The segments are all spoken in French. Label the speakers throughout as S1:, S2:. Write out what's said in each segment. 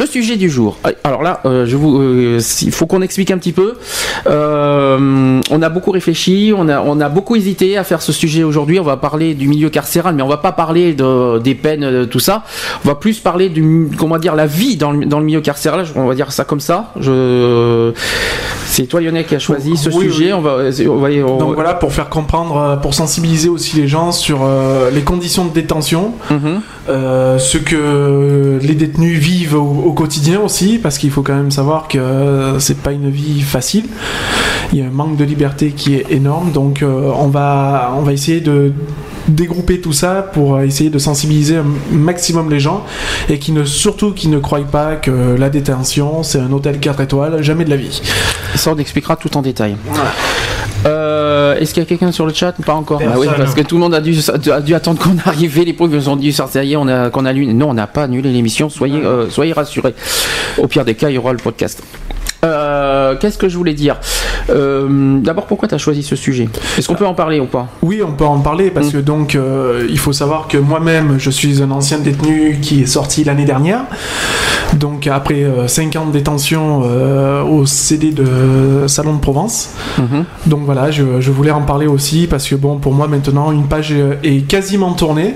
S1: Le sujet du jour. Ah, alors là, euh, je vous, euh, il faut qu'on explique un petit peu. Euh, on a beaucoup réfléchi, on a, on a beaucoup hésité à faire ce sujet aujourd'hui. On va parler du milieu carcéral, mais on va pas parler de, des peines, de tout ça. On va plus parler du, comment dire, la vie dans le, dans le milieu carcéral. On va dire ça comme ça. Je, c'est toi Lionel qui a choisi ce
S2: Oui,
S1: sujet.
S2: oui.
S1: On va, on va, on-
S2: Donc voilà, pour faire comprendre, pour sensibiliser aussi les gens sur les conditions de détention,
S1: Mhm.
S2: Euh, ce que les détenus vivent au, quotidien aussi, parce qu'il faut quand même savoir que c'est pas une vie facile. Il y a un manque de liberté qui est énorme, donc euh, on va on va essayer de dégrouper tout ça pour euh, essayer de sensibiliser un maximum les gens et qui ne surtout qui ne croient pas que la détention c'est un hôtel 4 étoiles jamais de la vie.
S1: Ça, on expliquera tout en détail. Euh, Est-ce qu'il y a quelqu'un sur le chat Pas encore. Ah oui, parce que tout le monde a dû, a dû attendre qu'on arrive. Les pauvres ont dit ça y est, on a, qu'on a lu. Non, on n'a pas annulé l'émission. Soyez, euh, soyez rassurés. Au pire des cas, il y aura le podcast. Euh, Qu'est-ce que je voulais dire Euh, D'abord, pourquoi tu as choisi ce sujet? Est-ce qu'on peut en parler ou pas?
S2: Oui, on peut en parler parce
S1: Mm.
S2: que donc euh, il faut savoir que moi-même je suis un ancien détenu qui est sorti l'année dernière. Donc après 5 ans de détention au CD de Salon de Provence.
S1: Mhm.
S2: Donc voilà, je, je voulais en parler aussi parce que bon pour moi maintenant une page est- quasiment tournée.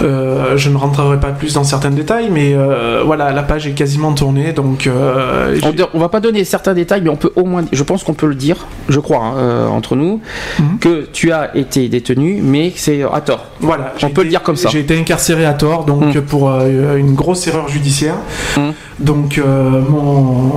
S2: Je ne rentrerai pas plus dans certains détails, mais voilà la page est quasiment tournée donc.
S1: on va pas donner certains détails, mais on peut au moins, je pense qu'on peut le dire, je crois, hein, euh, entre nous,
S2: Mhm.
S1: que tu as été détenu, mais c'est à tort.
S2: Voilà,
S1: On peut le dire comme ça.
S2: J'ai été incarcéré à tort, donc
S1: Mm.
S2: pour euh, une grosse erreur judiciaire.
S1: Mm.
S2: Donc euh, mon,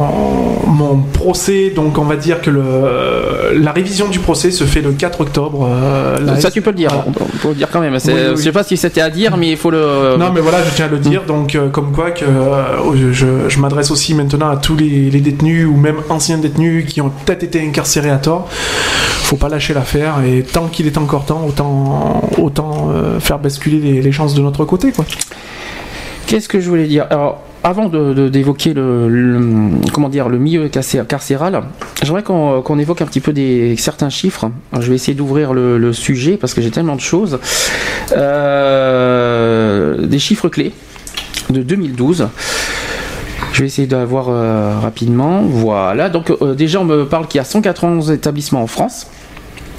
S2: mon procès, donc on va dire que le, la révision du procès se fait le 4 octobre. euh,
S1: Ça, tu peux le dire. On peut, le dire quand même.
S2: Oui, oui.
S1: Je sais pas si c'était à dire, mais il faut le.
S2: Non mais voilà, je tiens à le dire, donc euh, comme quoi que euh, je, je m'adresse aussi maintenant à tous les, les détenus ou même anciens détenus qui ont peut-être été incarcérés à tort. Faut pas lâcher l'affaire et tant qu'il est encore temps, autant, autant euh, faire basculer les, chances de notre côté.
S1: Qu'est-ce que je voulais dire? Alors, avant d'évoquer le, le- milieu carcé- carcéral, j'aimerais qu'on évoque un petit peu des certains chiffres. Je vais essayer d'ouvrir le, le sujet parce que j'ai tellement de choses. Euh, des chiffres clés de 2012. Je vais essayer d'avoir euh, rapidement. Voilà. Donc euh, déjà on me parle qu'il y a 191 établissements en France.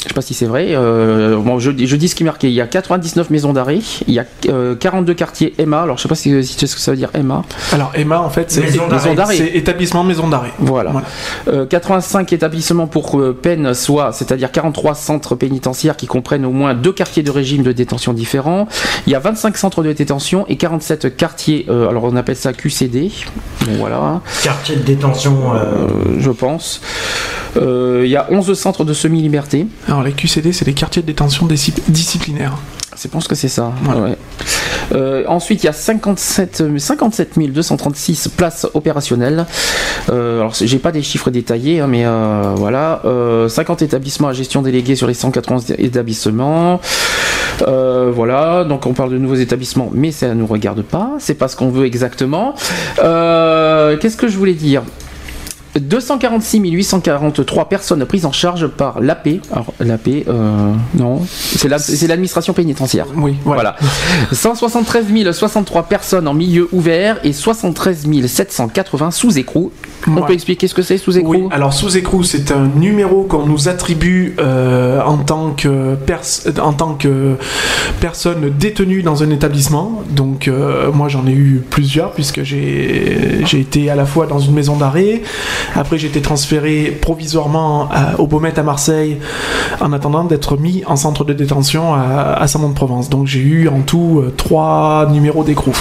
S1: Je sais pas si c'est vrai. Euh, bon, je, dis- je dis ce qui est marqué. Il y a 99 maisons d'arrêt. Il y a euh, 42 quartiers EMA. Alors je sais pas si, si tu sais ce que ça veut dire EMA.
S2: Alors Emma en fait c'est
S3: Maison
S1: Maison d'arrêt.
S2: c'est établissement maison d'arrêt.
S1: Voilà.
S2: Voilà.
S1: Euh, 85 établissements pour euh, peine, soit, c'est-à-dire 43 centres pénitentiaires qui comprennent au moins deux quartiers de régime de détention différents. Il y a 25 centres de détention et 47 quartiers, euh, alors on appelle ça QCD. Bon, voilà,
S3: Quartier de détention. euh,
S1: euh, je pense. Euh, il y a 11 centres de semi-liberté.
S2: Alors les QCD c'est les quartiers de détention disci- disciplinaires.
S1: Je pense que c'est ça.
S2: Voilà.
S1: ouais. Euh, ensuite, il y a 57, euh, 57 236 places opérationnelles. Euh, alors, j'ai pas des chiffres détaillés, hein, mais euh, voilà. Euh, 50 établissements à gestion déléguée sur les 191 établissements. Euh, voilà. Donc, on parle de nouveaux établissements, mais ça ne nous regarde pas. C'est pas ce qu'on veut exactement. Euh, Qu'est-ce que je voulais dire? 246 843 personnes prises en charge par l'AP. Alors, l'AP, euh, non, c'est la- c'est l'administration pénitentiaire.
S2: Oui, voilà.
S1: Voilà. 173 063 personnes en milieu ouvert et 73 780 sous écrou. On
S2: Ouais.
S1: peut expliquer ce que c'est sous écrou?
S2: Oui, alors sous écrou, c'est un numéro qu'on nous attribue euh, en, tant que en tant que personne détenue dans un établissement. Donc euh, moi j'en ai eu plusieurs puisque j'ai été à la fois dans une maison d'arrêt, après j'ai été transféré provisoirement à- au Beaumet à Marseille en attendant d'être mis en centre de détention à, à Saint-Mont-de-Provence. Donc j'ai eu en tout euh, trois numéros d'écrou.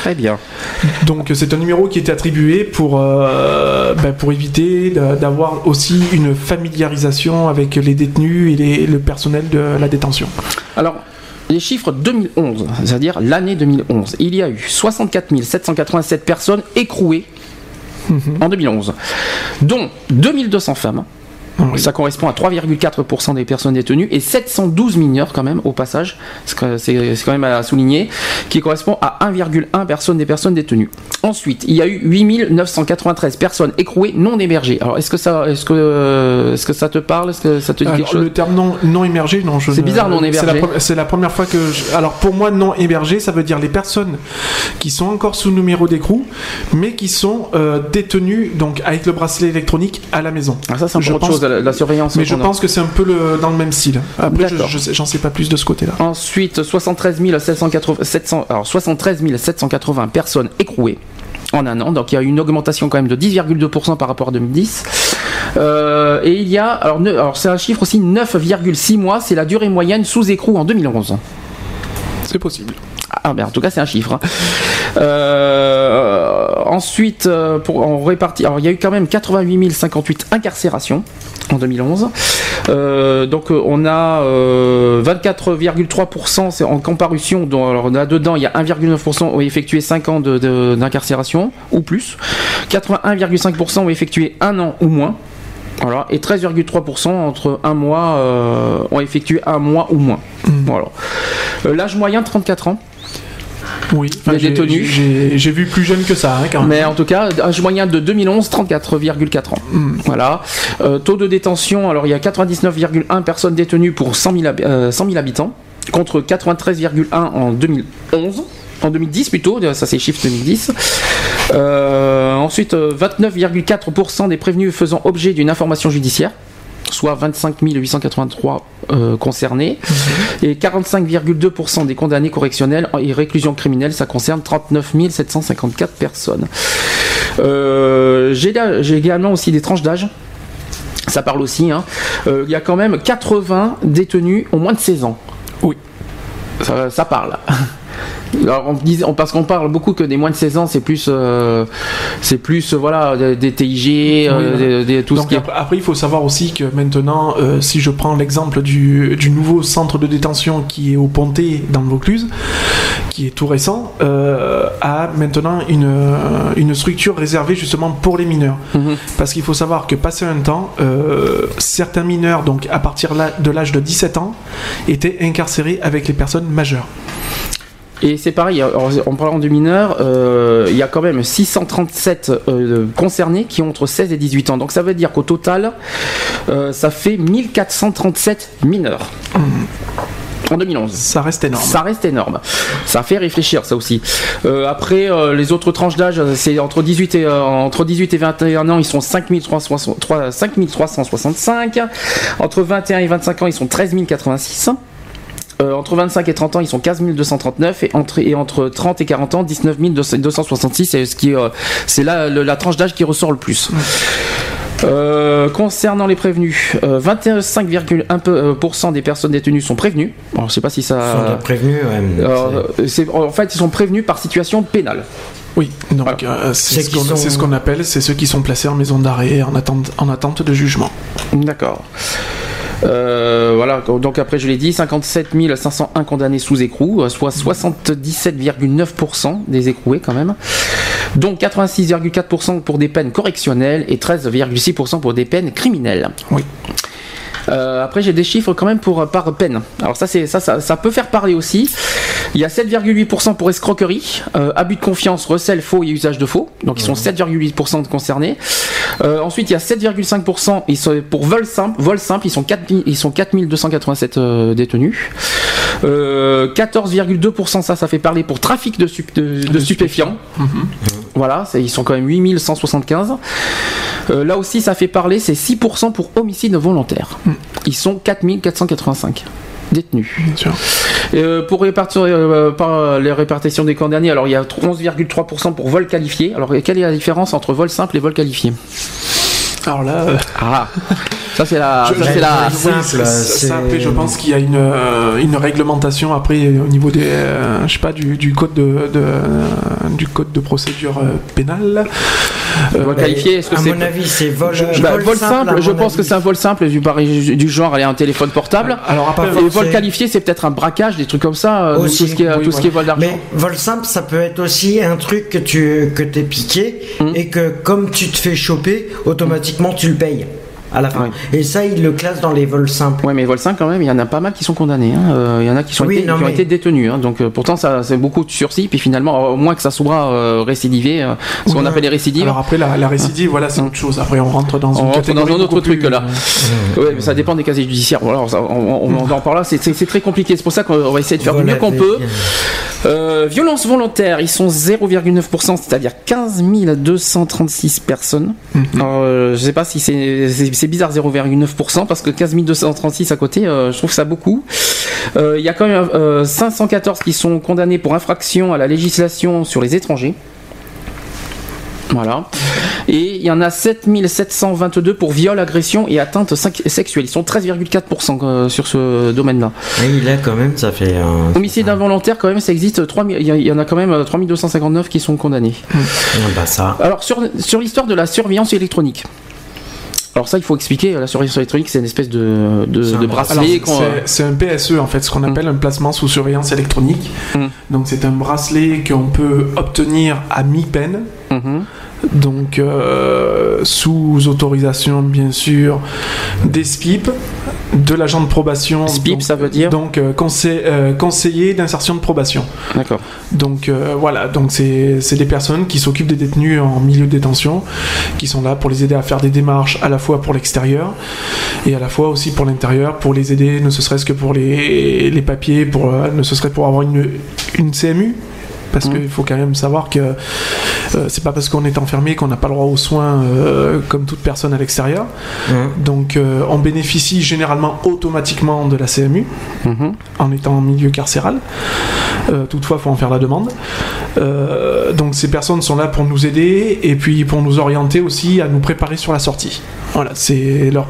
S1: Très bien.
S2: Donc c'est un numéro qui était attribué pour, euh, ben, pour éviter d'avoir aussi une familiarisation avec les détenus et les- le personnel de la détention.
S1: Alors, les chiffres 2011, c'est-à-dire l'année 2011, il y a eu 64 787 personnes écrouées en 2011, dont 2200 femmes.
S2: Oui.
S1: Ça correspond à 3,4% des personnes détenues et 712 mineurs quand même au passage, c'est quand même à souligner, qui correspond à 1,1 personnes des personnes détenues. Ensuite, il y a eu 8993 personnes écrouées non hébergées. Alors est-ce que ça, est-ce que, est-ce que ça te parle, est-ce que ça te dit
S2: Alors,
S1: quelque chose?
S2: le terme non, non émergé, non, je
S1: C'est bizarre, non hébergé.
S2: C'est la, première fois que. je- Alors pour moi, non hébergé, ça veut dire les personnes qui sont encore sous numéro d'écrou, mais qui sont euh, détenues donc avec le bracelet électronique à la maison.
S1: Ah, ça c'est autre
S2: pense-
S1: chose, la, la surveillance.
S2: Mais je
S1: a.
S2: pense que c'est un peu le, dans le même style. Après, je-
S1: D'accord.
S2: je sais- j'en sais pas plus de ce côté-là.
S1: Ensuite, 73 780, 700 alors 73 780 personnes écrouées en un an. Donc il y a eu une augmentation quand même de 10,2% par rapport à 2010. Euh, et il y a, alors, ne- alors c'est un chiffre aussi, 9,6 mois, c'est la durée moyenne sous écrou en 2011.
S2: C'est possible.
S1: Ah ben en tout cas c'est un chiffre. hein. Euh, ensuite, euh, pour on répartit, alors il y a eu quand même 88 058 incarcérations en 2011. Euh, donc euh, on a euh, 24,3% c'est en comparution. dont- alors là dedans il y a 1,9% ont effectué 5 ans d'incarcération ou plus. 81,5% ont effectué un an ou moins. Voilà, et 13,3% entre un mois euh, ont effectué un mois ou moins. Voilà. Euh, L'âge moyen 34 ans.
S2: Oui. J'ai- vu plus jeune que ça, hein, quand.
S1: Mais en tout cas, âge moyen de 2011, 34,4 ans. Voilà. Euh, taux de détention, alors il y a 99,1 personnes détenues pour 100 000, hab- euh, 100 000 habitants, contre 93,1 en 2011. En 2010 plutôt, ça c'est chiffre 2010. Euh, ensuite, euh, 29,4% des prévenus faisant objet d'une information judiciaire, soit 25 883 euh, concernés, et 45,2% des condamnés correctionnels et réclusion criminelle, ça concerne 39 754 personnes. Euh, J'ai également aussi des tranches d'âge. Ça parle aussi. hein. Euh, Il y a quand même 80 détenus au moins de 16 ans.
S2: Oui.
S1: Ça, ça parle. Alors on disait, on- parce qu'on parle beaucoup que des moins de 16 ans, c'est plus, euh, c'est plus, euh, voilà, des, des TIG, euh,
S2: voilà.
S1: des- des- tout ce qui
S2: après, après, il faut savoir aussi que maintenant, euh, si je prends l'exemple du, du nouveau centre de détention qui est au Pontet dans le Vaucluse, qui est tout récent, a maintenant une, une structure réservée justement pour les mineurs.
S1: Mhm.
S2: Parce qu'il faut savoir que passé un temps, certains mineurs, donc à partir de l'âge de 17 ans, étaient incarcérés avec les personnes majeures.
S1: Et c'est pareil, en parlant de mineurs, euh, il y a quand même 637 euh, concernés qui ont entre 16 et 18 ans. Donc ça veut dire qu'au total, euh, ça fait 1437 mineurs. En 2011.
S2: Ça reste énorme.
S1: Ça reste énorme. Ça fait réfléchir, ça aussi. Euh, après, euh, les autres tranches d'âge, c'est entre 18 et euh, entre 18 et 21 ans, ils sont 5363 5365. Entre 21 et 25 ans, ils sont 13 086. Euh, entre 25 et 30 ans, ils sont 15 239 et entre, et entre 30 et 40 ans, 19 266. C'est ce qui, euh, c'est là le- la tranche d'âge qui ressort le plus. Euh, concernant les prévenus, euh, 25,1% peu- euh, pour cent des personnes détenues sont prévenues. Alors, je sais pas si ça.
S3: Sont déjà prévenus, ouais.
S1: Alors, c'est- en fait, ils sont prévenus par situation pénale.
S2: Oui, donc
S1: Voilà.
S2: euh, c'est ce qu'on
S3: sont-
S2: c'est ce qu'on appelle, c'est ceux qui sont placés en maison d'arrêt en attente, en attente de jugement.
S1: D'accord. Euh, voilà, donc après je l'ai dit, 57 501 condamnés sous écrou, euh, soit 77,9% des écroués quand même. Donc 86,4% pour des peines correctionnelles et 13,6% pour des peines criminelles.
S2: Oui.
S1: Euh, après j'ai des chiffres quand même pour par peine. Alors ça c'est ça, ça ça peut faire parler aussi. Il y a 7,8% pour escroquerie, euh, abus de confiance, recel faux et usage de faux. Donc ils sont 7,8% de concernés. Euh, ensuite il y a 7,5% ils sont pour vol simple, vol simple ils sont 4 ils sont 4287 euh, détenus. Euh, 14,2% ça ça fait parler pour trafic de, stu- de- de stupéfiants. Voilà, ils sont quand même 8175. Euh, là aussi, ça fait parler, c'est 6% pour homicide volontaire. Ils sont 4485 détenus.
S2: Bien sûr.
S1: Euh, pour répartir euh, par les répartitions des condamnés, alors il y a 11,3% pour vol qualifié. Alors quelle est la différence entre vol simple et vol qualifié?
S2: Alors là, euh,
S1: Ah Ça c'est la,
S2: Je-
S1: ça,
S2: je-
S1: c'est la.
S2: oui,
S3: simple,
S2: ça- ça,
S3: c'est-
S2: après, je pense qu'il y a une, euh, une réglementation après au niveau des, euh, je sais pas, du, du code de, de- du code de procédure euh, pénale. Euh,
S1: Vol qualifié, est-ce que
S3: à
S1: c'est
S3: mon avis, c'est vol,
S1: Bah, vol simple, je pense que c'est un vol simple du, du genre aller un téléphone portable.
S2: alors à part
S1: Et
S3: Vol,
S1: qualifié, c'est peut-être un braquage, des trucs comme ça, euh,
S3: Aussi.
S1: tout ce qui est,
S2: Oui,
S1: tout ce qui est vol d'argent.
S3: Mais vol simple, ça peut être aussi un truc que tu que t'es piqué
S1: Mm.
S3: et que comme tu te fais choper, automatiquement tu le payes à la fin.
S1: Ouais.
S3: Et ça, ils le classent dans les vols simples.
S1: Ouais, mais vol 5 quand même, il y en a pas mal qui sont condamnés. hein. Euh, Il y en a qui, sont
S3: Oui,
S1: été,
S3: non,
S1: qui ont été détenus. hein. Donc euh, pourtant, ça c'est beaucoup de sursis. Puis finalement, au moins que ça soit euh, récidivé, euh, ce qu'on
S3: Ouais.
S1: appelle les récidives.
S2: Alors après la, la récidive, voilà, c'est
S1: Mm.
S2: autre chose. Après on rentre dans
S1: On
S2: une
S1: rentre
S2: catégorie
S1: dans un autre truc,
S2: plus,
S1: là.
S2: euh,
S1: Ouais, mais ça dépend des casiers judiciaires. Voilà, ça, on, on- on en parle là. C'est- très compliqué. C'est pour ça qu'on va essayer de faire du mieux qu'on peut. Euh, violence volontaire, ils sont 0,9%, c'est-à-dire 15 236 personnes. Alors, euh, je sais pas si c'est c'est- bizarre 0,9% parce que 15 236 à côté, euh, je trouve ça beaucoup. Euh, Il y a quand même euh, 514 qui sont condamnés pour infraction à la législation sur les étrangers. Voilà. Et il y en a 7722 pour viol, agression et atteinte sexuelle. Ils sont 13,4% euh, sur ce domaine-là.
S3: Oui, là, quand même, ça fait. un-
S1: Homicide involontaire, quand même, ça existe. 3000 Il y, a- il y en a quand même euh, 3259 qui sont condamnés.
S3: Ah, bah ça.
S1: Alors, sur, sur l'histoire de la surveillance électronique. Alors, ça, il faut expliquer. La surveillance électronique, c'est une espèce de, de, bracelet.
S2: c'est- un PSE en fait, ce qu'on appelle un placement sous surveillance électronique.
S1: Mm.
S2: Donc c'est un bracelet qu'on peut obtenir à mi-peine,
S1: Mhm.
S2: Donc euh, sous autorisation bien sûr des SPIP, de l'agent de probation.
S1: SPIP,
S2: donc-
S1: ça veut dire
S2: Donc euh, conseil- euh, conseiller d'insertion de probation.
S1: D'accord.
S2: Donc voilà, donc c'est des personnes qui s'occupent des détenus en milieu de détention, qui sont là pour les aider à faire des démarches à la fois pour l'extérieur et à la fois aussi pour l'intérieur, pour les aider, ne serait-ce que pour les, les papiers, pour, ne serait-ce pour avoir une, une CMU. Parce
S1: Mhm.
S2: qu'il faut quand même savoir que euh, c'est pas parce qu'on est enfermé qu'on n'a pas le droit aux soins euh, comme toute personne à l'extérieur.
S3: Hein.
S2: Donc euh, on bénéficie généralement automatiquement de la CMU
S1: Mhm.
S2: en étant en milieu carcéral. Euh, toutefois, il faut en faire la demande. Donc ces personnes sont là pour nous aider et puis pour nous orienter aussi à nous préparer sur la sortie. Voilà, c'est leur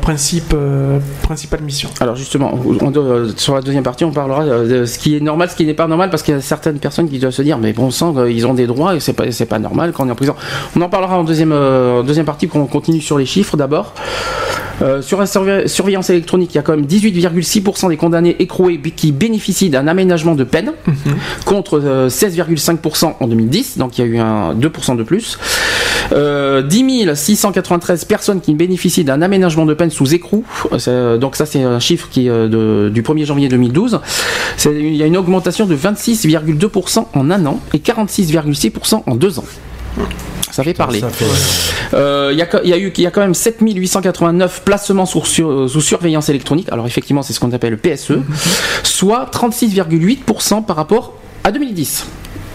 S2: euh, principale mission.
S1: Alors justement, euh, sur la deuxième partie, on parlera de ce qui est normal, ce qui n'est pas normal, parce qu'il y a certaines personnes qui doivent se dire, mais bon sang, euh, ils ont des droits et c'est pas, pas normal quand on est en prison. On en parlera en deuxième, deuxième partie, qu'on continue sur les chiffres d'abord. Euh, sur la surve- surveillance électronique, il y a quand même 18,6% des condamnés écroués qui bénéficient d'un aménagement de peine, contre euh, 16,5% en 2010, donc il y a eu un 2% de plus. Euh, 10 693 personnes qui bénéficient d'un aménagement de peine sous écrou. Euh, Donc ça c'est un chiffre qui est euh, de- du 1er janvier 2012. C'est- Il y a une augmentation de 26,2% en un an et 46,6% en deux ans. Fait parler.
S3: Fait-
S1: Euh, Il y, a, il y a eu il y a quand même 7889 placements sous, sur- sous surveillance électronique. Alors effectivement, c'est ce qu'on appelle le PSE, soit 36,8% par rapport à 2010.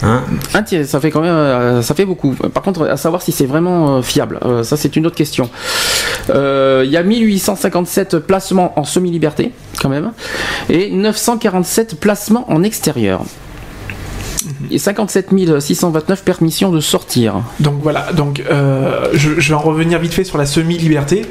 S3: Hein
S1: ça fait quand même, euh, ça fait beaucoup. Par contre, à savoir si c'est vraiment euh, fiable, euh, ça c'est une autre question. Euh, Il y a 1857 placements en semi-liberté, quand même, et 947 placements en extérieur. Et 57 629 permissions de sortir.
S2: Donc voilà, donc euh, je, je vais en revenir vite fait sur la semi-liberté.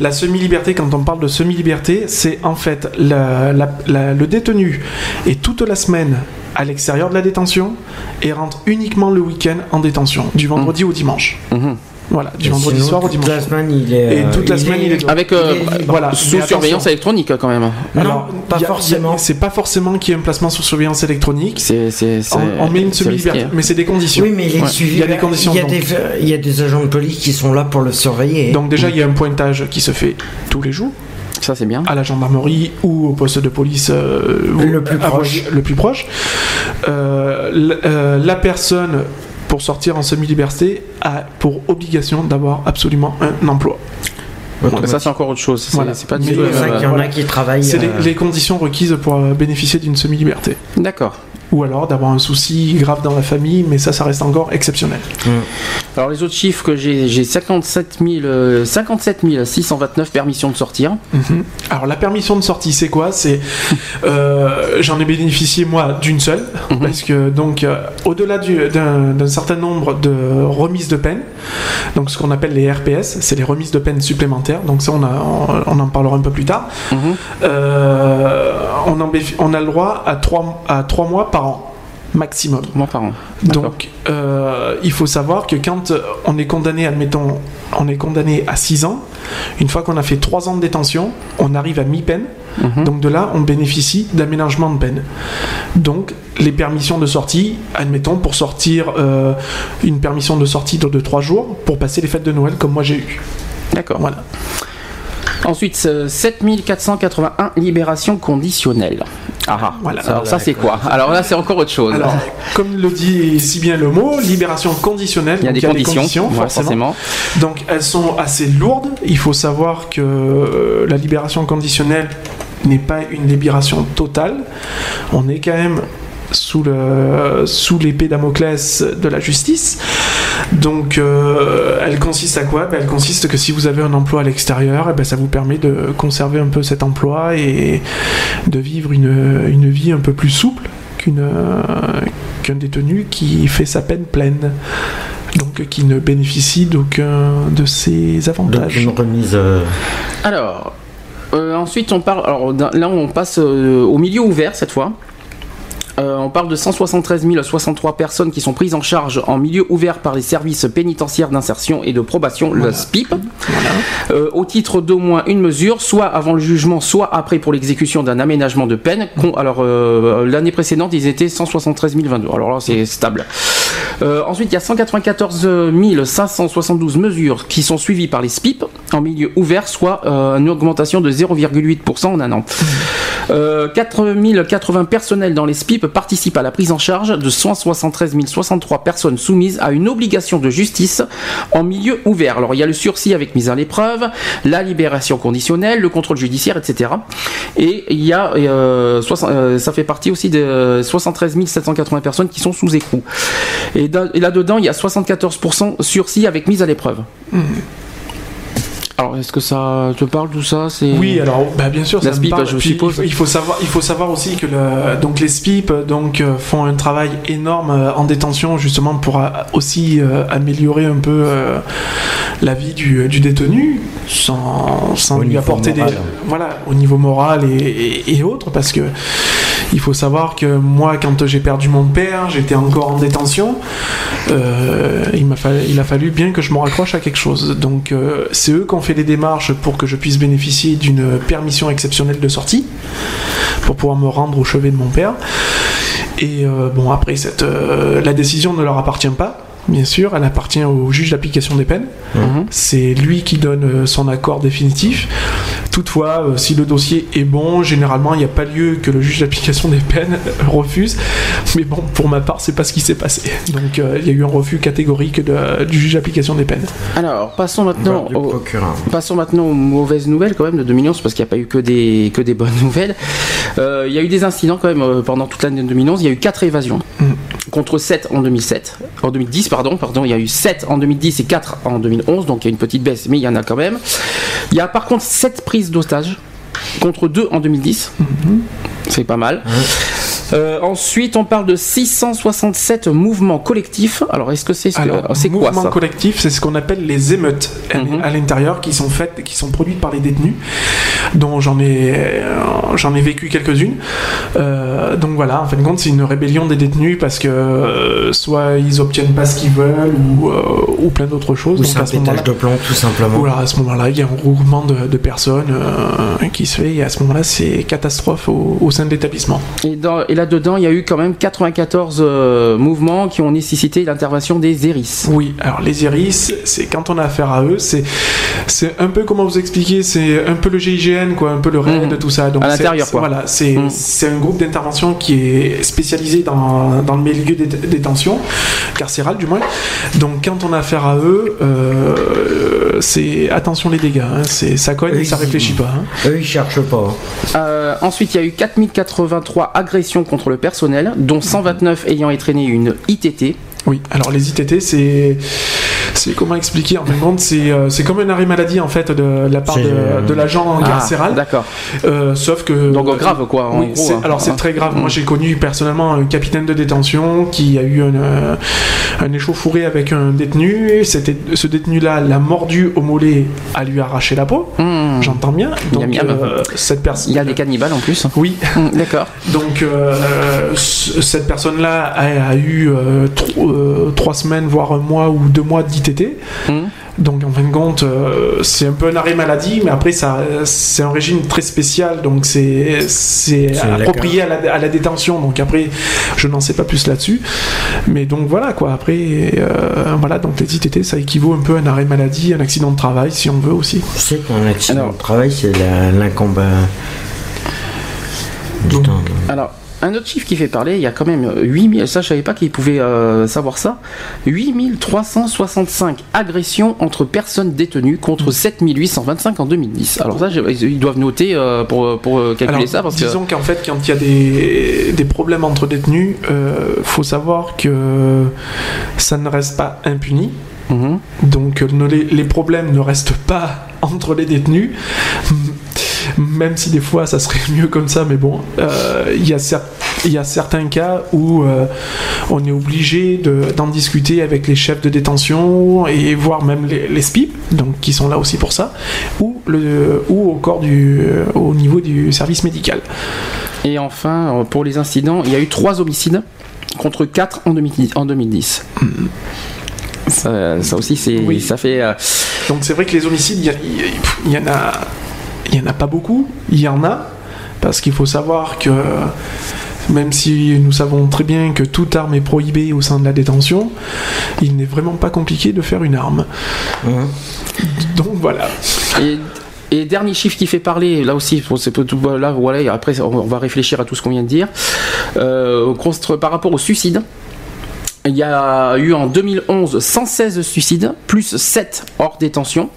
S2: La semi-liberté, quand on parle de semi-liberté, c'est en fait la- la- la- le détenu est toute la semaine à l'extérieur de la détention et rentre uniquement le week-end en détention, du vendredi au dimanche.
S1: Mhm.
S2: Voilà, du
S3: Et
S2: vendredi
S3: sinon,
S2: soir au
S3: toute
S2: dimanche.
S3: la semaine, il est.
S2: Et
S3: euh,
S2: toute la semaine, il est.
S1: Avec euh,
S3: Il est libre.
S2: Voilà,
S1: sous surveillance électronique quand même.
S3: Non, pas
S2: a-
S3: forcément.
S2: C'est pas forcément qu'il y ait un placement sous surveillance électronique.
S1: C'est, c'est, c'est-
S2: On, on met une semi-liberté,
S1: hein.
S2: mais c'est des conditions.
S3: Oui, mais il est
S1: Ouais.
S3: suivi.
S2: Il y a des conditions,
S3: Il y a,
S2: donc.
S3: des, il y a des agents de police qui sont là pour le surveiller.
S2: Donc déjà, il y a un pointage qui se fait tous les jours
S1: Ça c'est bien.
S2: à la gendarmerie ou au poste de police euh,
S3: Le plus proche.
S2: le plus proche. Euh, euh, la personne pour sortir en semi-liberté a pour obligation d'avoir absolument un emploi.
S1: Ça c'est encore autre chose. C'est,
S2: Voilà.
S1: c'est pas
S2: Mais
S1: du
S3: c'est
S1: tout. euh,
S3: qu'il y en a qui travaillent.
S2: C'est les,
S3: euh,
S2: les conditions requises pour euh, bénéficier d'une semi-liberté.
S1: D'accord.
S2: Ou alors d'avoir un souci grave dans la famille, mais ça, ça reste encore exceptionnel.
S1: Alors les autres chiffres que j'ai, j'ai 57, 000, euh, 57 629 permissions de sortir.
S2: Mhm. Alors la permission de sortie, c'est quoi? C'est euh, j'en ai bénéficié moi d'une seule
S1: Mhm.
S2: parce que donc euh, au-delà du- d'un d'un certain nombre de remises de peine, donc ce qu'on appelle les RPS, c'est les remises de peine supplémentaires. Donc ça on, a, on, on en parlera un peu plus tard.
S1: Mhm.
S2: Euh, on, en béf- on a le droit à 3 à trois mois par an maximum.
S1: Mois par an. D'accord.
S2: Donc, euh, il faut savoir que quand on est condamné, admettons, on est condamné à 6 ans, une fois qu'on a fait 3 ans de détention, on arrive à mi-peine.
S1: Mhm.
S2: Donc de là, on bénéficie d'aménagement de peine. Donc, les permissions de sortie, admettons, pour sortir euh, une permission de sortie de 3 jours, pour passer les fêtes de Noël comme moi j'ai eu.
S1: D'accord.
S2: Voilà.
S1: Ensuite, euh, 7481 libérations conditionnelles. Ah, ah.
S2: Voilà.
S1: Alors ça c'est quoi? Alors là c'est encore autre chose.
S2: Alors, comme le dit si bien le mot, libération conditionnelle.
S1: il y a des conditions,
S2: forcément.
S1: forcément.
S2: Donc elles sont assez lourdes. Il faut savoir que euh, la libération conditionnelle n'est pas une libération totale. On est quand même sous le sous l'épée Damoclès de la justice. Donc euh, elle consiste à quoi? Ben, Elle consiste que si vous avez un emploi à l'extérieur, eh ben, ça vous permet de conserver un peu cet emploi et de vivre une, une vie un peu plus souple qu'une euh, qu'un détenu qui fait sa peine pleine. Donc qui ne bénéficie d'aucun de ses
S3: Donc
S2: avantages.
S3: une remise. euh,
S1: Alors, euh, ensuite on parle. Alors là on passe euh, au milieu ouvert cette fois. Euh, on parle de 173 063 personnes qui sont prises en charge en milieu ouvert par les services pénitentiaires d'insertion et de probation, le SPIP, euh, au titre d'au moins une mesure, soit avant le jugement, soit après pour l'exécution d'un aménagement de peine. Alors euh, l'année précédente, ils étaient 173 022. Alors là, c'est stable. Euh, ensuite, il y a 194 572 mesures qui sont suivies par les SPIP en milieu ouvert, soit euh, une augmentation de 0,8% en un an. Euh, 4080 personnels dans les SPIP participent à la prise en charge de 173 063 personnes soumises à une obligation de justice en milieu ouvert. Alors il y a le sursis avec mise à l'épreuve, la libération conditionnelle, le contrôle judiciaire, etc. Et il y a, euh, 60 ça fait partie aussi de 73 780 personnes qui sont sous écrou. Et, da- et là-dedans, il y a 74% sursis avec mise à l'épreuve. Alors, est-ce que ça te parle tout ça? C'est
S2: Oui, alors bah, bien sûr,
S1: La
S2: ça me
S1: SPIP,
S2: parle.
S1: je
S2: Puis,
S1: suppose.
S2: Il faut, savoir, il faut savoir aussi que le, donc les SPIP donc euh, font un travail énorme euh, en détention justement pour euh, aussi euh, améliorer un peu euh, la vie du, du détenu sans, lui apporter
S3: moral.
S2: des voilà au niveau moral et, et- et autres parce que il faut savoir que moi quand j'ai perdu mon père j'étais encore en détention. Euh, il m'a fallu, il a fallu bien que je me raccroche à quelque chose. Donc euh, c'est eux qui ont fait les démarches pour que je puisse bénéficier d'une permission exceptionnelle de sortie pour pouvoir me rendre au chevet de mon père. Et euh, bon après cette la décision ne leur appartient pas bien sûr. Elle appartient au juge d'application des peines.
S1: Mhm.
S2: c'est lui qui donne son accord définitif. Toutefois, euh, si le dossier est bon, généralement, il n'y a pas lieu que le juge d'application des peines refuse. Mais bon, pour ma part, c'est pas ce qui s'est passé. Donc, euh, il y a eu un refus catégorique de- du juge d'application des peines.
S1: Alors, passons maintenant au. Passons maintenant aux mauvaises nouvelles quand même de 2011 parce qu'il n'y a pas eu que des, que des bonnes nouvelles. Euh, il y a eu des incidents quand même euh, pendant toute l'année 2011. Il y a eu 4 évasions contre 7 en 2007. En 2010, pardon, pardon. Il y a eu 7 en 2010 et 4 en 2011. Donc il y a une petite baisse, mais il y en a quand même. Il y a par contre 7 prises d'otages contre 2 en 2010. C'est pas mal. Euh, ensuite, on parle de 667 mouvements collectifs. Alors, est-ce que c'est ce c'est quoi
S2: mouvement
S1: ça
S2: collectif, c'est ce qu'on appelle les émeutes à-
S1: Mhm.
S2: à l'intérieur qui sont faites, qui sont produites par les détenus, dont j'en ai, euh, j'en ai vécu quelques-unes. Euh, donc voilà, en fin de compte, c'est une rébellion des détenus parce que euh, soit ils obtiennent pas ce qu'ils veulent ou, euh, ou plein d'autres choses.
S3: Ou
S2: Donc
S3: c'est un
S2: à ce moment-là,
S3: pétage de plomb, tout simplement.
S2: voilà, à ce moment-là, il y a un regroupement de, de personnes euh, qui se fait et à ce moment-là, c'est catastrophe au, au sein de l'établissement.
S1: Et, dans- et là-dedans, il y a eu quand même 94 euh, mouvements qui ont nécessité l'intervention des ERIS.
S2: Oui, alors les iris, c'est quand on a affaire à eux, c'est c'est un peu comment vous expliquer, c'est un peu le GIGN quoi, un peu le RAID,
S1: Mhm.
S2: tout ça. Donc
S1: À l'intérieur,
S2: c'est-
S1: quoi.
S2: Voilà, c'est
S1: Mhm.
S2: c'est un groupe d'intervention qui est spécialisé dans, dans le milieu des détention, carcéral du moins. Donc quand on a affaire à eux, euh, c'est attention les dégâts, hein, c'est ça cogne et ça réfléchit pas. hein.
S3: Eux, ils cherchent pas. hein.
S1: Euh, ensuite, il y a eu 4083 agressions contre le personnel, dont 129 ayant entraîné une ITT.
S2: Oui, alors les ITT, c'est C'est comment expliquer En fin de compte, c'est euh, c'est comme un arrêt maladie en fait de, la part de,
S3: euh,
S2: de l'agent
S1: Ah,
S2: carcéral.
S1: D'accord.
S2: Euh, sauf que
S1: Donc grave quoi. En
S2: Oui,
S1: gros,
S2: c'est-
S1: hein.
S2: alors c'est très grave.
S1: Mm.
S2: Moi j'ai connu personnellement un capitaine de détention qui a eu un, euh, un échauffouré avec un détenu. C'était ce détenu-là l'a mordu au mollet, a lui arraché la peau.
S1: Hmm.
S2: J'entends bien. Donc
S1: Miam, miam.
S2: euh, cette personne.
S1: Il y a des cannibales en plus.
S2: Oui.
S1: Hmm, D'accord.
S2: Donc euh, c- cette personne-là a, a eu euh, tro- euh, trois semaines voire un mois ou deux mois d'ITT. Donc en fin de compte, euh, c'est un peu un arrêt maladie, mais après ça, c'est un régime très spécial, donc c'est c'est
S3: C'est
S2: approprié à la, à la détention. Donc après, je n'en sais pas plus là-dessus, mais donc voilà quoi. Après, euh, voilà, donc les ITT, ça équivaut un peu à un arrêt maladie, un accident de travail, si on veut aussi.
S3: Sais qu'un accident
S1: Alors-
S3: de travail, c'est la- l'incombe du
S2: Donc-
S3: temps.
S1: Alors, un autre chiffre qui fait parler, il y a quand même 8000, ça je savais pas qu'ils pouvaient euh, savoir ça, 8365 agressions entre personnes détenues contre 7825 en 2010. Alors ça, ils doivent noter euh, pour, pour euh, calculer
S2: Alors,
S1: ça parce
S2: disons qu'en fait, quand il y a des, des problèmes entre détenus, euh, faut savoir que ça ne reste pas impuni.
S1: Mhm.
S2: Donc euh, les, les problèmes ne restent pas entre les détenus, même si des fois ça serait mieux comme ça, mais bon, euh, il y, a y certains cas où euh, on est obligé de- d'en discuter avec les chefs de détention et voire même les, les SPIP, donc qui sont là aussi pour ça, ou, le, ou au, corps du, au niveau du service médical.
S1: Et enfin, euh, pour les incidents, il y a eu 3 homicides contre 4 en 2010. En 2010. Ça, ça aussi, c'est,
S2: Oui.
S1: ça fait... euh,
S2: Donc c'est vrai que les homicides, y, y il y en a, il y en a pas beaucoup. Il y en a parce qu'il faut savoir que même si nous savons très bien que toute arme est prohibée au sein de la détention, il n'est vraiment pas compliqué de faire une arme.
S3: Mhm.
S2: Donc voilà.
S1: Et, et dernier chiffre qui fait parler, là aussi, bon, là, voilà, après on va réfléchir à tout ce qu'on vient de dire. Euh, par rapport au suicide, il y a eu en 2011 116 suicides, plus 7 hors détention,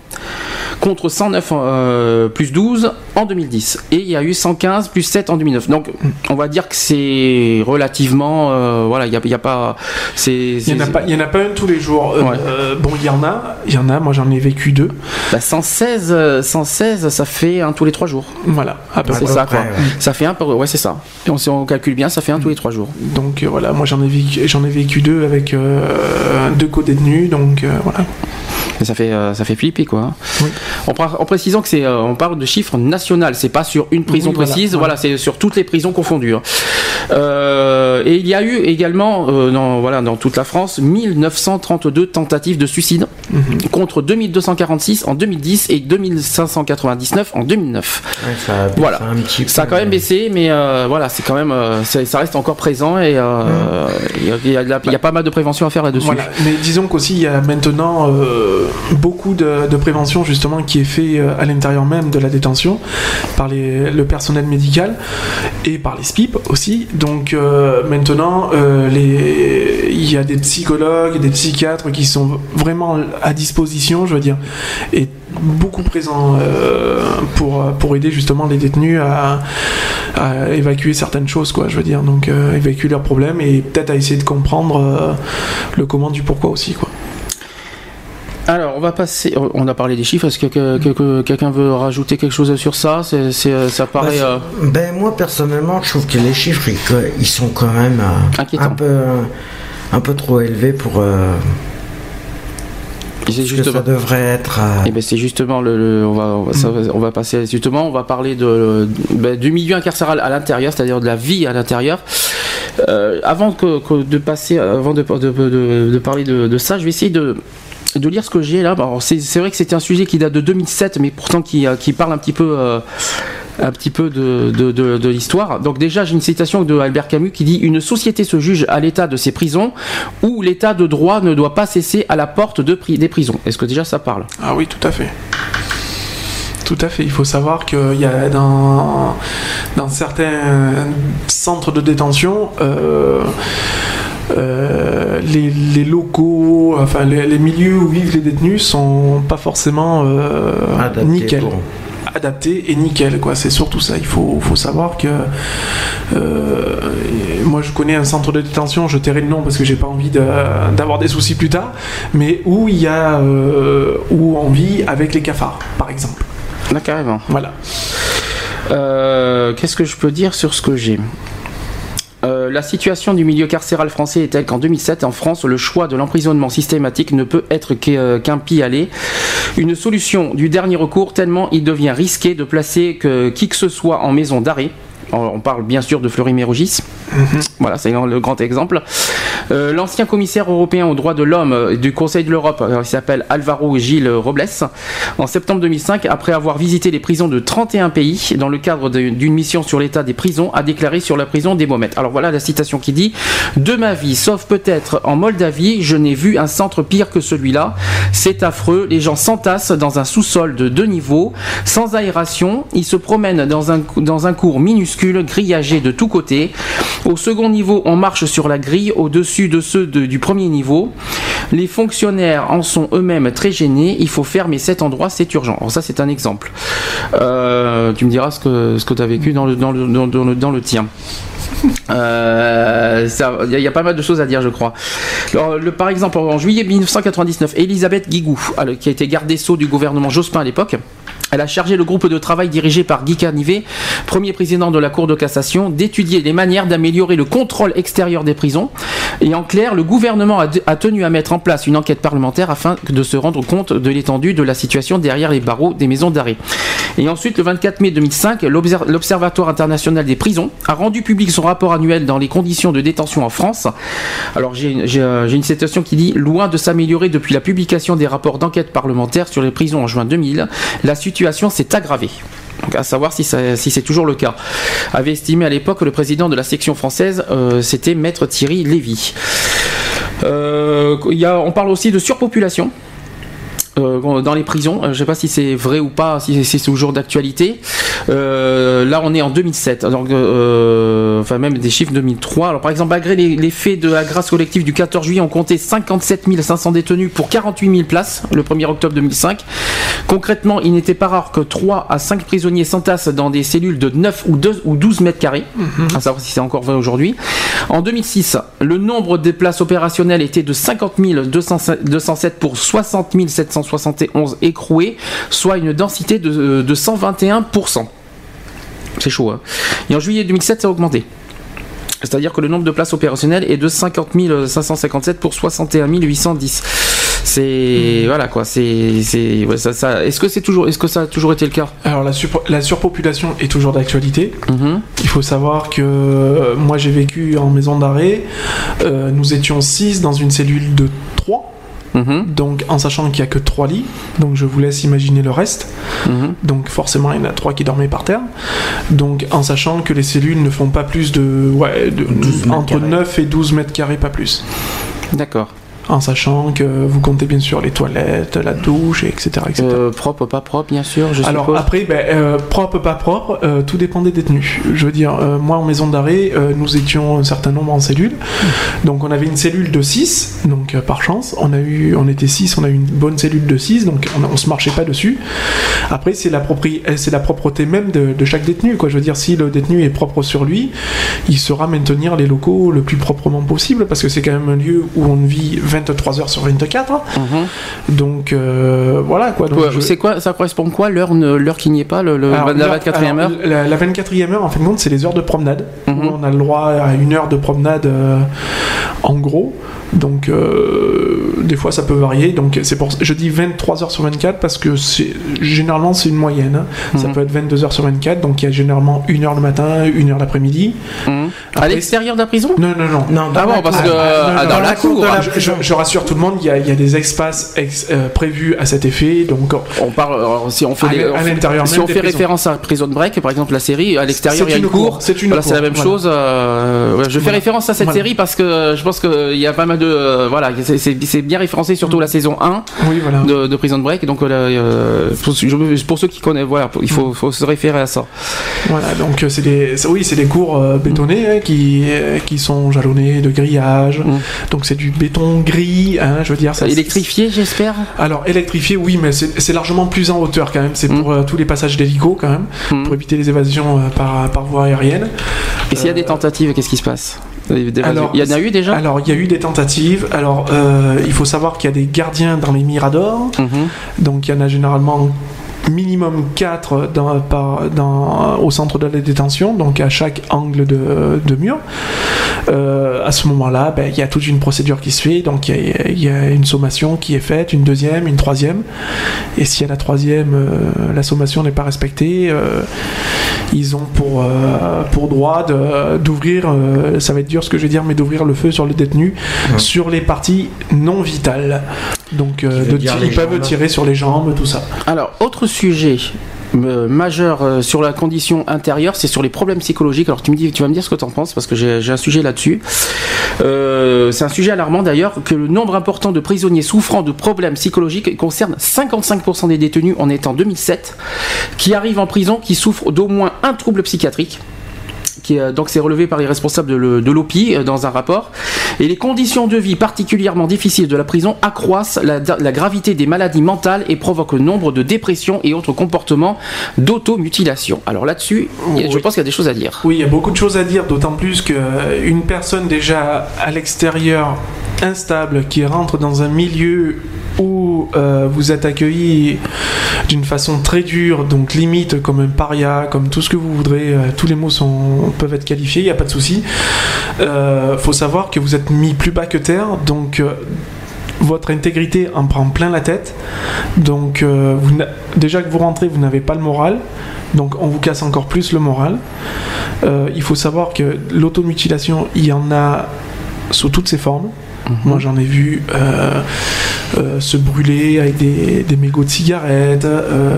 S1: contre 109 euh, plus 12 en 2010. Et il y a eu 115 plus 7 en 2009. Donc on va dire que c'est relativement... euh, voilà, il n'y a, il y a pas... c'est
S2: Il n'y en, a pas- il y en a pas un tous les jours. Euh,
S1: Ouais.
S2: euh, bon, il y en a, il y en a, moi j'en ai vécu deux.
S1: bah, 116, euh, 116, ça fait un tous les trois jours.
S2: Voilà, à peu
S1: C'est
S2: près.
S1: ça, quoi.
S3: ouais.
S1: Ça fait un peu, ouais, c'est ça. Et on, si on calcule bien, ça fait un tous les trois jours.
S2: Donc euh, voilà, moi j'en ai vécu, j'en ai vécu deux avec euh, deux co-détenus, donc euh, voilà.
S1: Et ça fait, euh, ça fait flipper, quoi.
S2: Oui.
S1: En, précisant que c'est, euh, on parle de chiffres nationaux, c'est pas sur une prison
S2: Oui,
S1: précise,
S2: voilà.
S1: voilà, c'est sur toutes les prisons confondues. hein. Euh, et il y a eu également, euh, dans, voilà, dans toute la France, 1932 tentatives de suicide
S2: Mhm.
S1: contre 2246 en 2010 et 2599 en 2009.
S3: Ouais, ça, a-
S1: Voilà.
S3: ça a un petit peu,
S1: Ça a quand même baissé, mais euh, voilà, c'est quand même, ça reste encore présent et il y, a- y y pas mal de prévention à faire là-dessus.
S2: Voilà. Mais disons qu'aussi il y a maintenant beaucoup de, prévention justement qui est fait euh, à l'intérieur même de la détention par le personnel médical et par les SPIP aussi. Donc euh, maintenant euh, il y a des psychologues, des psychiatres qui sont vraiment à disposition, je veux dire, et beaucoup présents pour, aider justement les détenus à, à évacuer certaines choses, quoi, je veux dire, donc évacuer leurs problèmes et peut-être à essayer de comprendre le comment du pourquoi aussi, quoi.
S1: Alors, on va passer. On a parlé des chiffres. Est-ce que, que- que- que quelqu'un veut rajouter quelque chose sur ça? C'est, c'est- ça paraît.
S3: Bah,
S1: euh,
S3: Ben moi personnellement, je trouve que les chiffres ils, sont quand même euh,
S1: Inquiétants.
S3: un peu un peu trop élevés pour euh,
S1: c'est
S3: que ça devrait être. euh,
S1: Eh ben, c'est justement le, le- on, va, on, va, ça va- on va passer justement on va parler de, ben, du milieu incarcéral à l'intérieur c'est-à-dire de la vie à l'intérieur Euh, avant que, que de passer avant de, de, de- de parler de, de ça je vais essayer de de lire ce que j'ai là c'est, vrai que c'était un sujet qui date de 2007 mais pourtant qui, euh, qui parle un petit peu euh, de, l'histoire. Donc déjà, j'ai une citation de Albert Camus qui dit Une société se juge à l'état de ses prisons où l'état de droit ne doit pas cesser à la porte des prisons. Est-ce que déjà ça parle?
S2: Ah oui, tout à fait. Tout à fait. Il faut savoir qu'il y a dans, dans certains centres de détention, euh, euh, les, les locaux, enfin les, les milieux où vivent les détenus sont pas forcément euh,
S3: adaptés
S2: nickel.
S3: pour-
S2: adapté et nickel. Quoi. C'est surtout ça. Il faut, faut savoir que euh, moi je connais un centre de détention, je tairai le nom parce que j'ai pas envie de- d'avoir des soucis plus tard, mais où il y a euh, où on vit avec les cafards, par exemple.
S1: Là, carrément.
S2: Voilà.
S1: Euh, Qu'est-ce que je peux dire sur ce que j'ai? Euh, la situation du milieu carcéral français est telle qu'en 2007, en France, le choix de l'emprisonnement systématique ne peut être qu'un euh, qu'un pis-aller. Une solution du dernier recours tellement il devient risqué de placer qui que ce soit en maison d'arrêt. On parle bien sûr de Fleury-Mérogis. Voilà, c'est le grand exemple. Euh, L'ancien commissaire européen aux droits de l'homme euh, du Conseil de l'Europe, euh, il s'appelle Alvaro Gilles Robles, en septembre 2005, après avoir visité les prisons de 31 pays dans le cadre d'une mission sur l'état des prisons, a déclaré sur la prison des Momettes. Alors voilà la citation qui dit De ma vie, sauf peut-être en Moldavie, je n'ai vu un centre pire que celui-là. C'est affreux, les gens s'entassent dans un sous-sol de deux niveaux, sans aération, ils se promènent dans un, dans un cours minuscule, grillagé de tous côtés. Au second niveau, on marche sur la grille au-dessus de ceux de- du premier niveau. Les fonctionnaires en sont eux-mêmes très gênés. Il faut fermer cet endroit, c'est urgent. Alors ça, c'est un exemple. Euh, tu me diras ce que, tu as vécu dans le, dans le, dans, le, dans le tien. Euh, Il y, a- pas mal de choses à dire, je crois. Alors, le, par exemple, en juillet 1999, Elisabeth Guigou, qui a été garde des Sceaux du gouvernement Jospin à l'époque, elle a chargé le groupe de travail dirigé par Guy Canivet, premier président de la Cour de cassation, d'étudier les manières d'améliorer le contrôle extérieur des prisons. Et en clair, le gouvernement a, a tenu à mettre en place une enquête parlementaire afin de se rendre compte de l'étendue de la situation derrière les barreaux des maisons d'arrêt. Et ensuite, le 24 mai 2005, l'Obser- l'Observatoire international des prisons a rendu public son rapport annuel dans les conditions de détention en France. Alors j'ai j'ai, euh, une citation qui dit Loin de s'améliorer depuis la publication des rapports d'enquête parlementaire sur les prisons en juin 2000, la situation s'est aggravée. À savoir si, c'est toujours le cas. Avait estimé à l'époque que le président de la section française, euh, c'était Maître Thierry Lévy. Euh, on parle aussi de surpopulation. Euh, dans les prisons, Euh, je ne sais pas si c'est vrai ou pas, si c'est toujours d'actualité. Euh, là, on est en 2007, donc, euh, enfin même des chiffres 2003. Alors, par exemple, malgré les, les faits de la grâce collective du 14 juillet, on comptait 57 500 détenus pour 48 000 places le 1er octobre 2005. Concrètement, il n'était pas rare que 3 à 5 prisonniers s'entassent dans des cellules de 9 ou, 2, ou 12 mètres carrés, à savoir si c'est encore vrai aujourd'hui. En 2006, le nombre de places opérationnelles était de 50 207 pour 60 771 écroués, soit une densité de, de 121%. C'est chaud. Hein Et en juillet 2007, ça a augmenté. C'est-à-dire que le nombre de places opérationnelles est de 50 557 pour 61 810. C'est voilà quoi. C'est c'est ouais, ça, ça- Est-ce que c'est toujours est-ce que ça a toujours été le cas?
S2: Alors la, surpo- la surpopulation est toujours d'actualité.
S1: Mhm.
S2: Il faut savoir que euh, moi j'ai vécu en maison d'arrêt. Euh, nous étions 6 dans une cellule de 3.
S1: Mhm.
S2: Donc en sachant qu'il n'y a que 3 lits. Donc je vous laisse imaginer le reste.
S1: Mhm.
S2: Donc forcément il y en a 3 qui dormaient par terre. Donc en sachant que les cellules ne font pas plus de... Ouais, de
S3: 12 mètres
S2: entre
S3: carrés.
S2: 9 et 12 mètres carrés, pas plus.
S1: D'accord.
S2: En sachant que vous comptez bien sûr les toilettes, la douche, et etc. etc.
S1: Euh, propre, pas propre, bien sûr. Je
S2: Alors
S1: suppose.
S2: après, ben, euh, propre, pas propre, euh, tout dépend des détenus. Je veux dire, euh, moi en maison d'arrêt, euh, nous étions un certain nombre en cellule. Donc on avait une cellule de 6, donc par chance, on, a eu, on était 6, on a eu une bonne cellule de 6, donc on, on se marchait pas dessus. Après, c'est la, propri- c'est la propreté même de, de chaque détenu. Quoi. Je veux dire, si le détenu est propre sur lui, il saura maintenir les locaux le plus proprement possible, parce que c'est quand même un lieu où on vit 23 heures sur 24.
S1: Mhm.
S2: Donc euh, voilà quoi. Donc,
S1: Ouais,
S2: je-
S1: C'est quoi Ça correspond quoi l'heure l'heure qui n'y est pas le, le-
S2: Alors,
S1: la
S2: l'heure-
S1: 24e heure?
S2: la, la 24e heure, en fin de compte, c'est les heures de promenade.
S1: Mhm.
S2: Où on a le droit à une heure de promenade euh, en gros. Donc, euh, des fois, ça peut varier. Donc, c'est pour je dis 23 heures sur 24 parce que c'est généralement, c'est une moyenne. hein. Ça
S1: Mhm.
S2: peut être 22 heures sur 24. Donc, il y a généralement une heure le matin, une heure l'après-midi.
S1: Mhm. À
S2: Après,
S1: l'extérieur de la prison?
S2: Non, non, non.
S3: Non, dans
S1: Ah bon,
S3: la
S1: parce
S3: cour.
S1: que
S2: non,
S1: euh,
S2: non,
S1: dans, la cour,
S3: la-
S2: Je, je- je rassure tout le monde, il y a, il y a des espaces ex- euh, prévus à cet effet. Donc,
S1: on parle alors, si on fait
S2: À
S1: des-
S2: l'in-
S1: on
S2: à
S1: fait-
S2: l'intérieur
S1: si
S2: même
S1: on
S2: des
S1: fait
S2: prisons.
S1: référence à Prison Break, par exemple la série, à l'extérieur il y a une
S2: une
S1: cour.
S2: cour, c'est une
S1: voilà, c'est la même
S2: voilà.
S1: chose. euh, ouais, je fais
S2: Voilà.
S1: référence à cette série parce que je pense qu'il y a pas mal de euh, voilà, c'est- bien référencé surtout la saison 1
S2: oui, voilà.
S1: de, de Prison Break. Donc euh, euh, pour, ceux qui connaissent, voilà, il faut, faut se référer à ça.
S2: Voilà, donc c'est des, oui, c'est des cours bétonnés hein, qui, qui sont jalonnés de grillage.
S1: Mm.
S2: Donc c'est du béton gris hein, je veux dire. Ça,
S1: Électrifié, j'espère?
S2: Alors, électrifié, oui, mais c'est largément plus en hauteur quand même. C'est
S1: Mm.
S2: pour euh, tous les passages d'hélico quand même,
S1: Mm.
S2: pour éviter les évasions euh, par, par voie aérienne.
S1: Et s'il y a des tentatives, qu'est-ce qui se passe?
S2: Alors,
S1: Il y en a eu déjà
S2: Alors, il y a eu des tentatives. Alors, euh, il faut savoir qu'il y a des gardiens dans les miradors.
S1: Mhm.
S2: Donc, il y en a généralement minimum 4 dans, par, dans, au centre de la détention, donc à chaque angle de, de mur. Euh, à ce moment-là, ben, il y a toute une procédure qui se fait. Donc, il y, a- il y a une sommation qui est faite, une deuxième, une troisième. Et si à la troisième, euh, la sommation n'est pas respectée, euh, ils ont pour, euh, pour droit d'ouvrir, euh, ça va être dur ce que je vais dire, mais d'ouvrir le feu sur le détenu
S3: Ouais.
S2: sur les parties non vitales. Donc, euh, de ils peuvent
S3: jambes.
S2: tirer sur les jambes, tout ça.
S1: Alors, autre sujet euh, majeur euh, sur la condition intérieure, c'est sur les problèmes psychologiques. Alors, tu, me dis, tu vas me dire ce que tu en penses, parce que j'ai un sujet là-dessus. Euh, c'est un sujet alarmant d'ailleurs, que le nombre important de prisonniers souffrant de problèmes psychologiques concerne 55% des détenus en étant 2007, qui arrivent en prison, qui souffrent d'au moins un trouble psychiatrique. Qui, euh, donc c'est relevé par les responsables de l'OPI euh, dans un rapport. Et les conditions de vie particulièrement difficiles de la prison accroissent la, la gravité des maladies mentales et provoquent le nombre de dépressions et autres comportements d'automutilation. Alors là-dessus, je pense qu'il y a des choses à dire.
S2: Oui, il y a beaucoup de choses à dire, d'autant plus qu'une personne déjà à l'extérieur instable qui rentre dans un milieu où euh, vous êtes accueilli d'une façon très dure, donc limite comme un paria, comme tout ce que vous voudrez, euh, tous les mots peuvent être qualifiés, il n'y a pas de souci. Euh, faut savoir que vous êtes mis plus bas que terre, donc euh, votre intégrité en prend plein la tête. Donc déjà que vous rentrez, vous n'avez pas le moral, donc on vous casse encore plus le moral. Il faut savoir que l'automutilation, il y en a sous toutes ses formes. Moi j'en ai vu euh, euh, se brûler avec des, mégots de cigarettes, euh,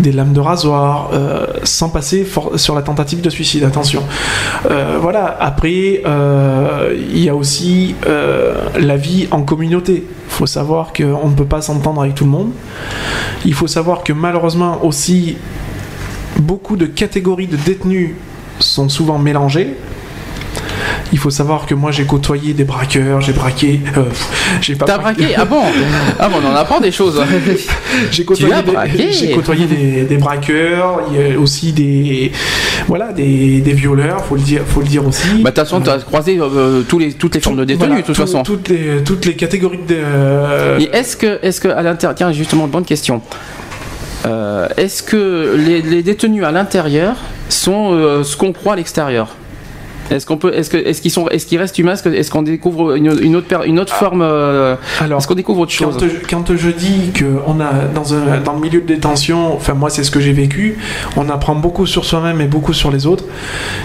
S2: des lames de rasoir, sans passer sur la tentative de suicide, attention. Voilà, après il y a aussi la vie en communauté. Il faut savoir qu'on ne peut pas s'entendre avec tout le monde. Il faut savoir que malheureusement aussi beaucoup de catégories de détenus sont souvent mélangées. Il faut savoir que moi j'ai côtoyé des braqueurs, j'ai braqué, euh, j'ai pas
S1: T'as braqué Ah bon? Ah bon, on en apprend des choses.
S2: j'ai
S1: Tu
S2: côtoyé,
S1: as
S2: des, j'ai côtoyé des, des braqueurs, il y a aussi des, voilà, des, des violeurs, faut le dire, faut le dire aussi.
S1: Bah, de toute façon, t'as croisé euh, tous les, toutes les formes de détenus,
S2: Voilà,
S1: de toute
S2: tout-
S1: façon.
S2: toutes les, toutes les catégories de. euh,
S1: Et est-ce que, est-ce que à l'intérieur, tiens, justement, bonne question. Euh, est-ce que les, les détenus à l'intérieur sont euh, ce qu'on croit à l'extérieur? Est-ce qu'on peut, est-ce que, est-ce qu'ils sont, est-ce qu'ils restent humains Est-ce qu'on découvre une, une autre, une autre forme euh,
S2: alors,
S1: Est-ce qu'on découvre autre chose?
S2: Quand, je- quand je dis qu'on a dans, un, dans le milieu de détention, enfin moi c'est ce que j'ai vécu, on apprend beaucoup sur soi-même et beaucoup sur les autres.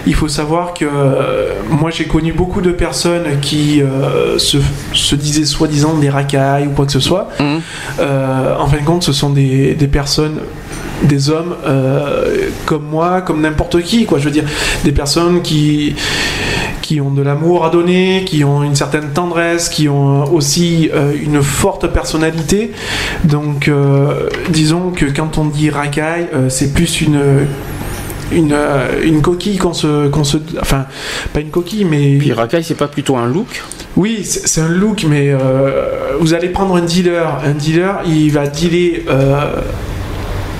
S2: Il faut savoir que euh, moi j'ai connu beaucoup de personnes qui euh, se, se disaient soi-disant des racailles ou quoi que ce soit. Euh, en fin de compte, ce sont des, des personnes, des hommes euh, comme moi, comme n'importe qui, quoi. Je veux dire, des personnes qui qui ont de l'amour à donner, qui ont une certaine tendresse, qui ont aussi euh, une forte personnalité. Donc, euh, disons que quand on dit racaille, euh, c'est plus une une, euh, une coquille qu'on se, qu'on se enfin pas une coquille mais
S1: Puis racaille, c'est pas plutôt un look?
S2: Oui, c'est c'est un look, mais euh, vous allez prendre un dealer. Un dealer, il va dealer euh,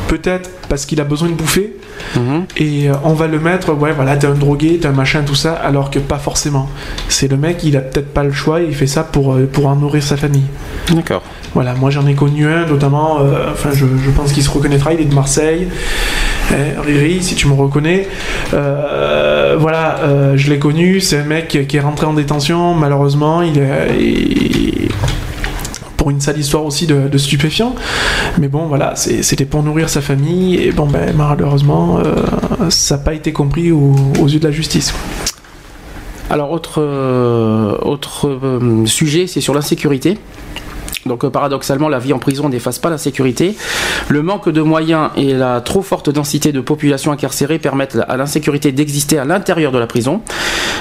S2: peut-être parce qu'il a besoin de bouffer,
S1: Mhm.
S2: et euh, on va le mettre, ouais, voilà, t'es un drogué, t'es un machin, tout ça, alors que pas forcément. C'est le mec, il a peut-être pas le choix, et il fait ça pour, euh, pour en nourrir sa famille.
S1: D'accord.
S2: Voilà, moi j'en ai connu un, notamment, euh, enfin, je, je pense qu'il se reconnaîtra, il est de Marseille. Eh, Riri, si tu me reconnais. Euh, voilà, euh, je l'ai connu, c'est un mec qui est rentré en détention, malheureusement, il est. il- une sale histoire aussi de, stupéfiants. Mais bon, voilà, c'était pour nourrir sa famille, et bon, ben, malheureusement, euh, ça n'a pas été compris au- aux yeux de la justice.
S1: Alors autre euh, autre euh, sujet, c'est sur l'insécurité. Donc euh, paradoxalement, la vie en prison n'efface pas la sécurité. Le manque de moyens et la trop forte densité de population incarcérée permettent à l'insécurité d'exister à l'intérieur de la prison.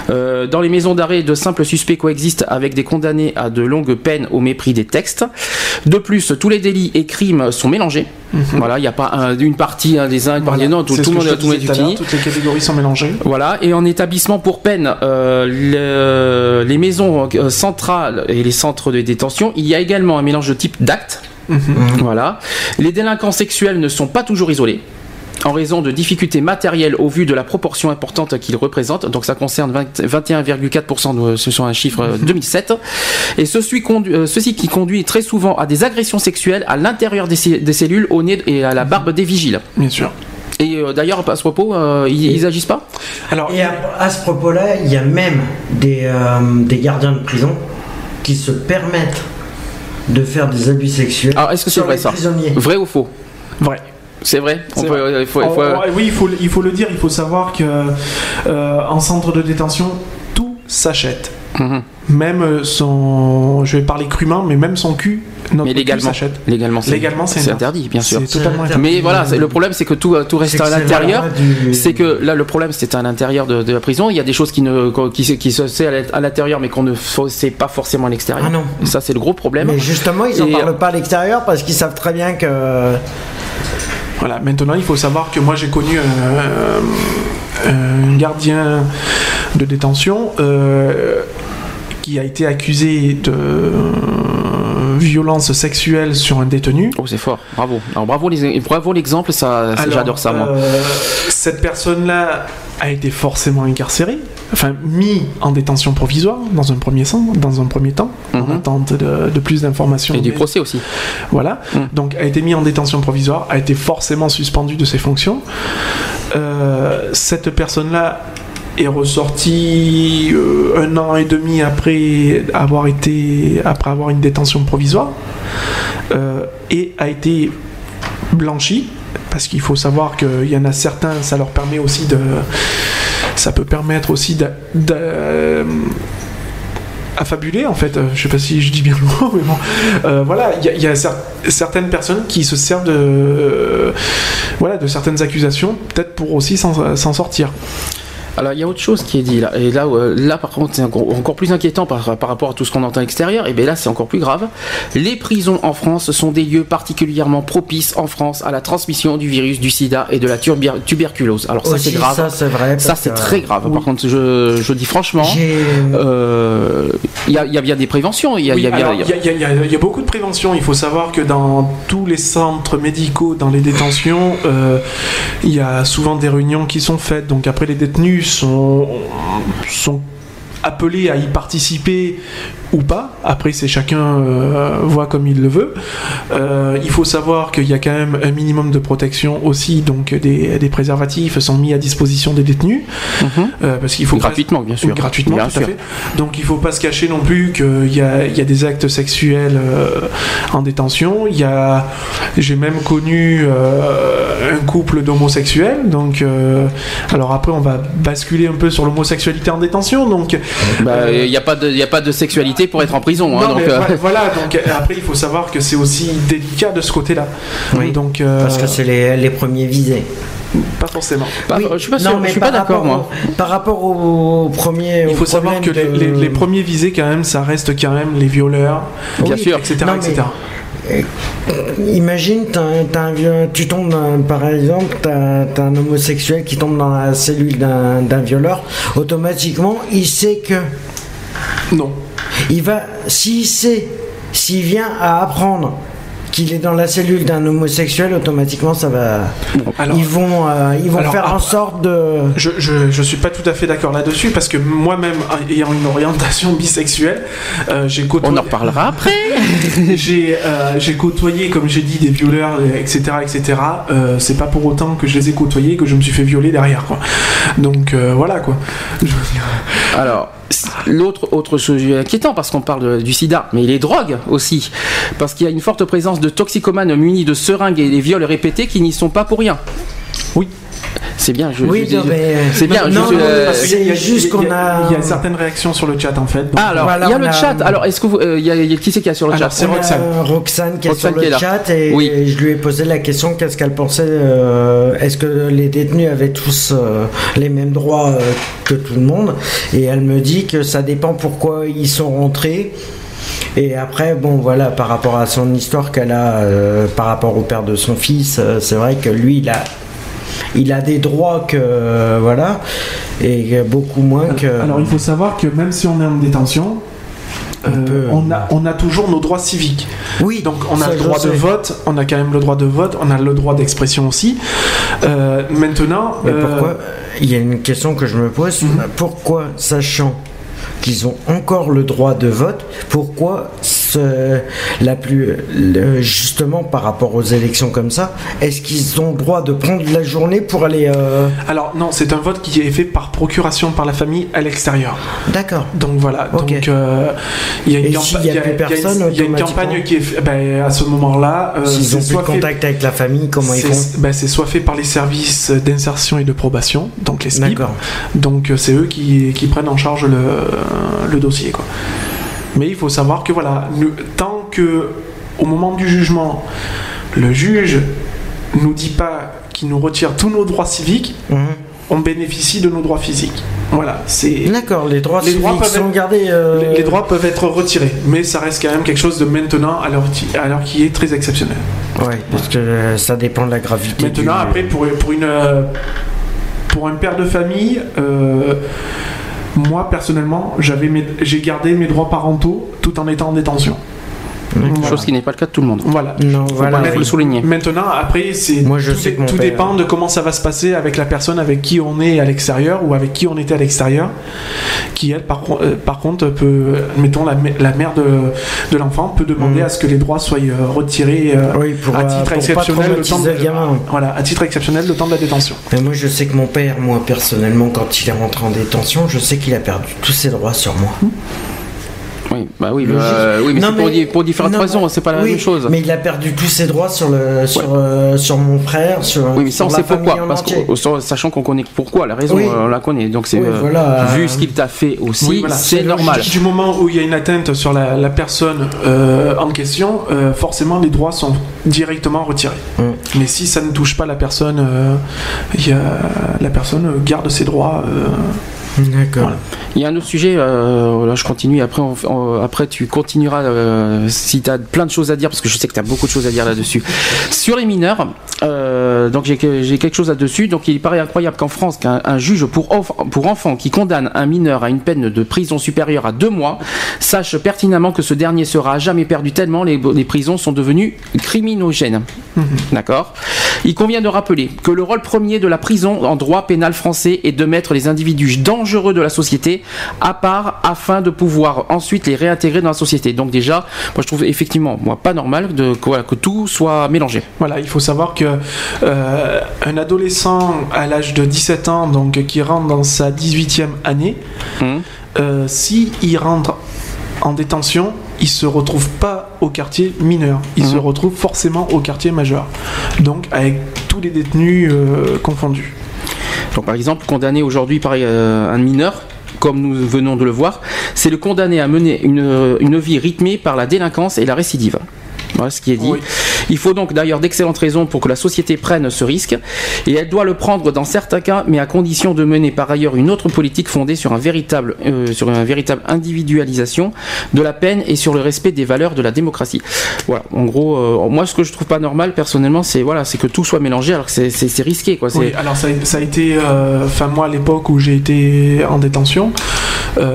S1: Euh, dans les maisons d'arrêt, de simples suspects coexistent avec des condamnés à de longues peines au mépris des textes. De plus, tous les délits et crimes sont mélangés. Voilà, il n'y a pas un- une partie hein, des uns, une partie des
S2: Voilà.
S1: autres, tout, tout le monde
S2: te
S1: tout est
S2: Toutes les catégories sont mélangées.
S1: voilà, et en établissement pour peine, euh, le- les maisons euh, centrales et les centres de détention, il y a également un mélange de types d'actes. Voilà. Les délinquants sexuels ne sont pas toujours isolés. En raison de difficultés matérielles au vu de la proportion importante qu'ils représentent, donc ça concerne 20 21,4%, de- ce sont un chiffre euh, 2007, et ceci, condu- euh, ceci qui conduit très souvent à des agressions sexuelles à l'intérieur des, cellules, au nez et à la barbe des vigiles.
S2: Bien sûr.
S1: Et euh, d'ailleurs, à ce propos, euh, ils, ils agissent pas?
S2: Alors,
S3: Et à, à ce propos-là, il y a même des, euh, des gardiens de prison qui se permettent de faire des abus sexuels
S1: Alors, est-ce que c'est
S3: sur
S1: vrai
S3: les
S1: ça?
S3: prisonniers.
S1: Vrai ou faux?
S2: Vrai.
S1: C'est vrai. On
S2: C'est
S1: peut-
S2: vrai.
S1: il faut- il
S2: On-
S1: faut-
S2: on- oui, il faut, il faut le dire, il faut savoir que euh, en centre de détention, tout s'achète.
S1: Mhm.
S2: Même son, je vais parler crûment, mais même son cul, notre
S1: Mais
S2: cul
S1: légalement,
S2: s'achète.
S1: légalement, c'est
S2: Légalement, c'est
S1: interdit, bien sûr.
S2: C'est totalement interdit.
S1: Mais voilà, c'est- le problème, c'est que tout, tout reste à l'intérieur.
S3: du-
S1: C'est que là, le problème, c'est à l'intérieur de, de la prison. Il y a des choses qui ne, qui, se- qui se sait à l'int- à l'intérieur, mais qu'on ne sait pas forcément à l'extérieur.
S3: Ah non.
S1: Ça, c'est le gros problème.
S3: Mais justement, ils n'en
S1: Et-
S3: parlent pas à l'extérieur parce qu'ils savent très bien que.
S2: Voilà, maintenant il faut savoir que moi j'ai connu un, un gardien de détention euh, qui a été accusé de violence sexuelle sur un détenu.
S1: Oh, c'est fort. Bravo. Alors, bravo les, bravo l'exemple. Ça, j'adore ça, moi.
S2: euh, cette personne-là a été forcément incarcérée, enfin mis en détention provisoire dans un premier, sens, dans un premier temps, en
S1: Mhm.
S2: attente de, de plus d'informations.
S1: Et du procès aussi.
S2: Voilà.
S1: Mm.
S2: Donc a été mis en détention provisoire, a été forcément suspendu de ses fonctions. Euh, cette personne-là est ressortie euh, un an et demi après avoir été après avoir une détention provisoire euh, et a été blanchi parce qu'il faut savoir qu'il y en a certains ça leur permet aussi de ça peut permettre aussi de, de- affabuler en fait, Euh, je sais pas si je dis bien le mot, mais bon, Euh, voilà, il y a, certaines personnes qui se servent de, euh, voilà, de certaines accusations, peut-être pour aussi s'en sortir.
S1: Alors il y a autre chose qui est dit là, et là, euh, là par contre c'est encore, plus inquiétant par, par rapport à tout ce qu'on entend à l'extérieur, et bien là c'est encore plus grave. Les prisons en France sont des lieux particulièrement propices en France à la transmission du virus du sida et de la tuberculose. Alors ça c'est grave.
S3: ça, c'est vrai.
S1: Ça c'est très grave.
S3: Oui.
S1: Par contre je, je dis franchement, euh, il y, a, il y a bien des préventions. Il y a, il y a
S2: Oui,
S1: y a-
S2: y, a- y y beaucoup de prévention. Il faut savoir que dans tous les centres médicaux, dans les détentions, euh, il y a souvent des réunions qui sont faites. Donc après, les détenus sont, appelés à y participer ou pas. Après, c'est chacun euh, voit comme il le veut. Euh, il faut savoir qu'il y a quand même un minimum de protection aussi. Donc des, des préservatifs sont mis à disposition des détenus.
S1: Mhm.
S2: Euh, parce qu'il faut pas-
S1: gratuitement bien sûr.
S2: gratuitement,
S1: Bien
S2: tout
S1: sûr.
S2: à fait. Donc il faut pas se cacher non plus qu'il y a, il y a des actes sexuels euh, en détention. Il y a, j'ai même connu euh, un couple d'homosexuels. Donc, euh, alors après on va basculer un peu sur l'homosexualité en détention. Donc,
S1: Bah, Il n'y a pas de, il y a pas de sexualité pour être en prison. hein,
S2: non,
S1: donc, euh,
S2: voilà, Donc euh, après il faut savoir que c'est aussi délicat de ce côté-là.
S3: Oui.
S2: Donc, euh,
S3: Parce que c'est les, les premiers visés.
S2: pas forcément.
S1: pas-
S3: Oui.
S1: je suis pas
S3: Non,
S1: sûr,
S3: mais
S1: je suis pas d'accord moi.
S3: par rapport aux premiers.
S2: Il faut savoir que les,
S3: problèmes de-
S2: les- les premiers visés quand même, ça reste quand même les violeurs,
S1: Bien
S3: Oui,
S1: sûr.
S2: etc.,
S3: Non, mais-
S2: etc.
S3: Imagine, t'as- t'as un vieux- tu tombes dans- par exemple, t'as as un homosexuel qui tombe dans la cellule d'un d'un violeur, automatiquement il sait que
S2: Non.
S3: Il va, s'il sait, s'il vient à apprendre qu'il est dans la cellule d'un homosexuel, automatiquement ça va.
S2: Alors,
S3: ils vont, euh, ils vont
S2: alors,
S3: faire en sorte de.
S2: Je, je, je suis pas tout à fait d'accord là-dessus parce que moi-même ayant une orientation bisexuelle, euh, j'ai côtoyé,
S1: On en reparlera après.
S2: j'ai euh, j'ai côtoyé comme j'ai dit des violeurs etc etc. Euh, c'est pas pour autant que je les ai côtoyés que je me suis fait violer derrière quoi. Donc euh, voilà quoi.
S1: Alors, l'autre autre sujet inquiétant, parce qu'on parle de- du sida, mais les drogues aussi. Parce qu'il y a une forte présence de toxicomanes munis de seringues et des viols répétés qui n'y sont pas pour rien.
S2: Oui.
S1: C'est bien, je,
S3: Oui,
S1: je-
S3: mais-
S1: c'est bien.
S3: Non,
S1: je- euh,
S3: c'est juste qu'on a-
S2: Il y a certaines réactions sur le chat en fait. donc-
S1: Ah, alors,
S3: Voilà,
S1: il y a le
S3: a-
S1: chat. Alors, est-ce que vous. euh, il y a, il y a- qui c'est qui a sur le
S2: Alors,
S1: chat
S2: c'est Roxane.
S3: Roxane qui est
S1: Roxane
S3: sur
S1: qui
S3: le chat et
S1: Oui.
S3: je lui ai posé la question qu'est-ce qu'elle pensait. euh, Est-ce que les détenus avaient tous euh, les mêmes droits euh, que tout le monde? Et elle me dit que ça dépend pourquoi ils sont rentrés. Et après, bon, voilà, par rapport à son histoire qu'elle a, euh, par rapport au père de son fils, euh, c'est vrai que lui, il a, il a des droits que, euh, voilà, et beaucoup moins que.
S2: Alors il faut savoir que même si on est en détention, euh,
S3: On
S2: a, on a toujours nos droits civiques.
S3: oui,
S2: Donc on a le droit de vote, on a quand même le droit de vote, on a le droit d'expression aussi. Euh, maintenant,
S3: Mais
S2: euh,
S3: pourquoi Il y a une question que je me pose.
S2: Mhm.
S3: Pourquoi, sachant qu'ils ont encore le droit de vote, pourquoi ce- la plus justement par rapport aux élections comme ça, est-ce qu'ils ont droit de prendre la journée pour aller euh,
S2: alors non, c'est un vote qui est fait par procuration par la famille à l'extérieur.
S3: D'accord.
S2: Donc voilà, donc euh, il y a une, campa-
S3: y a
S2: il y a- y une- y a campagne qui est fait- ben, à ce moment-là, euh,
S3: S'ils ont plus de
S2: fait
S3: contact avec la famille, comment ils font
S2: c'est ben, c'est soit fait par les services d'insertion et de probation, donc les.
S3: D'accord.
S2: Donc euh, c'est eux qui, qui prennent en charge le, le dossier. Quoi. Mais il faut savoir que voilà, tant que au moment du jugement, le juge nous dit pas qu'il nous retire tous nos droits civiques,
S3: Mhm.
S2: on bénéficie de nos droits physiques. Voilà, c'est
S3: D'accord, les droits
S2: Les droits
S3: civiques
S2: peuvent
S3: sont
S2: être-
S3: gardés. euh,
S2: les, les droits peuvent être retirés, mais ça reste quand même quelque chose de maintenant à l'heure qui est très exceptionnel.
S3: Ouais, parce que euh, ça dépend de la gravité.
S2: Maintenant,
S3: du-
S2: après, pour, pour, une, euh, pour un père de famille, euh, moi personnellement, j'ai gardé mes droits parentaux tout en étant en détention. Voilà.
S1: Chose qui n'est pas le cas de tout le monde.
S2: Voilà.
S3: Non,
S1: Faut
S3: voilà.
S1: le souligner.
S2: Maintenant, après, c'est
S3: Moi, je
S2: tout,
S3: sais que
S2: tout
S3: père-
S2: dépend de comment ça va se passer avec la personne avec qui on est à l'extérieur ou avec qui on était à l'extérieur, qui elle, par, euh, par contre, peut, mettons la, la mère de, de l'enfant peut demander
S3: Mhm.
S2: à ce que les droits soient euh, retirés euh,
S3: Oui, pour,
S2: à titre
S3: pour pas
S2: exceptionnel le temps de,
S3: gamin.
S2: voilà, à titre exceptionnel le temps de la détention.
S3: Mais moi, je sais que mon père, moi personnellement, quand il est rentré en détention, je sais qu'il a perdu tous ses droits sur moi.
S1: Oui, bah oui, bah, oui mais c'est pour,
S3: mais-
S1: pour différentes
S3: non,
S1: raisons, c'est pas la
S3: oui,
S1: même chose.
S3: Mais il a perdu tous ses droits sur le sur euh, sur mon frère, sur.
S1: Oui, mais ça on sait pourquoi, parce que sachant qu'on connaît pourquoi, la raison
S3: Oui.
S1: on la connaît, donc c'est
S3: Oui,
S1: euh,
S3: voilà,
S1: vu
S3: euh,
S1: ce qu'il t'a fait aussi,
S2: Oui, voilà.
S1: c'est normal.
S2: Du moment où il y a une atteinte sur la, la personne euh, en question, euh, forcément les droits sont directement retirés.
S3: Mm.
S2: Mais si ça ne touche pas la personne, euh, il y a, la personne garde ses droits.
S3: D'accord.
S2: Voilà.
S1: Il y a un autre sujet, euh, là je continue, après, on- on- après tu continueras euh, si tu as plein de choses à dire, parce que je sais que tu as beaucoup de choses à dire là-dessus. Sur les mineurs, euh, donc j'ai que- j'ai quelque chose là-dessus, donc il paraît incroyable qu'en France, qu'un un juge pour, enf- pour enfant qui condamne un mineur à une peine de prison supérieure à deux mois sache pertinemment que ce dernier sera à jamais perdu tellement les, les prisons sont devenues criminogènes. D'accord Il convient de rappeler que le rôle premier de la prison en droit pénal français est de mettre les individus dangereux de la société à part afin de pouvoir ensuite les réintégrer dans la société. Donc déjà, moi je trouve effectivement moi pas normal de que, voilà, que tout soit mélangé.
S2: Voilà, il faut savoir que euh, un adolescent à l'âge de 17 ans, donc qui rentre dans sa 18e année,
S1: Hum.
S2: euh, si il rentre en détention, il se retrouve pas au quartier mineur, il
S1: Mhm.
S2: se retrouve forcément au quartier majeur. Donc avec tous les détenus euh, confondus.
S1: Par exemple, condamné aujourd'hui par euh, un mineur, comme nous venons de le voir, c'est le condamné à mener une, une vie rythmée par la délinquance et la récidive. Voilà ce qui est dit.
S2: Oui.
S1: Il faut donc d'ailleurs d'excellentes raisons pour que la société prenne ce risque, et elle doit le prendre dans certains cas, mais à condition de mener par ailleurs une autre politique fondée sur un véritable, euh, sur une véritable individualisation de la peine et sur le respect des valeurs de la démocratie. Voilà. En gros, euh, moi ce que je trouve pas normal personnellement, c'est voilà, c'est que tout soit mélangé, alors que c'est- risqué quoi.
S2: Oui, alors ça, a- ça a été, euh, enfin moi à l'époque où j'ai été en détention,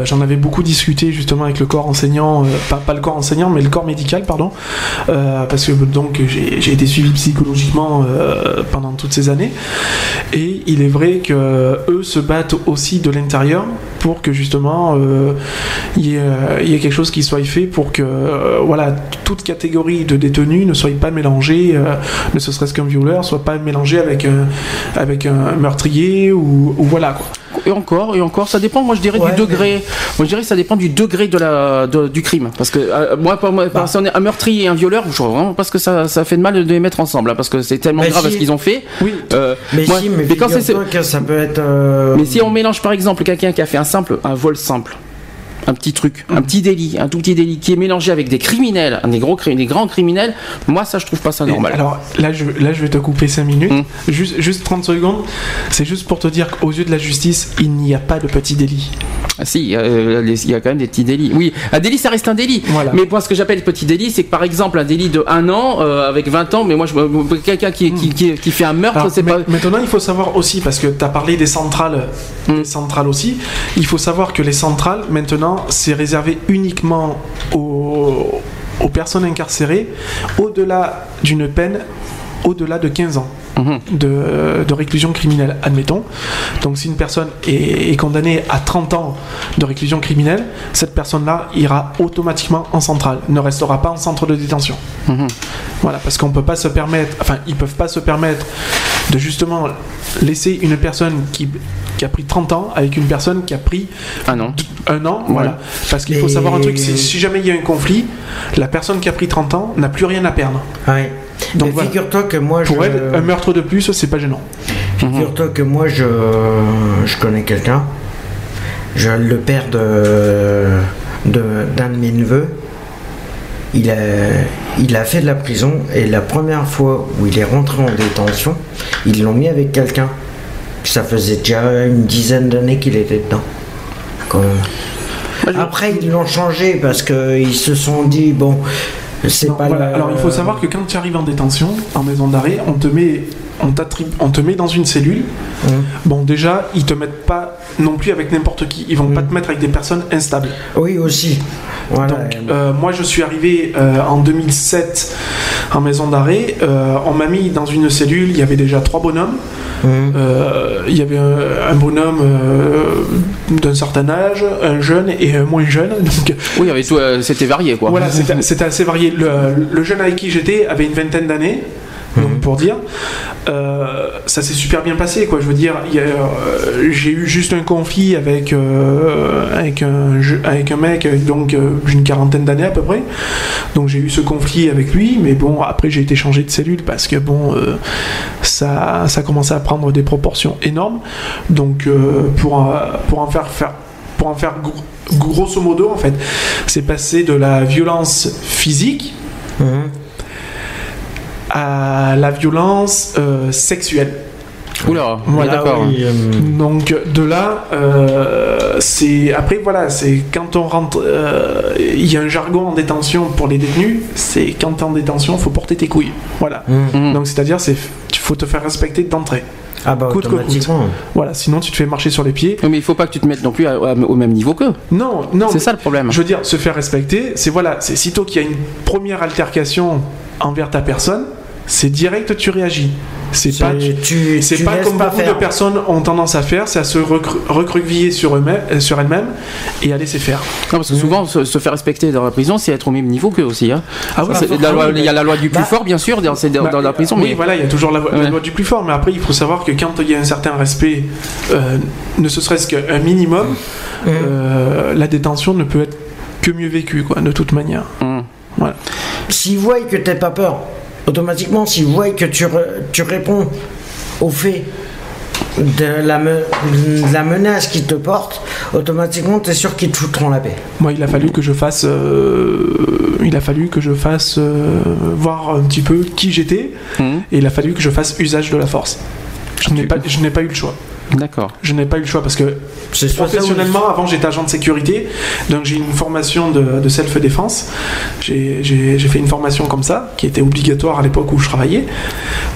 S2: j'en avais beaucoup discuté justement avec le corps enseignant, pas, pas le corps enseignant mais le corps médical pardon, euh, parce que donc j'ai été suivi psychologiquement euh, pendant toutes ces années et il est vrai que eux se battent aussi de l'intérieur pour que justement euh, il y, euh, y ait quelque chose qui soit fait pour que euh, voilà toute catégorie de détenus ne soit pas mélangée, euh, ne ce serait-ce qu'un violeur soit pas mélangé avec un, avec un meurtrier ou, ou voilà quoi.
S1: Et encore, et encore, ça dépend. Moi, je dirais
S3: Ouais,
S1: du degré. Moi, je dirais que ça dépend du degré de la de- du crime. Parce que euh, moi, pour moi,
S3: Bah.
S1: si on est un meurtrier et un violeur, je vois vraiment parce que ça, ça fait de mal de les mettre ensemble, hein, parce que c'est tellement
S3: Mais
S1: grave
S3: si.
S1: ce qu'ils ont fait.
S2: Oui.
S1: Euh,
S3: Mais
S1: moi-
S3: si, mais,
S1: mais quand c'est
S3: ça peut être. euh,
S1: mais si on mélange par exemple quelqu'un qui a fait un simple, un vol simple, un petit truc, un petit délit, un tout petit délit qui est mélangé avec des criminels, des gros, des grands criminels, moi ça je trouve pas ça
S2: Et
S1: normal.
S2: Alors là je, là, je vais te couper 5 minutes.
S1: Mm.
S2: Juste, juste 30 secondes. C'est juste pour te dire qu'aux yeux de la justice, il n'y a pas de petit délit.
S1: Ah, si, euh, les- il y a quand même des petits délits. Oui, un délit ça reste un délit.
S2: Voilà.
S1: Mais moi ce que j'appelle petit délit, c'est que par exemple un délit de un an euh, avec 20 ans, mais moi je quelqu'un qui, qui, qui, qui fait un meurtre, c'est pas.
S2: Maintenant, il faut savoir aussi, parce que tu as parlé des centrales,
S1: Mm.
S2: des centrales aussi, il faut savoir que les centrales, maintenant, c'est réservé uniquement aux, personnes incarcérées. Au-delà d'une peine, au-delà de 15 ans.
S1: Mhm.
S2: De, de réclusion criminelle, admettons. Donc, si une personne est, est condamnée à 30 ans de réclusion criminelle, cette personne-là ira automatiquement en centrale, ne restera pas en centre de détention.
S1: Mhm.
S2: Voilà, parce qu'on peut pas se permettre, enfin, ils peuvent pas se permettre de justement laisser une personne qui, qui a pris 30 ans avec une personne qui a pris
S1: Ah non.
S2: un an, voilà. Parce qu'il faut
S3: Et-
S2: savoir un truc, si jamais il y a un conflit, la personne qui a pris 30 ans n'a plus rien à perdre.
S3: ouais.
S2: Donc voilà.
S3: figure-toi que moi,
S2: Pour
S3: je.
S2: elle, un meurtre de plus, c'est pas gênant.
S3: Figure-toi que moi, je, je connais quelqu'un. Je, le père de de- d'un de, mes neveux. Il a, il a fait de la prison et la première fois où il est rentré en détention, ils l'ont mis avec quelqu'un. Ça faisait déjà une dizaine d'années qu'il était dedans. Quand- Après, ils l'ont changé parce qu'ils se sont dit bon, c'est
S2: Non,
S3: pas
S2: voilà.
S3: le-
S2: Alors il faut savoir que quand tu arrives en détention, en maison d'arrêt, on te met, on, on te met dans une cellule.
S3: Hum.
S2: Bon, déjà, ils te mettent pas non plus avec n'importe qui. Ils vont pas
S3: Mm.
S2: te mettre avec des personnes instables.
S3: Oui, aussi. Voilà.
S2: Donc, euh, moi, je suis arrivé euh, en 2007 en maison d'arrêt. Euh, on m'a mis dans une cellule. Il y avait déjà trois bonhommes. Euh, il y avait un, un bonhomme euh, d'un certain âge, un jeune et un moins jeune. Donc,
S1: Oui, euh, c'était varié quoi.
S2: voilà, c'était c'était assez varié. Le, le jeune avec qui j'étais avait une vingtaine d'années. Donc pour dire, Euh, ça s'est super bien passé quoi. Je veux dire, euh, j'ai eu juste un conflit avec euh, avec un je- avec un mec donc euh, une quarantaine d'années à peu près. Donc j'ai eu ce conflit avec lui, mais bon après j'ai été changé de cellule parce que bon ça ça commençait à prendre des proportions énormes. Donc pour en- pour en faire faire pour en faire gro- grosso modo en fait, c'est passé de la violence physique
S3: Hum.
S2: À la violence euh, sexuelle.
S1: Oula,
S2: Voilà,
S1: d'accord.
S3: oui, hum.
S2: Donc de là, euh, c'est après voilà, c'est quand on rentre, euh, il y a un jargon en détention pour les détenus, c'est quand t'es en détention, faut porter tes couilles. Voilà.
S3: Hum.
S1: Mhm.
S2: Donc c'est-à-dire c'est il faut te faire respecter d'entrée.
S3: Ah bah
S2: Coûte que coûte.
S3: automatiquement.
S2: Voilà, sinon tu te fais marcher sur les pieds.
S1: Oui, Mais il faut pas que tu te mettes non plus à- à- au même niveau qu'eux.
S2: Non, non.
S1: C'est ça le problème.
S2: Je veux dire, se faire respecter, c'est voilà, c'est sitôt qu'il y a une première altercation envers ta personne, c'est direct tu réagis. C'est pas
S3: tu,
S2: C'est pas comme
S3: pas
S2: beaucoup
S3: faire.
S2: de personnes ont tendance à faire, c'est à se recru- recroqueviller sur, eux-mêmes- euh, sur elles-mêmes et à laisser faire.
S1: Non, parce que souvent, se, se faire respecter dans la prison, c'est être au même niveau qu'eux aussi. Hein.
S2: Ah oui,
S1: il y a la loi du plus
S3: Bah,
S1: fort, bien sûr, dans, c'est dans,
S2: Bah,
S1: dans la prison,
S2: oui,
S1: mais
S2: voilà, il y a toujours la, la
S1: Ouais.
S2: loi du plus fort, mais après, il faut savoir que quand il y a un certain respect, euh, ne ce serait-ce qu'un minimum,
S3: Hum.
S2: euh, la détention ne peut être que mieux vécue, quoi, de toute manière.
S1: Hum.
S3: S'ils voient que t'as pas peur, automatiquement, s'ils voient que tu, re- tu réponds au fait de la, me- de la menace qu'ils te portent, automatiquement, t'es sûr qu'ils te foutront la paix.
S2: Moi, il a fallu que je fasse, euh, il a fallu que je fasse euh, voir un petit peu qui j'étais,
S1: Hum.
S2: et il a fallu que je fasse usage de la force. Je n'ai pas, je n'ai pas eu le choix.
S1: D'accord.
S2: Je n'ai pas eu le choix parce que Professionnellement, avant j'étais agent de sécurité, donc j'ai une formation de, de self-défense. J'ai fait une formation comme ça, qui était obligatoire à l'époque où je travaillais.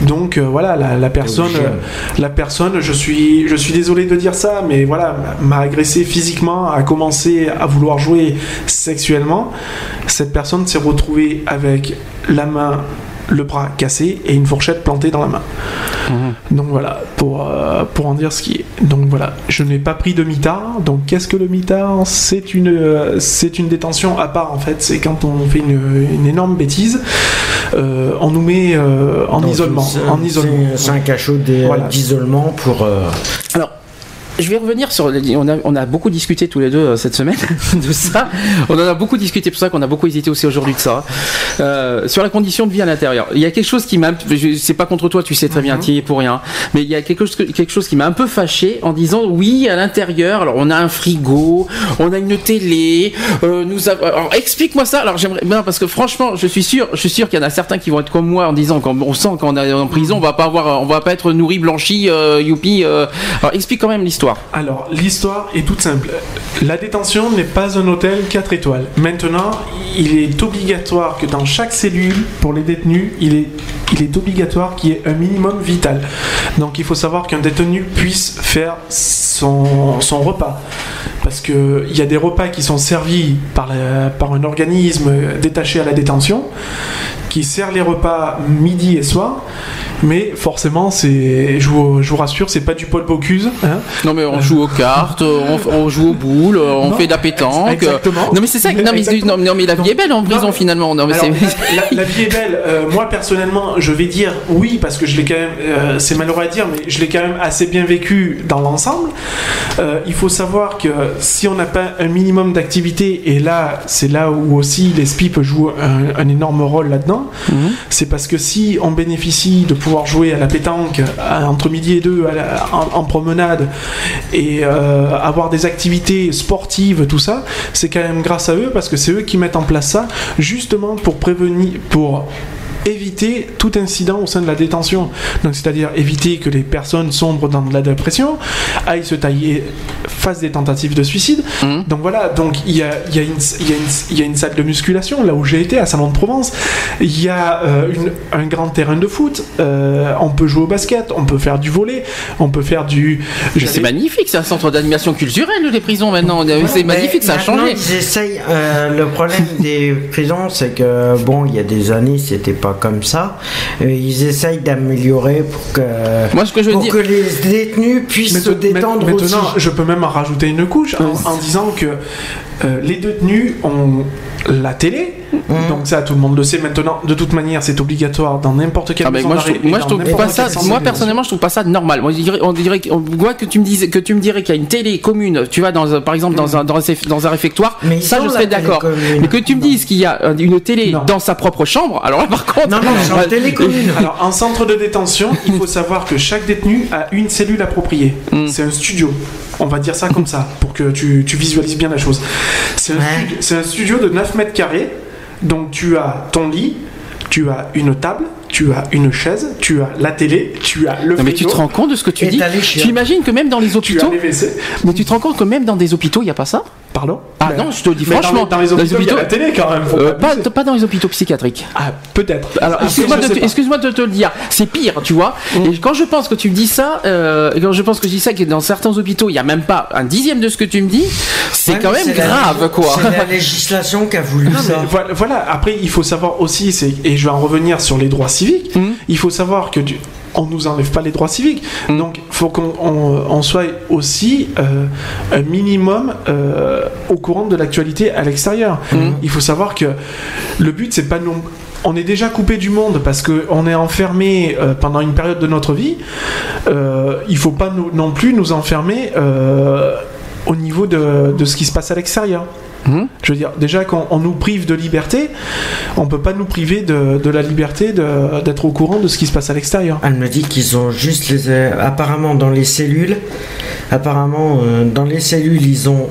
S2: Donc euh, voilà, la, la personne, euh, la personne, je suis, je suis désolé de dire ça, mais voilà, m'a agressé physiquement, a commencé à vouloir jouer sexuellement. Cette personne s'est retrouvée avec la main, le bras cassé et une fourchette plantée dans la main.
S1: Mhm.
S2: Donc voilà, pour, euh, pour en dire ce qui est. Donc voilà, je n'ai pas pris de mitard. Donc qu'est-ce que le mitard C'est une, euh, c'est une détention à part en fait. C'est quand on fait une, une énorme bêtise, euh, on nous met euh, en
S3: Donc,
S2: isolement.
S3: c'est-
S2: En isolement.
S3: c'est- C'est un cachot
S2: Voilà.
S3: d'isolement pour. euh,
S1: Alors, je vais revenir sur. On a, on a beaucoup discuté tous les deux euh, cette semaine de ça. On en a beaucoup discuté, pour ça qu'on a beaucoup hésité aussi aujourd'hui de ça. Euh, sur la condition de vie à l'intérieur. Il y a quelque chose qui m'a. C'est pas contre toi, tu sais très bien,
S2: Mhm.
S1: tu y es pour rien. Mais il y a quelque chose, quelque chose qui m'a un peu fâché en disant oui, à l'intérieur, alors on a un frigo, on a une télé, euh, nous avons. Alors explique-moi ça. Alors j'aimerais. Non, parce que franchement, je suis sûr, je suis sûr qu'il y en a certains qui vont être comme moi en disant quand on sent qu'on est en prison, on va pas avoir, on va pas être nourri, blanchi, youpi. Alors explique quand même l'histoire.
S2: Alors, l'histoire est toute simple. La détention n'est pas un hôtel 4 étoiles. Maintenant, il est obligatoire que dans chaque cellule, pour les détenus, il est, il est obligatoire qu'il y ait un minimum vital. Donc, il faut savoir qu'un détenu puisse faire son, son repas. Parce qu'il y a des repas qui sont servis par, la- par un organisme détaché à la détention, qui sert les repas midi et soir. Mais forcément, c'est, je vous, je vous rassure, c'est pas du Paul Bocuse. Hein.
S1: Non mais on joue aux cartes, on, on joue aux boules, on
S2: Non,
S1: fait de la pétanque.
S2: exactement.
S1: Non mais c'est ça. Non mais, non, non, mais la vie est belle en prison finalement. Non mais
S2: Alors, la, la- la vie est belle. Euh, moi personnellement, je vais dire oui parce que je l'ai quand même. euh, c'est malheureux à dire, mais je l'ai quand même assez bien vécu dans l'ensemble. Euh, il faut savoir que si on n'a pas un minimum d'activité, et là, c'est là où aussi les SPIP jouent un, un énorme rôle là-dedans.
S1: Mhm.
S2: C'est parce que si on bénéficie de pouvoir jouer à la pétanque à- entre midi et deux à la- en, en promenade et euh, avoir des activités sportives, tout ça, c'est quand même grâce à eux parce que c'est eux qui mettent en place ça justement pour prévenir, pour éviter tout incident au sein de la détention. Donc c'est-à-dire éviter que les personnes sombrent dans de la dépression, aillent se tailler, fassent des tentatives de suicide.
S1: Mhm.
S2: Donc voilà, donc il y a, il y, a une- y, y a salle de musculation là où j'ai été à Salon de Provence. Il y a euh, une- un grand terrain de foot. Euh, on peut jouer au basket, on peut faire du volet, on peut faire du.
S1: C'est magnifique, c'est un centre d'animation culturelle les prisons maintenant. C'est magnifique, ça a changé.
S3: Ils essayent. euh, le problème des prisons, c'est que bon, il y a des années, c'était pas comme ça. Euh, ils essayent d'améliorer pour que
S1: Moi ce que je veux
S3: pour
S1: dire.
S3: que les détenus puissent se
S2: Maintenant-
S3: détendre
S2: maintenant,
S3: aussi.
S2: je peux même en rajouter une couche en, en disant que euh, les détenus ont la télé.
S3: Mhm.
S2: Donc ça, tout le monde le sait maintenant. De toute manière, c'est obligatoire dans n'importe quelle
S1: Ah
S2: maison
S1: moi, je trouve, moi, je trouve pas ça. Moi personnellement, je trouve pas ça normal. Moi, je dirais, on dirait, on voit que tu me disais, que tu me dirais qu'il y a une télé commune. Tu vois, dans, par exemple, dans un, dans un, dans un réfectoire.
S3: Mais
S1: ça, je serais d'accord. Mais que tu me dises qu'il y a une télé
S2: Non.
S1: dans sa propre chambre. Alors là, par contre.
S3: Non, non,
S1: Ouais.
S3: télé commune.
S2: Alors, en centre de détention, il faut savoir que chaque détenu a une cellule appropriée.
S1: Mm.
S2: C'est un studio. On va dire ça comme ça, pour que tu, tu visualises bien la chose. C'est un,
S3: Ouais.
S2: studio- c'est un studio de 9 mètres carrés. Donc, tu as ton lit, tu as une table, tu as une chaise, tu as la télé, tu as le
S1: Non mais tu te rends compte de ce que tu dis. Tu imagines que même dans les
S2: tu as
S1: hôpitaux,
S2: les WC.
S1: mais tu te rends compte que même dans des hôpitaux, il n'y a pas ça
S2: Pardon
S1: Ah
S2: Mais-
S1: non, je te le dis
S2: mais dans
S1: franchement.
S2: les- Dans les
S1: Dans les
S2: hôpitaux, il y a
S1: hôpitaux-
S2: la télé quand même.
S1: Euh,
S2: pas
S1: pas,
S2: abuser.
S1: pas dans les hôpitaux psychiatriques.
S2: Ah, peut-être.
S1: Alors,
S2: Après,
S1: excuse-moi de, te- de le dire, c'est pire, tu vois. Et quand je pense que tu me dis ça, euh, quand je pense que je dis ça, que dans certains hôpitaux, il n'y a même pas un dixième de ce que tu me dis, c'est
S3: Ouais,
S1: quand même
S3: la-
S1: grave, quoi.
S3: C'est la législation qui a voulu
S2: Non,
S3: ça.
S2: voilà, voilà. après il faut savoir aussi, et je vais en revenir sur les droits civiques,
S1: Mhm.
S2: il faut savoir que du- on nous enlève pas les droits civiques,
S1: Mhm.
S2: donc faut qu'on on, on soit aussi euh, un minimum euh, au courant de l'actualité à l'extérieur.
S1: Mhm.
S2: Il faut savoir que le but c'est pas non on est déjà coupé du monde parce qu'on est enfermé euh, pendant une période de notre vie. Euh, il faut pas nous- non plus nous enfermer euh, au niveau de, de ce qui se passe à l'extérieur.
S1: Mhm.
S2: Je veux dire, déjà quand on nous prive de liberté, on peut pas nous priver de, de la liberté d'être au courant de ce qui se passe à l'extérieur.
S3: Elle me dit qu'ils ont juste les. euh, apparemment dans les cellules. Apparemment euh, dans les cellules ils ont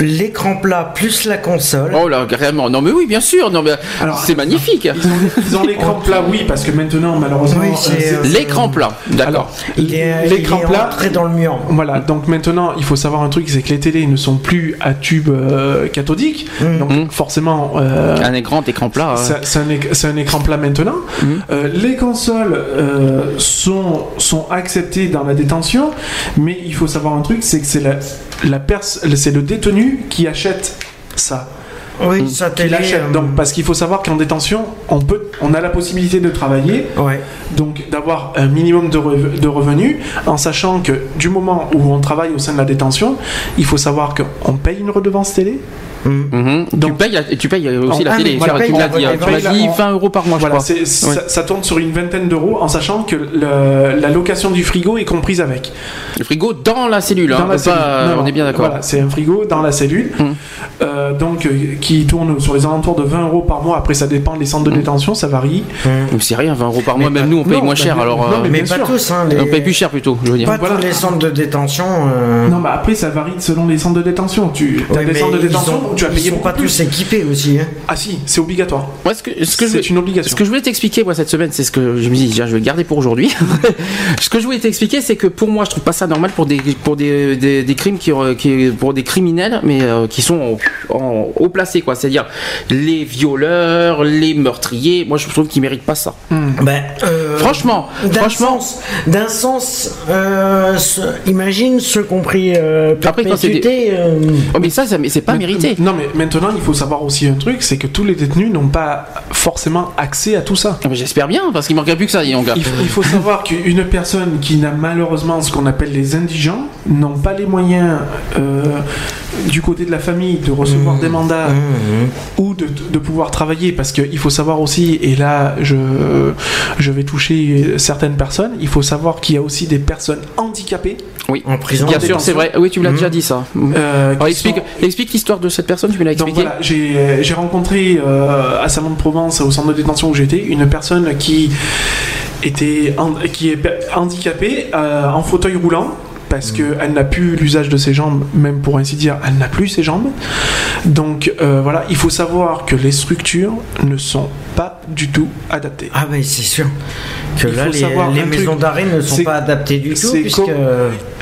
S3: l'écran plat plus la console.
S1: Oh là, carrément. Non mais oui, bien sûr. Non mais
S2: Alors,
S1: c'est magnifique.
S2: Ils ont, ils ont l'écran plat, oui, parce que maintenant, malheureusement,
S3: Oui, c'est,
S2: euh,
S1: L'écran plat. D'accord.
S2: L'écran plat,
S3: entré dans le mur.
S2: Voilà, donc maintenant, il faut savoir un truc, c'est que les télés ne sont plus à tube euh, cathodique,
S3: Mhm.
S2: donc
S1: Mhm.
S2: forcément, euh,
S1: Un grand écran plat. hein.
S2: c'est un, éc- c'est un écran plat maintenant.
S1: Mhm.
S2: Euh, les consoles euh, sont, sont acceptées dans la détention, mais il faut savoir un truc, c'est que c'est la, la c'est le détenu qui achète ça.
S3: Oui,
S2: Qui
S3: télé.
S2: l'achète.
S3: euh,
S2: Donc, parce qu'il faut savoir qu'en détention, on, peut, on a la possibilité de travailler,
S3: Ouais.
S2: donc d'avoir un minimum de, rev- de revenus, en sachant que du moment où on travaille au sein de la détention, il faut savoir qu'on paye une redevance télé,
S1: Mhm. tu,
S2: Donc-
S1: payes, tu payes aussi la
S3: Ah,
S1: télé.
S3: voilà,
S1: tu
S3: paye
S1: l'as
S3: la-
S1: dit, hein.
S3: la-
S1: tu m'as
S2: la-
S1: dit
S2: on-
S1: 20 euros par mois,
S2: Voilà,
S1: je crois.
S2: c'est- ça, tourne sur une vingtaine d'euros en sachant que le- la location du frigo est comprise avec.
S1: Le frigo dans la cellule, hein, pas-.
S2: Non,
S1: on est bien d'accord.
S2: Voilà, c'est un frigo dans la cellule,
S1: Hum.
S2: euh, donc euh, qui tourne sur les alentours de 20 euros par mois. Après, ça dépend des centres de
S1: Hum.
S2: détention, ça varie.
S1: Mais C'est rien, 20 euros par mois.
S3: Mais
S1: Même
S3: pas-
S1: nous, on paye
S2: non,
S1: moins
S2: bah,
S1: cher. Alors,
S2: non,
S1: euh,
S2: mais
S3: Mais
S2: bien
S3: pas
S2: sûr.
S3: tous, hein.
S1: On paye plus cher plutôt, je veux dire.
S3: Pas tous les centres de détention. euh,
S2: Non, mais après, ça varie selon les centres de détention. Tu as des centres de détention tu as
S3: ils
S2: payé
S3: sont
S2: beaucoup
S3: pas
S2: plus.
S3: tous équipés aussi. hein.
S2: Ah si, c'est obligatoire.
S1: Moi, ce que, ce que
S2: C'est une obligation.
S1: Ce que je voulais t'expliquer moi cette semaine, c'est ce que je me dis, tiens, je vais le garder pour aujourd'hui. ce que je voulais t'expliquer, c'est que pour moi, je trouve pas ça normal pour des pour des, des, des crimes qui, auraient- qui pour des criminels, mais euh, qui sont en, en- haut placés quoi. C'est-à-dire les violeurs, les meurtriers. Moi, je trouve qu'ils méritent pas ça.
S3: Ben, euh,
S1: Franchement,
S3: d'un
S1: franchement.
S3: sens, d'un sens euh, ce- imagine ceux qui ont pris euh,
S1: Après, quand c'est des-
S3: perpétuité, euh,
S1: Oh, mais ça, ça mais c'est pas
S2: Mais-
S1: mérité.
S2: Non, mais maintenant, il faut savoir aussi un truc, c'est que tous les détenus n'ont pas forcément accès à tout ça.
S1: Ah, mais J'espère bien, parce qu'il manquerait plus que ça.
S2: Il, il faut savoir qu'une personne qui n'a malheureusement ce qu'on appelle les indigents n'ont pas les moyens euh, du côté de la famille de recevoir des mandats ou de, de pouvoir travailler parce qu'il faut savoir aussi, et là je, je vais toucher certaines personnes, il faut savoir qu'il y a aussi des personnes handicapées.
S1: Oui,
S3: en prison.
S1: bien sûr, c'est vrai. Oui, tu me l'as
S3: Mhm.
S1: déjà dit ça.
S2: euh,
S1: Alors, explique,
S2: sont-
S1: explique l'histoire de cette personne, tu me l'as expliqué.
S2: voilà, j'ai rencontré euh, à Salon de Provence, au centre de détention où j'étais, une personne qui était qui est handicapée euh, en fauteuil roulant parce qu'elle n'a plus l'usage de ses jambes, même pour ainsi dire, elle n'a plus ses jambes. Donc euh, voilà, il faut savoir que les structures ne sont pas du tout adaptées.
S3: Ah ben c'est sûr que
S2: Il
S3: là
S2: faut
S3: les,
S2: savoir
S3: les maisons d'arrêt ne sont pas adaptées du tout
S2: c'est
S3: puisque
S2: comme-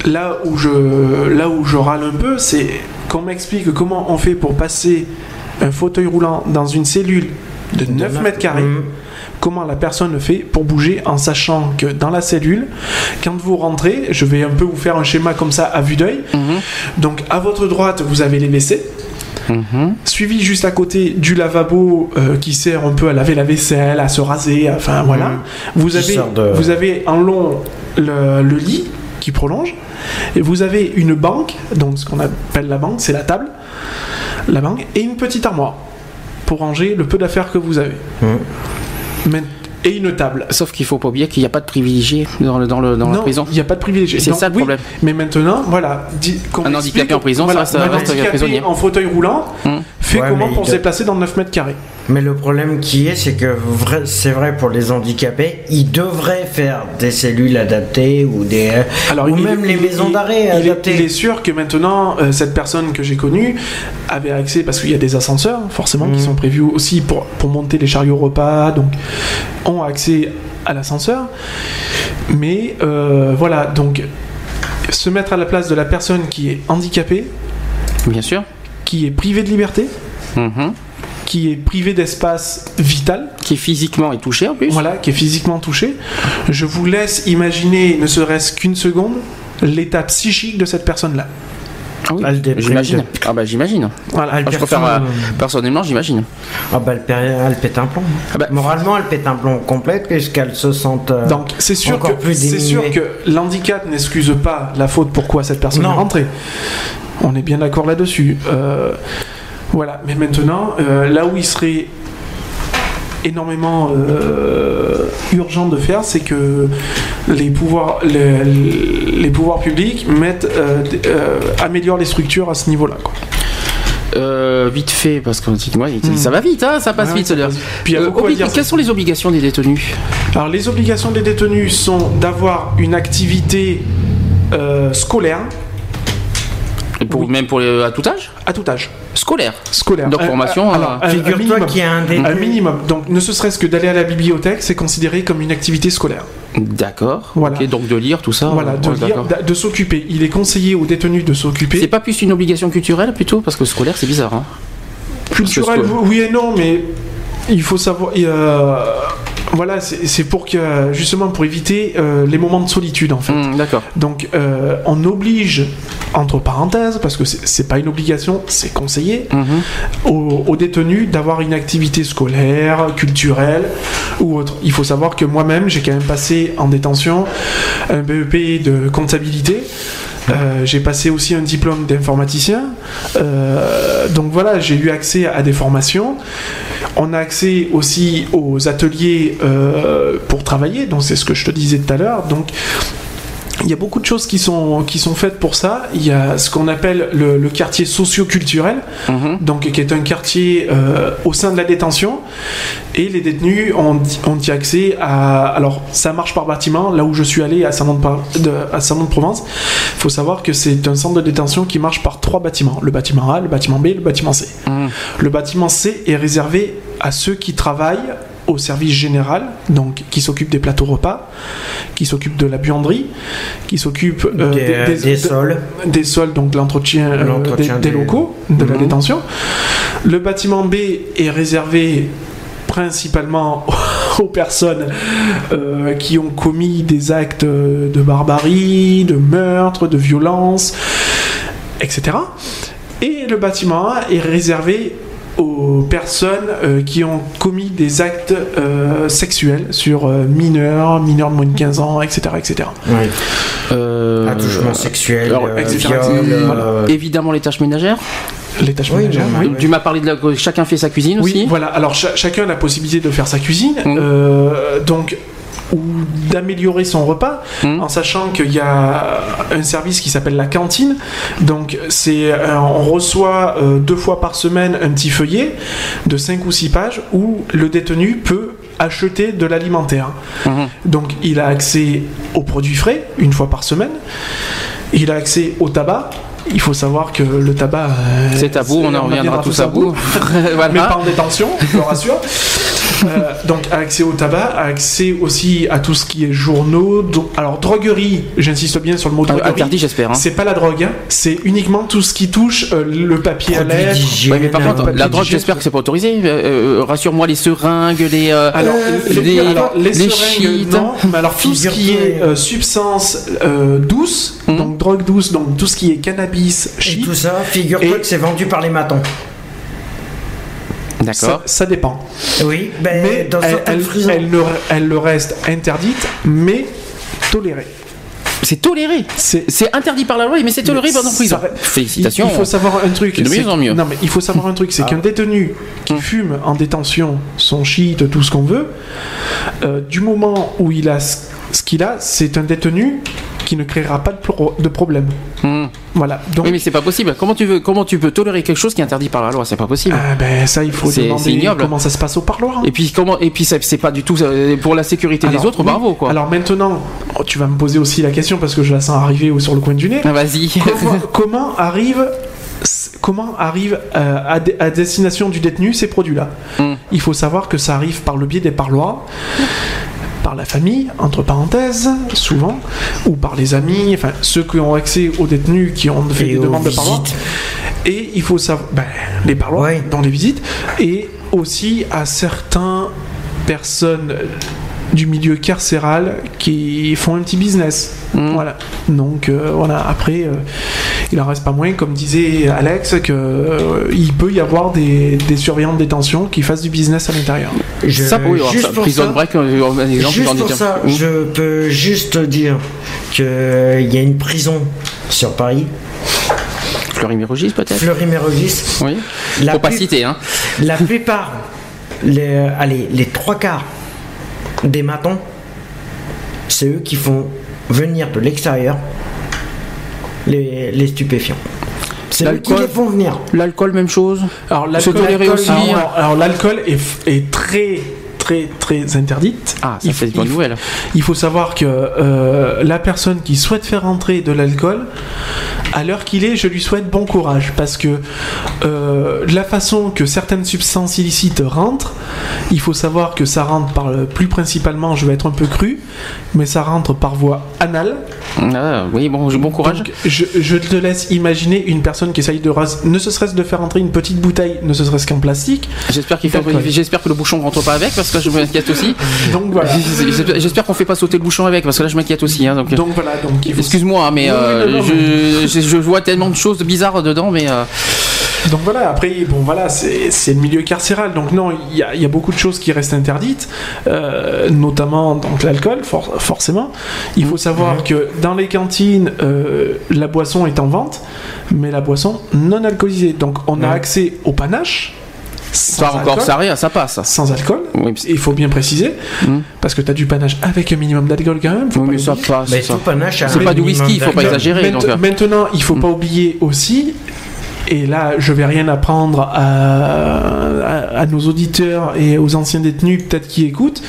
S2: Là où je, là où je râle un peu, c'est qu'on m'explique comment on fait pour passer un fauteuil roulant dans une cellule de 9 mètres carrés.
S3: Mhm.
S2: Comment la personne fait pour bouger en sachant que dans la cellule, quand vous rentrez, je vais un peu vous faire un schéma comme ça à vue d'œil.
S1: Mhm.
S2: Donc à votre droite, vous avez les WC,
S1: Mhm.
S2: suivi juste à côté du lavabo euh, qui sert un peu à laver la vaisselle, à se raser, enfin voilà.
S3: Mhm.
S2: Vous, avez,
S3: de-
S2: vous avez en long le, le lit qui prolonge, et vous avez une banque, donc ce qu'on appelle la banque, c'est la table, la banque, et une petite armoire pour ranger le peu d'affaires que vous avez. Mais- et une table.
S1: Sauf qu'il faut pas oublier qu'il n'y a pas de privilégiés dans, le, dans, le, dans la prison.
S2: il n'y a pas de privilégié.
S1: C'est ça le
S2: oui,
S1: problème.
S2: Mais maintenant, voilà.
S1: Un handicapé en prison, ça reste-
S2: un
S1: reste prisonnier.
S2: en fauteuil roulant
S1: Hum.
S2: Fait
S3: Ouais,
S2: comment pour se déplacer dans 9 mètres carrés
S3: Mais le problème qui est, c'est que vrai- c'est vrai pour les handicapés, ils devraient faire des cellules adaptées ou des
S2: Alors,
S3: ou
S2: il-
S3: même les maisons
S2: il-
S3: d'arrêt
S2: il, est-
S3: adaptées.
S2: il est sûr que maintenant, euh, cette personne que j'ai connue avait accès, parce qu'il y a des ascenseurs, forcément, qui
S3: Mhm.
S2: sont prévus aussi pour, pour monter les chariots repas, donc ont accès à l'ascenseur. Mais euh, voilà, donc se mettre à la place de la personne qui est handicapée,
S1: Bien sûr.
S2: Qui est privée de liberté,
S1: Mhm.
S2: qui est privée d'espace vital,
S1: Qui physiquement est touché en plus.
S2: voilà, qui est physiquement touchée, je vous laisse imaginer, ne serait-ce qu'une seconde, l'état psychique de cette personne-là.
S1: Ah oui,
S3: Ah,
S1: j'imagine.
S3: le-
S1: Ah bah j'imagine.
S2: Voilà.
S3: Ah,
S1: Ah, je préfère, euh,
S3: euh,
S1: personnellement, j'imagine.
S3: ah bah, elle, pète un plomb.
S1: Ah bah,
S3: Moralement, elle pète un plomb complet puisqu'elle se sente. euh,
S2: Donc c'est sûr
S3: Encore
S2: que c'est sûr que l'handicap n'excuse pas la faute pourquoi cette personne
S3: Non.
S2: est rentrée. On est bien d'accord là-dessus. Euh, voilà. Mais maintenant, euh, là où il serait énormément euh, urgent de faire, c'est que les pouvoirs, les, les pouvoirs publics mettent, euh, euh, améliorent les structures à ce niveau-là. quoi.
S1: euh, vite fait, parce que moi,
S2: Hmm.
S1: ça va vite, hein, ça passe
S2: Ouais,
S1: vite.
S2: ça passe. Puis
S1: Euh,
S2: dire.
S1: Quelles sont les obligations des détenus?
S2: Alors les obligations des détenus sont d'avoir une activité euh, scolaire
S1: pour,
S2: Oui.
S1: Même pour les- à tout âge
S2: à tout âge.
S1: Scolaire.
S2: Scolaire.
S1: Donc,
S2: Euh,
S1: formation,
S2: euh, alors,
S1: euh,
S2: un
S3: Figure-toi
S2: minimum.
S3: qu'il y a un détenu.
S2: Un minimum. Donc, ne serait-ce que d'aller à la bibliothèque, c'est considéré comme une activité scolaire.
S1: D'accord.
S2: Voilà.
S1: Donc de lire tout ça.
S2: voilà, de,
S1: ouais,
S2: lire, de s'occuper. Il est conseillé aux détenus de
S1: C'est
S2: s'occuper.
S1: pas plus une obligation culturelle plutôt Parce que scolaire, c'est bizarre. Hein.
S2: Culturel,
S1: parce que-
S2: oui et non, mais il faut savoir. euh, voilà, c'est pour que justement pour éviter euh, les moments de solitude en fait.
S1: D'accord.
S2: Donc, euh, on oblige, entre parenthèses, parce que c'est c'est pas une obligation, c'est conseillé,
S1: Mhm.
S2: aux, aux détenus d'avoir une activité scolaire, culturelle ou autre. Il faut savoir que moi-même, j'ai quand même passé en détention un BEP de comptabilité. Euh, j'ai passé aussi un diplôme d'informaticien. Euh, donc voilà, j'ai eu accès à des formations. On a accès aussi aux ateliers euh, pour travailler. Donc c'est ce que je te disais tout à l'heure. Donc il y a beaucoup de choses qui sont, qui sont faites pour ça. Il y a ce qu'on appelle le, le quartier socio-culturel,
S1: Mhm.
S2: donc qui est un quartier euh, au sein de la détention. Et les détenus ont, ont y accès à. Alors, ça marche par bâtiment. Là où je suis allé à Saint-Nom-de-Provence, il faut savoir que c'est un centre de détention qui marche par trois bâtiments le bâtiment A, le bâtiment B, le bâtiment C.
S1: Mhm.
S2: Le bâtiment C est réservé à ceux qui travaillent au service général, donc qui s'occupent des plateaux repas, qui s'occupent de la buanderie, qui s'occupent euh,
S3: des, des sols.
S2: des sols, donc l'entretien euh,
S3: L'entretien
S2: des, des
S3: des-
S2: locaux de la
S1: Mhm.
S2: détention. Le bâtiment B est réservé principalement aux personnes euh, qui ont commis des actes de barbarie, de meurtre, de violence, etc. Et le bâtiment A est réservé aux personnes euh, qui ont commis des actes euh, sexuels sur euh, mineurs, mineurs de moins de 15 ans, etc. etc.
S3: Oui.
S1: Euh,
S3: Attouchement sexuel,
S1: alors,
S3: euh,
S2: etc.
S3: viol,
S2: Voilà.
S3: euh,
S1: Évidemment les tâches ménagères.
S2: Les tâches
S3: Oui,
S2: ménagères,
S3: oui.
S2: oui.
S1: Tu m'as parlé de la... chacun fait sa cuisine
S2: Oui,
S1: aussi.
S2: voilà. Alors cha- chacun a la possibilité de faire sa cuisine, euh, donc ou d'améliorer son repas,
S1: Mhm.
S2: en sachant qu'il y a un service qui s'appelle la cantine. Donc c'est, euh, on reçoit euh, deux fois par semaine un petit feuillet de 5 ou 6 pages où le détenu peut acheter de l'alimentaire.
S1: Mhm.
S2: Donc il a accès aux produits frais une fois par semaine. Il a accès au tabac. Il faut savoir que le tabac. euh,
S1: C'est tabou, on en reviendra tous à bout. voilà.
S2: mais pas en détention, je le rassure. Euh, donc accès au tabac, accès aussi à tout ce qui est journaux. do- Alors droguerie, j'insiste bien sur le mot
S1: Ah,
S2: droguerie.
S1: Interdit, j'espère. hein.
S2: C'est pas la drogue, hein. c'est uniquement tout ce qui touche euh, le papier à
S3: produits
S2: lèvres.
S3: d'hygiène,
S1: Ouais, mais par contre,
S2: papier
S1: la drogue, j'espère que c'est pas autorisé. Euh, Rassure-moi, les seringues, les. euh,
S2: Alors,
S3: Euh,
S2: les,
S1: les-
S2: alors, les
S1: les
S2: seringues, non, mais alors tout ce qui est euh, substance euh, douce, donc drogue douce, donc tout ce qui est cannabis,
S3: Et
S2: shit,
S3: tout ça, figure-toi
S2: Et-
S3: que c'est vendu par les matons.
S2: Ça,
S1: D'accord.
S2: ça dépend.
S3: Oui, ben,
S2: Mais
S3: dans
S2: elle, elle- elle le, elle le reste interdite, mais tolérée.
S1: C'est toléré.
S2: C'est
S1: interdit par la loi, mais c'est toléré
S2: Mais
S1: prisons.
S2: ça-
S1: Félicitations.
S2: Il, il faut savoir un truc.
S1: De mieux en mieux.
S2: Non, mais il faut savoir un truc, c'est
S3: Ah.
S2: qu'un détenu qui
S1: Hum.
S2: fume en détention son shit, tout ce qu'on veut, euh, du moment où il a ce qu'il a, c'est un détenu qui ne créera pas de, pro- de problème.
S1: Hmm.
S2: Voilà. Donc,
S1: Oui, mais c'est pas possible. Comment tu veux, comment tu peux tolérer quelque chose qui est interdit par la loi? C'est pas possible.
S2: ah, ben ça, il faut demander
S1: ignoble.
S2: comment ça se passe au parloir.
S1: Et puis comment Et puis c'est pas du tout euh, pour la sécurité des autres.
S2: oui.
S1: Bravo quoi.
S2: Alors maintenant, oh, tu vas me poser aussi la question parce que je la sens arriver sur le coin du nez.
S1: Ah, Vas-y.
S2: comment, comment arrive comment arrive euh, à, de- à destination du détenu ces produits-là?
S1: Hmm.
S2: Il faut savoir que ça arrive par le biais des parloirs, par la famille, entre parenthèses, souvent, ou par les amis, enfin ceux qui ont accès aux détenus qui ont fait
S3: Et
S2: des demandes de
S3: visites.
S2: Et il faut savoir, ben, les parloirs
S3: Ouais.
S2: dans les visites, et aussi à certaines personnes du milieu carcéral qui font un petit business.
S1: Mm.
S2: Voilà. Donc euh, voilà. Après, euh, il en reste pas moins, comme disait Alex, que euh, il peut y avoir des, des surveillants de détention qui fassent du business à l'intérieur.
S3: Je-
S1: ça,
S3: juste
S1: ça,
S3: pour
S1: prison
S3: ça,
S1: break, euh, un exemple,
S3: Juste pour ça,
S1: Hmm.
S3: je peux juste dire qu'il y a une prison sur Paris,
S1: Fleury-Mérogis peut-être?
S3: Fleury-Mérogis.
S1: Oui.
S3: La
S1: Faut pas citer hein.
S3: La plupart, les, allez, les trois quarts des matons, c'est eux qui font venir de l'extérieur les, les stupéfiants. C'est eux qui
S1: L'alcool.
S3: les font venir.
S1: L'alcool même chose.
S2: Alors l'alcool-
S1: aussi.
S2: Alors, alors, l'alcool est, est très très très interdite.
S1: Ah, ça
S2: Il
S1: fait
S2: faut-
S1: une bonne nouvelle.
S2: Il faut savoir que euh, la personne qui souhaite faire entrer de l'alcool, à l'heure qu'il est, je lui souhaite bon courage parce que euh, la façon que certaines substances illicites rentrent, il faut savoir que ça rentre par le, plus principalement, je vais être un peu cru, mais ça rentre par voie anale.
S1: Ah, oui, bon, bon courage.
S2: Donc, je, je te laisse imaginer une personne qui essaye de ras- ne ce serait-ce de faire entrer une petite bouteille, ne ce serait-ce qu'en plastique.
S1: J'espère qu'il j'espère que le bouchon rentre pas avec parce que là, je m'inquiète aussi.
S2: Donc voilà.
S1: J'espère- qu'on fait pas sauter le bouchon avec parce que là je m'inquiète aussi. hein, donc,
S2: Donc voilà. Donc il faut
S1: Excuse-moi, mais
S2: Oui, oui,
S1: euh,
S2: non, non,
S1: je, je- je vois tellement de choses bizarres dedans, mais euh,
S2: Donc voilà, après, bon voilà, c'est le milieu carcéral. Donc non, il y a, il y a beaucoup de choses qui restent interdites, euh, notamment donc l'alcool, for- forcément. Il faut savoir que dans les cantines, euh, la boisson est en vente, mais la boisson non alcoolisée. Donc on a
S3: Ouais.
S2: accès au panache. Sans
S1: Ça encore,
S2: alcool,
S1: ça rien, ça passe.
S2: Sans alcool.
S1: Oui,
S2: Il faut bien préciser,
S1: Mhm.
S2: parce que tu as du panache avec un minimum d'alcool quand même. faut
S1: Oui,
S2: pas
S1: mais ça passe.
S3: Mais
S1: ça.
S3: tout panache
S1: C'est pas du whisky, il faut pas exagérer. Donc, euh.
S2: Maintenant, il faut pas oublier aussi, et là, je vais rien apprendre à, à- à nos auditeurs et aux anciens détenus, peut-être qui écoutent,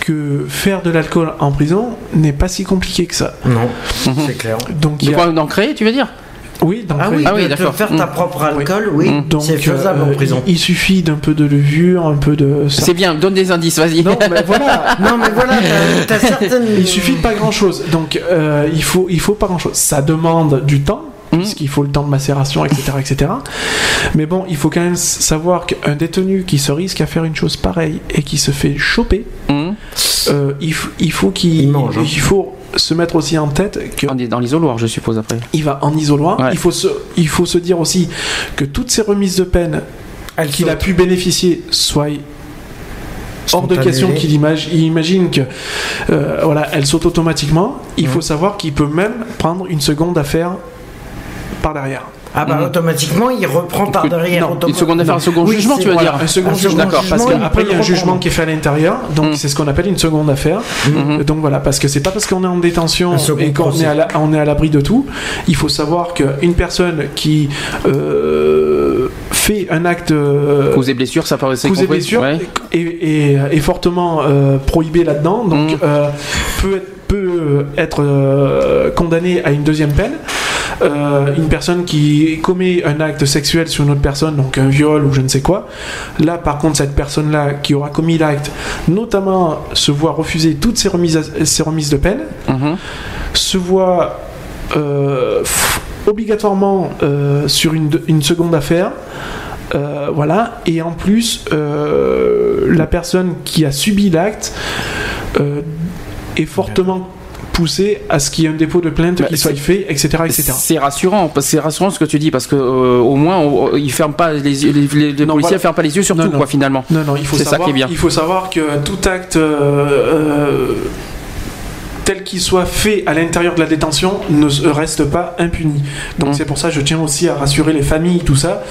S2: que faire de l'alcool en prison n'est pas si compliqué que ça.
S3: Non,
S1: Mhm.
S3: c'est clair.
S2: Donc, il y a-
S1: quoi d'en créer, tu veux dire?
S2: Oui, d'en
S3: Ah
S2: créer.
S3: oui,
S1: Ah oui, d'accord.
S3: faire ta
S1: Mm.
S3: propre alcool, oui.
S2: Donc,
S3: c'est faisable
S2: euh,
S3: en prison.
S2: Il, suffit d'un peu de levure, un peu de.
S1: C'est bien, donne des indices, vas-y.
S2: Non, mais voilà.
S3: Non, mais voilà, t'as- t'as certaines.
S2: Il suffit de pas grand chose. Donc, euh, il faut, il faut pas grand chose. Ça demande du temps,
S1: Mhm.
S2: puisqu'il faut le temps de macération, etc., etc. Mais bon, il faut quand même savoir qu'un détenu qui se risque à faire une chose pareille et qui se fait choper,
S1: Hum.
S2: euh, il, faut qu'il,
S3: Il mange, hein.
S2: il faut se mettre aussi en tête que
S1: On est dans l'isoloir, je suppose, après.
S2: il va en isoloir.
S1: Ouais.
S2: Il faut se, il faut se dire aussi que toutes ces remises de peine qu'il a pu bénéficier soient hors de question qu'il imagine, il imagine que euh, voilà, elle saute automatiquement. Il
S3: Mhm.
S2: faut savoir qu'il peut même prendre une seconde affaire par derrière.
S3: Ah bah automatiquement, il reprend par derrière.
S2: non,
S1: seconde affaire, un second
S3: Oui,
S1: jugement, tu veux
S3: voilà,
S1: dire
S2: Un second
S3: Un
S2: jugement,
S1: D'accord,
S2: parce qu'après il y a un jugement qui est fait à l'intérieur, donc
S1: Mhm.
S2: c'est ce qu'on appelle une seconde affaire.
S1: Mhm.
S2: Donc voilà, parce que c'est pas parce qu'on est en détention et qu'on est à la- on est à l'abri de tout. Il faut savoir qu'une personne qui euh, fait un acte euh,
S1: Cause et blessures, ça paraît c'est
S2: cause et blessure
S1: Ouais.
S2: est, est- est fortement euh, prohibé là-dedans, donc
S1: Mhm.
S2: euh, peut être, peut être euh, condamné à une deuxième peine. Euh, une personne qui commet un acte sexuel sur une autre personne, donc un viol ou je ne sais quoi, là par contre cette personne-là qui aura commis l'acte, notamment se voit refuser toutes ses remises, à- ses remises de peine,
S1: Mhm.
S2: se voit euh, obligatoirement euh, sur une, une seconde affaire. Euh, voilà, et en plus, euh, la personne qui a subi l'acte euh, est fortement poussée à ce qu'il y ait un dépôt de plainte
S1: Bah,
S2: qui soit fait, etc. etc.
S1: C'est rassurant, c'est rassurant ce que tu dis, parce que euh, au moins on- ils ferment pas les yeux, les, les- les
S2: Non,
S1: policiers
S2: voilà.
S1: ferment pas les yeux sur
S2: Non,
S1: tout,
S2: non.
S1: quoi, finalement.
S2: Non, non, il faut,
S1: C'est ça
S2: savoir,
S1: qui est bien.
S2: il faut savoir que tout acte euh, euh, tel qu'il soit fait à l'intérieur de la détention ne reste pas impuni. Donc
S1: Mm.
S2: c'est pour ça que je tiens aussi à rassurer les familles, tout ça.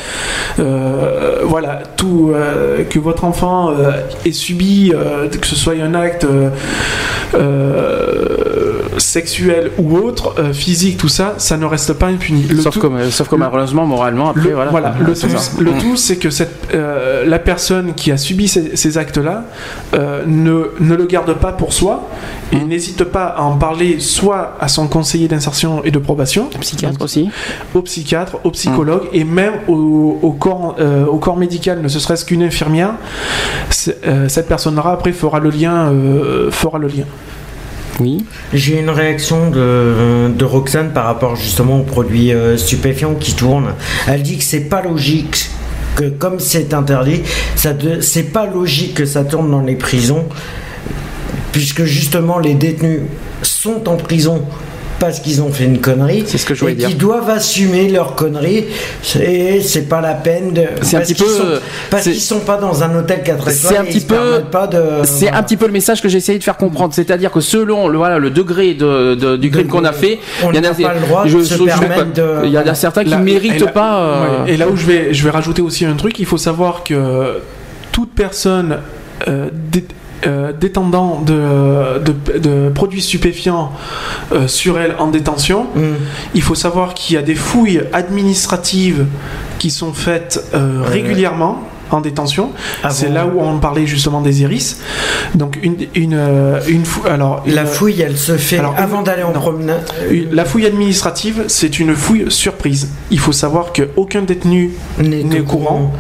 S2: Euh, voilà, tout euh, que votre enfant euh, ait subi, que ce soit un acte sexuel ou autre, euh, physique, tout ça, ça ne reste pas impuni. Le
S1: sauf,
S2: tout-
S1: comme, sauf que
S2: le-
S1: malheureusement, moralement, après,
S2: le,
S1: voilà.
S2: voilà, le tout, le c'est que cette, euh, la personne qui a subi ces, ces actes-là euh, ne, ne le garde pas pour soi et
S1: Mm.
S2: n'hésite pas à en parler soit à son conseiller d'insertion et de probation,
S1: Psychiatre
S2: donc
S1: aussi.
S2: au psychiatre, au psychologue
S1: Mm.
S2: et même au, au corps, euh, au corps médical, ne serait-ce qu'une infirmière. Euh, cette personne-là après fera le lien, euh, fera le lien.
S1: Oui.
S3: J'ai une réaction de, de Roxane par rapport justement aux produits euh, stupéfiants qui tournent. Elle dit que c'est pas logique que comme c'est interdit, c'est pas logique que ça tourne dans les prisons, puisque justement les détenus sont en prison parce qu'ils ont fait une connerie
S1: C'est ce que je voulais
S3: et
S1: dire.
S3: qui doivent assumer leur connerie et c'est pas la peine de
S1: C'est un petit peu,
S3: sont- parce
S1: c'est-
S3: qu'ils sont pas dans un hôtel 4 étoiles
S1: C'est un
S3: et
S1: petit
S3: ils
S1: peu-
S3: permettent pas de
S1: C'est un petit peu le message que j'ai essayé de faire comprendre, c'est-à-dire que selon le, voilà, le degré de, de- du crime qu'on a fait,
S3: on
S1: il y en a
S3: n'a pas le droit
S1: je-
S3: de se
S1: je-
S3: permettre de
S1: il y en a certains qui
S2: Là-
S1: méritent
S2: et là-
S1: pas. euh,
S2: Ouais, et là où je vais, je vais rajouter aussi un truc, il faut savoir que toute personne euh, euh, détendant de, de- de produits stupéfiants euh, sur elle en détention,
S3: Mm.
S2: il faut savoir qu'il y a des fouilles administratives qui sont faites euh, régulièrement en détention.
S3: Ah
S2: C'est
S3: bon
S2: là où on parlait justement des iris. Donc une, une, euh, une fou- alors
S3: La fouille, elle se fait
S2: Alors,
S3: avant d'aller en
S2: non.
S3: promenade.
S2: la fouille administrative, c'est une fouille surprise. Il faut savoir qu'aucun détenu
S3: N'est au
S2: courant.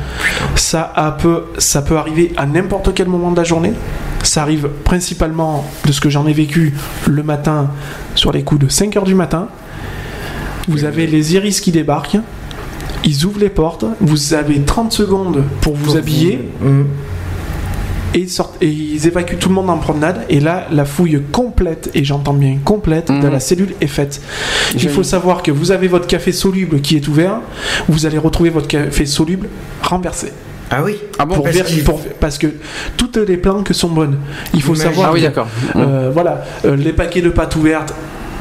S2: Ça, a peu, ça peut arriver à n'importe quel moment de la journée. Ça arrive principalement, de ce que j'en ai vécu, le matin, sur les coups de 5 heures du matin. Vous avez les iris qui débarquent. Ils ouvrent les portes. Vous avez 30 secondes pour vous habiller.
S3: Mm.
S2: et, sortent, et ils évacuent tout le monde en promenade. Et là, la fouille complète, et j'entends bien complète, de
S1: Mhm.
S2: la cellule est faite. Il faut savoir que vous avez votre café soluble qui est ouvert, vous allez retrouver votre café soluble renversé.
S3: Ah oui
S1: Ah bon
S2: Pour
S3: parce
S2: pour- parce que toutes les planques sont bonnes. Il faut savoir
S1: Ah oui, d'accord.
S2: euh, voilà, euh, les paquets de pâtes ouvertes,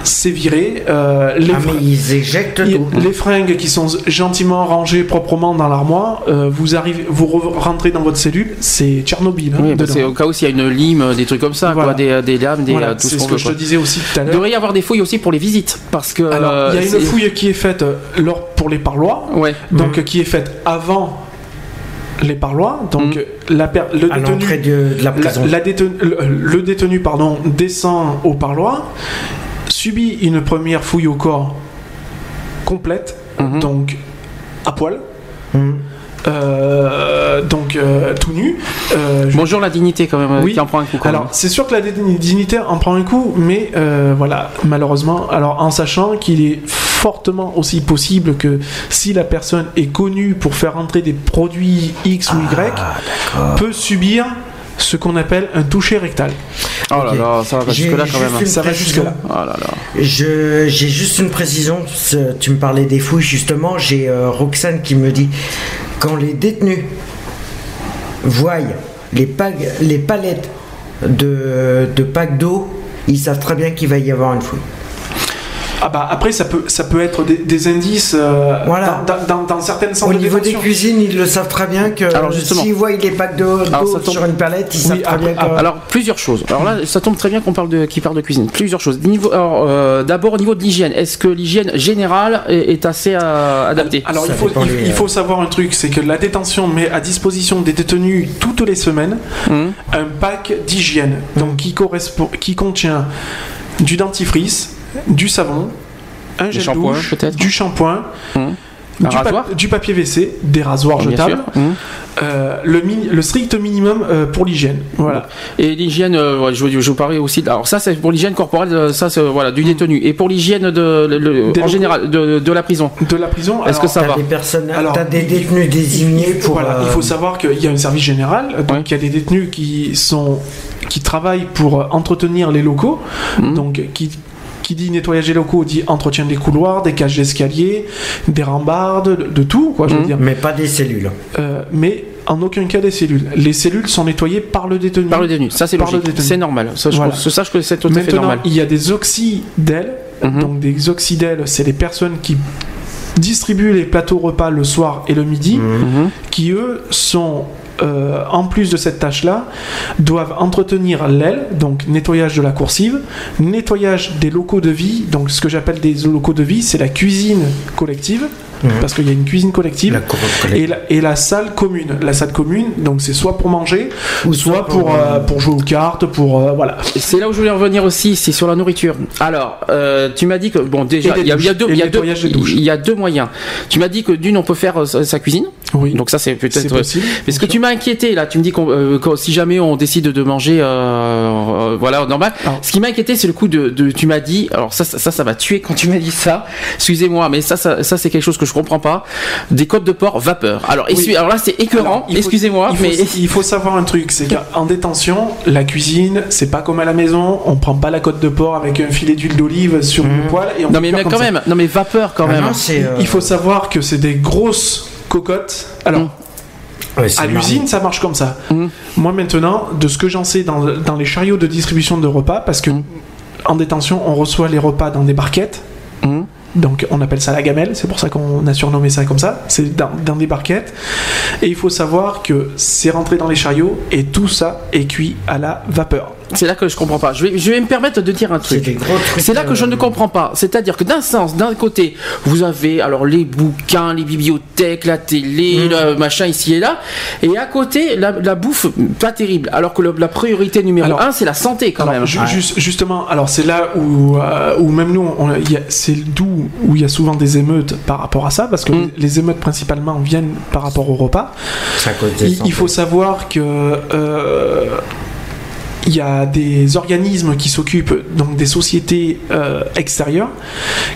S2: c'est viré. euh, les,
S3: Ah, mais ils éjectent
S2: il-
S3: tout.
S2: les fringues qui sont gentiment rangées proprement dans l'armoire, euh, vous arrivez, vous re- rentrez dans votre cellule, c'est Tchernobyl. hein,
S1: Oui, bah, c'est au cas où s'il y a une lime, des trucs comme ça,
S2: Voilà.
S1: quoi, des, des lames, des,
S2: Voilà,
S1: tout
S2: c'est
S1: ce
S2: que je te disais aussi tout à
S1: Il
S2: l'heure.
S1: devrait y avoir des fouilles aussi pour les visites, parce que.
S2: Alors, il y a une fouille qui est faite lors, pour les parloirs,
S1: Ouais.
S2: donc euh, qui est faite avant les parloirs. Donc, la per- le
S3: À
S2: détenu,
S3: l'entrée de, de la
S2: la-
S3: prison.
S2: la détenu- le, le détenu pardon, descend au parloir, subit une première fouille au corps complète,
S1: Mhm.
S2: donc à poil,
S3: Hum.
S2: Euh, donc euh, tout nu. Euh, je-
S1: Bonjour la dignité quand même,
S2: Oui.
S1: qui en prend un coup. Quand
S2: alors, c'est sûr que la dignité en prend un coup, mais voilà, malheureusement, alors en sachant qu'il est fortement aussi possible que si la personne est connue pour faire entrer des produits X ou Y,
S3: Ah,
S2: peut subir ce qu'on appelle un toucher rectal.
S1: Oh là là, ça va
S3: J'ai
S1: jusque là quand même.
S3: une
S2: Ça va jusque-là.
S1: Oh là là.
S3: Je- J'ai juste une précision. Tu me parlais des fouilles, justement. J'ai euh, Roxane qui me dit quand les détenus voient les, pag- les palettes de, de packs d'eau, ils savent très bien qu'il va y avoir une fouille.
S2: Ah bah après ça peut ça peut être des, des indices euh,
S3: Voilà.
S2: dans, dans- dans certaines centres
S3: Au
S2: de
S3: niveau des cuisines, ils le savent très bien que
S1: Alors, justement.
S3: s'ils voient les packs d'eau
S1: tombe-
S3: sur une palette, ils
S2: Oui,
S3: savent très
S2: après-
S3: bien que.
S1: Alors plusieurs choses. Alors là, ça tombe très bien qu'on parle de qui parle de cuisine. Plusieurs choses. Niveau, alors, euh, d'abord au niveau de l'hygiène. Est-ce que l'hygiène générale est, est assez euh, adaptée?
S2: Alors
S3: Ça
S2: il faut, il,
S3: les,
S2: il faut savoir un truc, c'est que la détention met à disposition des détenus toutes les semaines
S1: Hum.
S2: un pack d'hygiène, donc qui correspond, qui contient du dentifrice, du savon, un gel
S1: shampoings,
S2: douche,
S1: peut-être
S2: du shampoing,
S1: Hum.
S2: Du, pa-
S1: rasoir
S2: du papier WC, des rasoirs
S1: Bien
S2: jetables.
S1: Hum.
S2: euh, le, strict minimum euh, pour l'hygiène. Voilà.
S1: Et l'hygiène, euh, je, je vous parlais aussi. Alors ça, c'est pour l'hygiène corporelle. Ça, c'est voilà du détenu. Et pour l'hygiène de, le- le-
S2: Des
S1: en général de, de la prison.
S2: De la prison.
S1: Est-ce
S2: alors,
S1: que ça
S3: T'as
S1: va
S3: des personnes,
S2: Alors,
S3: t'as des
S2: il-
S3: détenus désignés pour.
S2: voilà,
S3: euh,
S2: il faut savoir qu'il y a un service général, donc
S1: Ouais.
S2: il y a des détenus qui sont qui travaillent pour entretenir les locaux,
S1: Mhm.
S2: donc qui qui dit nettoyage des locaux dit entretien des couloirs, des cages d'escalier, des rambardes, de, de tout, quoi, je veux dire.
S3: Mais pas des cellules.
S2: Euh, mais en aucun cas des cellules. Les cellules sont nettoyées par le détenu.
S1: Par le détenu. Ça, c'est logique. C'est normal. Ça, je
S2: Voilà.
S1: pense- sache que c'est tout à fait
S2: Maintenant,
S1: normal.
S2: il y a des oxydèles.
S1: Mhm.
S2: Donc des oxydèles, c'est les personnes qui distribuent les plateaux repas le soir et le midi,
S1: Mhm.
S2: qui eux sont euh, en plus de cette tâche-là, doivent entretenir l'aile, donc nettoyage de la coursive, nettoyage des locaux de vie, donc ce que j'appelle des locaux de vie, c'est la cuisine collective,
S3: Mhm.
S2: parce qu'il y a une cuisine collective.
S3: La
S2: Et la, et la salle commune. La salle commune, donc c'est soit pour manger,
S3: Ou
S2: soit
S3: soit
S2: pour,
S3: pour,
S2: euh, pour jouer aux cartes, pour euh, voilà.
S1: C'est là où je voulais revenir aussi, c'est sur la nourriture. Alors, euh, tu m'as dit que bon déjà il y, y y y a deux moyens. Tu m'as dit que d'une on peut faire sa cuisine,
S2: Oui,
S1: donc ça c'est peut-être.
S2: possible.
S1: Mais ce que tu m'as inquiété là, tu me dis qu'on, euh, que si jamais on décide de manger, euh, euh, voilà normal.
S2: Alors.
S1: Ce qui m'a inquiété c'est le coup de, de- tu m'as dit, alors ça ça ça, m'a tué quand tu m'as dit ça. Excusez-moi, mais ça ça, ça c'est quelque chose que je comprends pas. Des côtes de porc vapeur. Alors,
S2: Oui.
S1: alors là c'est écœurant. Excusez-moi,
S2: il faut,
S1: mais
S2: il faut savoir un truc, c'est qu'en détention, la cuisine, c'est pas comme à la maison, on prend pas la côte de porc avec un filet d'huile d'olive sur une poêle et on
S1: non
S2: fait
S1: mais, quand
S2: ça.
S1: même, non mais vapeur quand
S3: Ah
S1: même.
S3: non, euh,
S2: Il faut savoir que c'est des grosses cocottes. Alors,
S1: Mm.
S3: ouais,
S2: à l'usine, ça marche comme ça.
S1: Mhm.
S2: Moi, maintenant, de ce que j'en sais dans, dans les chariots de distribution de repas, parce que
S1: Mhm.
S2: en détention, on reçoit les repas dans des barquettes. Donc on appelle ça la gamelle, c'est pour ça qu'on a surnommé ça comme ça, c'est dans, dans des barquettes. Et il faut savoir que c'est rentré dans les chariots et tout ça est cuit à la vapeur.
S1: C'est là que je comprends pas. Je vais, je vais me permettre de dire un truc. C'est là que je
S3: euh,
S1: ne comprends pas. C'est-à-dire que d'un sens, d'un côté, vous avez alors les bouquins, les bibliothèques, la télé,
S3: Mm.
S1: le machin ici et là, et à côté la, la bouffe pas terrible. Alors que le- la priorité numéro
S2: Alors-
S1: un, c'est la santé quand
S2: Alors,
S1: même.
S2: ju-
S3: Ouais.
S2: juste- justement, alors c'est là où, euh, où même nous, c'est d'où où il y a souvent des émeutes par rapport à ça, parce que
S1: Mm.
S2: les émeutes principalement viennent par rapport au repas.
S3: À des
S2: Il, il faut savoir que euh, il y a des organismes qui s'occupent, donc des sociétés euh, extérieures,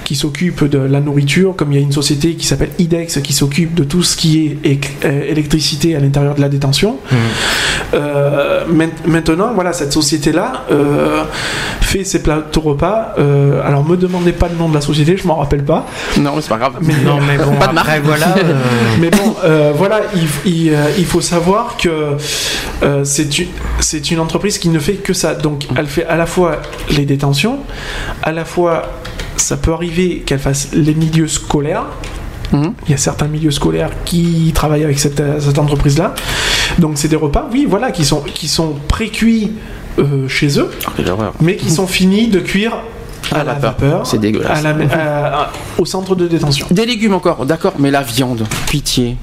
S2: qui s'occupent de la nourriture, comme il y a une société qui s'appelle IDEX qui s'occupe de tout ce qui est euh, électricité à l'intérieur de la détention. Euh, main- maintenant, voilà, cette société-là euh, fait ses plateaux repas. Euh, alors, me demandez pas le nom de la société, je m'en rappelle pas.
S1: Non, mais c'est pas grave.
S2: Mais,
S3: Non, mais bon,
S1: Pas de
S3: après, voilà. euh,
S2: mais bon, euh, voilà, il, il, euh, il faut savoir que euh, c'est une, c'est une entreprise qui ne fait que ça. Donc, elle fait à la fois les détentions, à la fois, ça peut arriver qu'elle fasse les milieux scolaires.
S1: Mhm.
S2: Il y a certains milieux scolaires qui travaillent avec cette, euh, cette entreprise-là. Donc, c'est des repas, oui, voilà, qui sont, qui sont pré-cuits euh, chez eux,
S1: horreur.
S2: mais qui sont finis de cuire à,
S1: À
S2: la
S1: vapeur.
S2: vapeur,
S1: C'est dégueulasse.
S2: à la- à- à- au centre de détention.
S1: Des légumes encore, d'accord, mais la viande, pitié.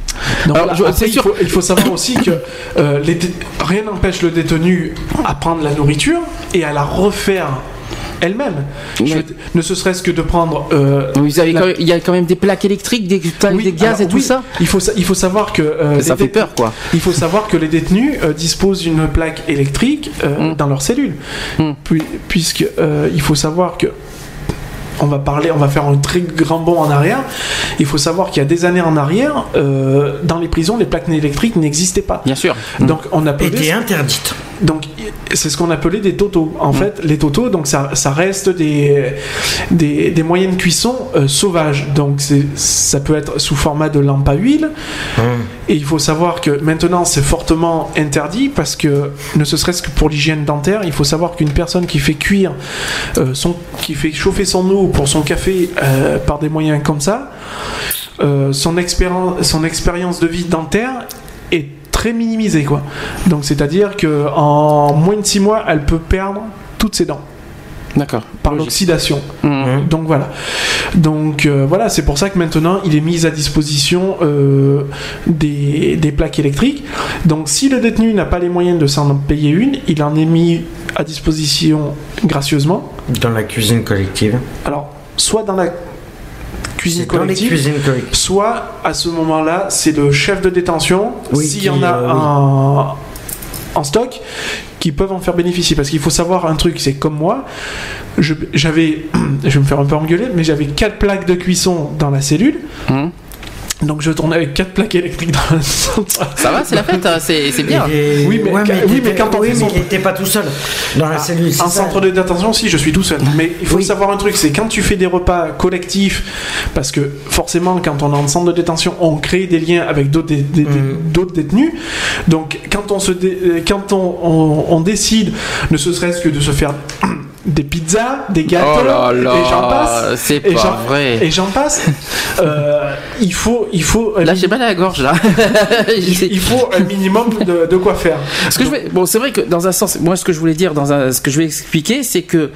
S1: Alors,
S2: voilà, après, il, faut, il faut savoir aussi que euh, les dé- rien n'empêche le détenu à prendre la nourriture et à la refaire elle-même. Ne ce serait-ce que de prendre. euh,
S1: Vous avez
S2: la-
S1: quand même- il y a quand même des plaques électriques, des,
S2: oui,
S1: des gaz
S2: alors,
S1: et tout
S2: oui,
S1: ça.
S2: Il faut, sa- il faut savoir que. euh,
S1: Ça fait peur, quoi.
S2: Il faut savoir que les détenus euh, disposent d'une plaque électrique euh,
S1: Mm.
S2: dans leurs cellules.
S1: Mm.
S2: Puis- puisque euh, il faut savoir que on va parler, on va faire un très grand bond en arrière. Il faut savoir qu'il y a des années en arrière, euh, dans les prisons, les plaques électriques n'existaient pas.
S1: Bien sûr.
S2: Donc on appelait
S3: était interdite.
S2: Donc c'est ce qu'on appelait des totos. En fait, les totos, donc ça, ça reste des, des, des moyennes cuissons euh, sauvages. Donc ça peut être sous format de lampe à huile. Et il faut savoir que maintenant c'est fortement interdit parce que ne ce serait-ce que pour l'hygiène dentaire, il faut savoir qu'une personne qui fait cuire euh, son, qui fait chauffer son eau pour son café euh, par des moyens comme ça, son expérience, son expérience de vie dentaire est très minimisée quoi. Donc c'est-à-dire que en moins de 6 mois, elle peut perdre toutes ses dents
S1: D'accord.
S2: par l'oxydation.
S1: Mhm.
S2: Donc voilà. Donc euh, voilà, c'est pour ça que maintenant il est mis à disposition euh, des, des plaques électriques. Donc si le détenu n'a pas les moyens de s'en payer une, il en est mis à disposition gracieusement.
S3: Dans la cuisine collective.
S2: Alors, soit dans la cuisine
S3: C'est dans les
S2: collective,
S3: cuisines collectives.
S2: soit à ce moment-là, c'est le chef de détention,
S3: Oui,
S2: s'il
S3: qui,
S2: y en a
S3: euh, oui.
S2: en, stock, qui peuvent en faire bénéficier. Parce qu'il faut savoir un truc, c'est comme moi, je- j'avais, je vais me faire un peu engueuler, mais j'avais quatre plaques de cuisson dans la cellule.
S1: Mhm.
S2: Donc je tournais avec quatre plaques électriques dans la centrale.
S1: Ça va, c'est la fête, hein, c'est c'est bien.
S3: Et-
S2: Oui, mais
S3: ouais,
S2: oui, mais quand on
S3: oui, mais
S2: son-
S3: n'était pas tout seul dans la cellule. c'est
S2: En
S3: ça.
S2: centre de détention, si, je suis tout seul. Mais il faut
S3: Oui.
S2: savoir un truc, c'est quand tu fais des repas collectifs, parce que forcément, quand on est en centre de détention, on crée des liens avec d'autres dé- dé-
S3: Mm.
S2: d'autres détenus. Donc, quand on se, dé- quand on, on- on décide, ne ce serait-ce que de se faire des pizzas, des gâteaux,
S1: Oh là là,
S2: et j'en passe,
S1: c'est
S2: et
S1: pas
S2: j'en-
S1: vrai.
S2: et j'en passe, euh, il faut, il faut,
S1: Là, j'ai mal à la gorge, là.
S2: il faut un minimum de, de quoi faire.
S1: Ce que je vais- bon, c'est vrai que dans un sens, moi, ce que je voulais dire, dans un, ce que je vais expliquer, c'est que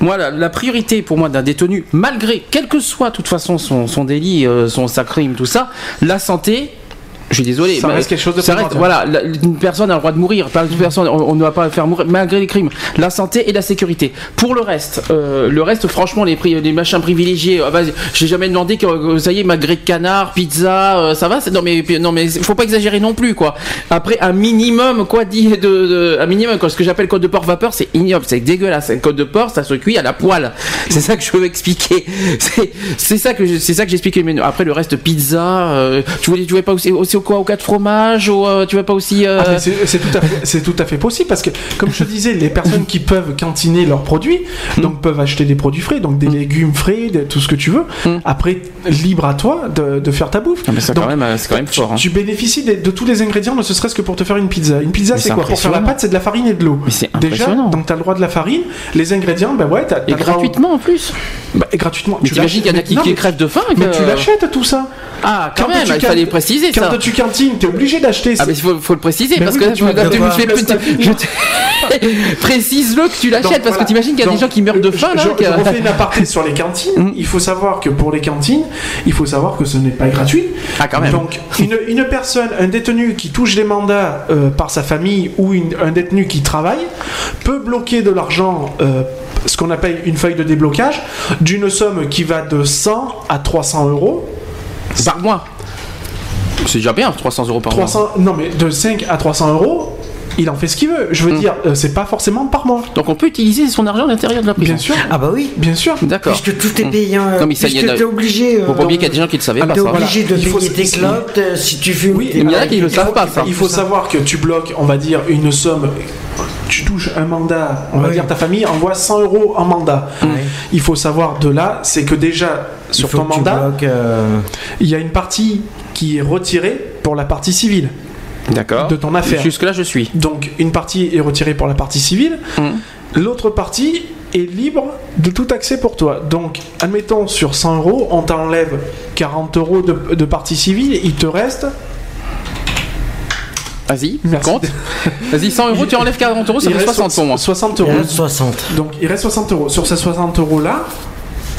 S1: moi, la, la priorité pour moi d'un détenu, malgré quel que soit, de toute façon, son, son délit, euh, son sa crime, tout ça, la santé. Je suis désolé.
S2: Ça reste quelque chose de
S1: ça reste-. Voilà, la- une personne a le droit de mourir. Une personne, on, ne va pas faire mourir malgré les crimes. La santé et la sécurité. Pour le reste, euh, le reste, franchement, les prix, les machins privilégiés. ah, vas-y, j'ai jamais demandé que ça y est, magret de canard, pizza, euh, ça va. Non mais non mais faut pas exagérer non plus quoi. Après un minimum quoi dit de, de- un minimum quoi. Ce que j'appelle code de porc vapeur, c'est ignoble, c'est dégueulasse. Un code de porc, ça se cuit à la poêle. C'est ça que je veux expliquer. C'est c'est ça que c'est ça que j'expliquais. Mais après le reste pizza, euh, tu voulais tu voulais pas aussi, aussi au quoi au cas de fromage ou euh, tu veux pas aussi euh,
S2: Ah, c'est c'est tout, à fait- c'est tout à fait possible parce que, comme je te disais, les personnes qui peuvent cantiner leurs produits,
S1: Mm.
S2: donc peuvent acheter des produits frais, donc des légumes frais, de- tout ce que tu veux.
S1: Mm.
S2: Après, libre à toi de, de faire ta bouffe.
S1: Ah, mais
S2: Donc,
S1: quand même, c'est quand même
S2: tu,
S1: fort. hein.
S2: tu bénéficies de, de tous les ingrédients, ne serait-ce que pour te faire une pizza. Une pizza, c'est
S1: c'est
S2: quoi? Pour faire la pâte, c'est de la farine et de l'eau.
S1: Mais c'est
S2: Déjà, donc tu as le droit de la farine, les ingrédients, ben ouais, t'as
S1: Et
S2: t'as le droit au-
S1: gratuitement en plus.
S2: Bah, et gratuitement.
S1: Mais
S2: Tu
S1: t'imagines qu'il y en a qui, crèvent de faim et
S2: Mais
S1: que-
S2: tu l'achètes tout ça.
S1: Ah, quand,
S2: Quand
S1: même,
S2: tu
S1: il fallait préciser
S2: Quand
S1: ça.
S2: Tu cantines, t'es obligé d'acheter.
S1: Ah, mais il faut, faut le préciser
S2: Mais
S1: parce
S2: oui,
S1: que là, tu me
S2: tu
S1: tu fais je te- Précise-le que tu l'achètes parce que t'imagines qu'il y a des gens qui meurent de
S2: je-
S1: faim là.
S2: Je, je refais une aparté sur les cantines.
S1: Mm.
S2: Il faut savoir que pour les cantines, il faut savoir que ce n'est pas gratuit.
S1: Ah, quand même.
S2: Donc, une, une personne, un détenu qui touche des mandats euh, par sa famille ou une- un détenu qui travaille peut bloquer de l'argent. euh, ce qu'on appelle une feuille de déblocage d'une somme qui va de 100 à 300 euros.
S1: Par mois. C'est déjà bien, 300 euros par mois.
S2: 300, non mais de 5 à 300 euros il en fait ce qu'il veut. Je veux
S1: Mm.
S2: dire, euh, c'est pas forcément par mois.
S1: Donc on peut utiliser son argent à l'intérieur de la prison.
S2: Bien sûr,
S3: Ah bah oui.
S2: bien sûr.
S1: D'accord.
S3: Puisque tout est payé. hein,
S1: Non, mais ça, il y
S3: t'es obligé. euh,
S1: Faut pas oublier qu'il y a des gens qui ne savaient
S2: Ah,
S1: pas
S3: T'es
S1: ça.
S3: obligé de payer tes
S2: c'est-
S3: clopes euh, si tu fumes.
S2: Oui,
S1: il y en a qui le
S3: il
S1: savent pas, ça.
S2: Il faut savoir que tu bloques, on va dire, une somme. Tu touches un mandat, on va
S3: Oui.
S2: dire ta famille envoie 100 euros en mandat.
S3: Ouais.
S2: Il faut savoir de là, c'est que déjà sur ton mandat,
S3: euh,
S2: il y a une partie qui est retirée pour la partie civile
S1: D'accord.
S2: de ton affaire.
S1: Jusque là je suis.
S2: Donc une partie est retirée pour la partie civile,
S1: Mm.
S2: l'autre partie est libre de tout accès pour toi. Donc admettons sur 100 euros, on t'enlève 40 euros de, de partie civile, il te reste
S1: Vas-y,
S2: Merci.
S1: compte. Vas-y, 100 euros, tu enlèves 40 euros, ça
S2: il
S1: fait
S2: reste
S1: 60 pour moi.
S2: 60
S3: il
S2: euros.
S3: reste 60.
S2: Donc il reste 60 euros. Sur ces 60 euros là,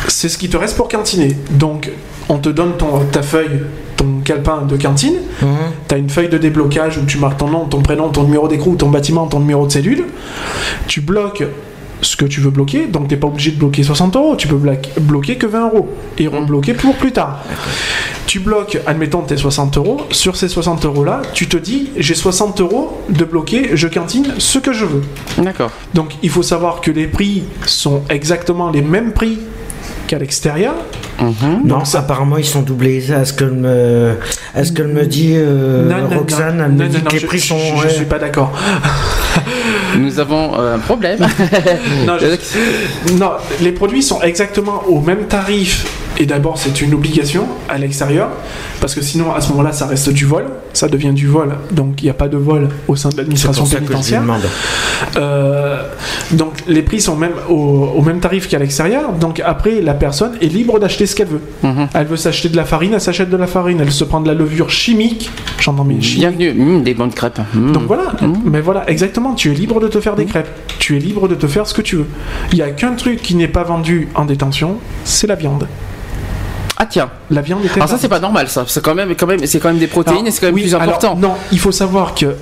S2: c'est ce qui te reste pour cantiner. Donc on te donne ton, ta feuille, ton calepin de cantine.
S3: Mhm.
S2: Tu as une feuille de déblocage où tu marques ton nom, ton prénom, ton numéro d'écrou, ton bâtiment, ton numéro de cellule. Tu bloques ce que tu veux bloquer, donc t'es pas obligé de bloquer 60 euros, tu peux bloquer que 20 euros et rebloquer pour plus tard. Tu bloques, admettons, tes 60 euros. Sur ces 60 euros là, tu te dis j'ai 60 euros de bloquer, je cantine ce que je veux.
S1: D'accord.
S2: Donc il faut savoir que les prix sont exactement les mêmes prix qu'à l'extérieur.
S1: Mhm.
S3: Non, apparemment ils sont doublés. À ce que me, à ce que me dit euh,
S2: Non, non,
S3: Roxane,
S2: non,
S3: elle me
S2: non,
S3: dit
S2: non,
S3: que les
S2: je-
S3: prix
S2: je,
S3: sont.
S2: je suis pas d'accord.
S1: Nous avons euh, un problème.
S2: Non, je- non, les produits sont exactement au même tarif. Et d'abord, c'est une obligation à l'extérieur, parce que sinon, à ce moment-là, ça reste du vol. Ça devient du vol. Donc, il n'y a pas de vol au sein de l'administration pénitentiaire. Euh, donc, les prix sont même au, au même tarif qu'à l'extérieur. Donc, après, la personne est libre d'acheter ce qu'elle veut.
S1: Mhm.
S2: Elle veut s'acheter de la farine, elle s'achète de la farine. Elle se prend de la levure chimique. J'entends bien chimique.
S1: Bienvenue. Mmh, des bonnes crêpes. Mmh.
S2: Donc voilà,
S1: Mmh.
S2: mais voilà, exactement, tu es libre de te faire des crêpes, tu es libre de te faire ce que tu veux. Il n'y a qu'un truc qui n'est pas vendu en détention, c'est la viande.
S1: Ah tiens.
S2: La viande est
S1: Alors ça c'est pas normal ça. C'est quand même, quand même, c'est quand même des protéines
S2: Alors,
S1: et c'est quand même
S2: oui,
S1: plus
S2: alors,
S1: important.
S2: non, il faut savoir que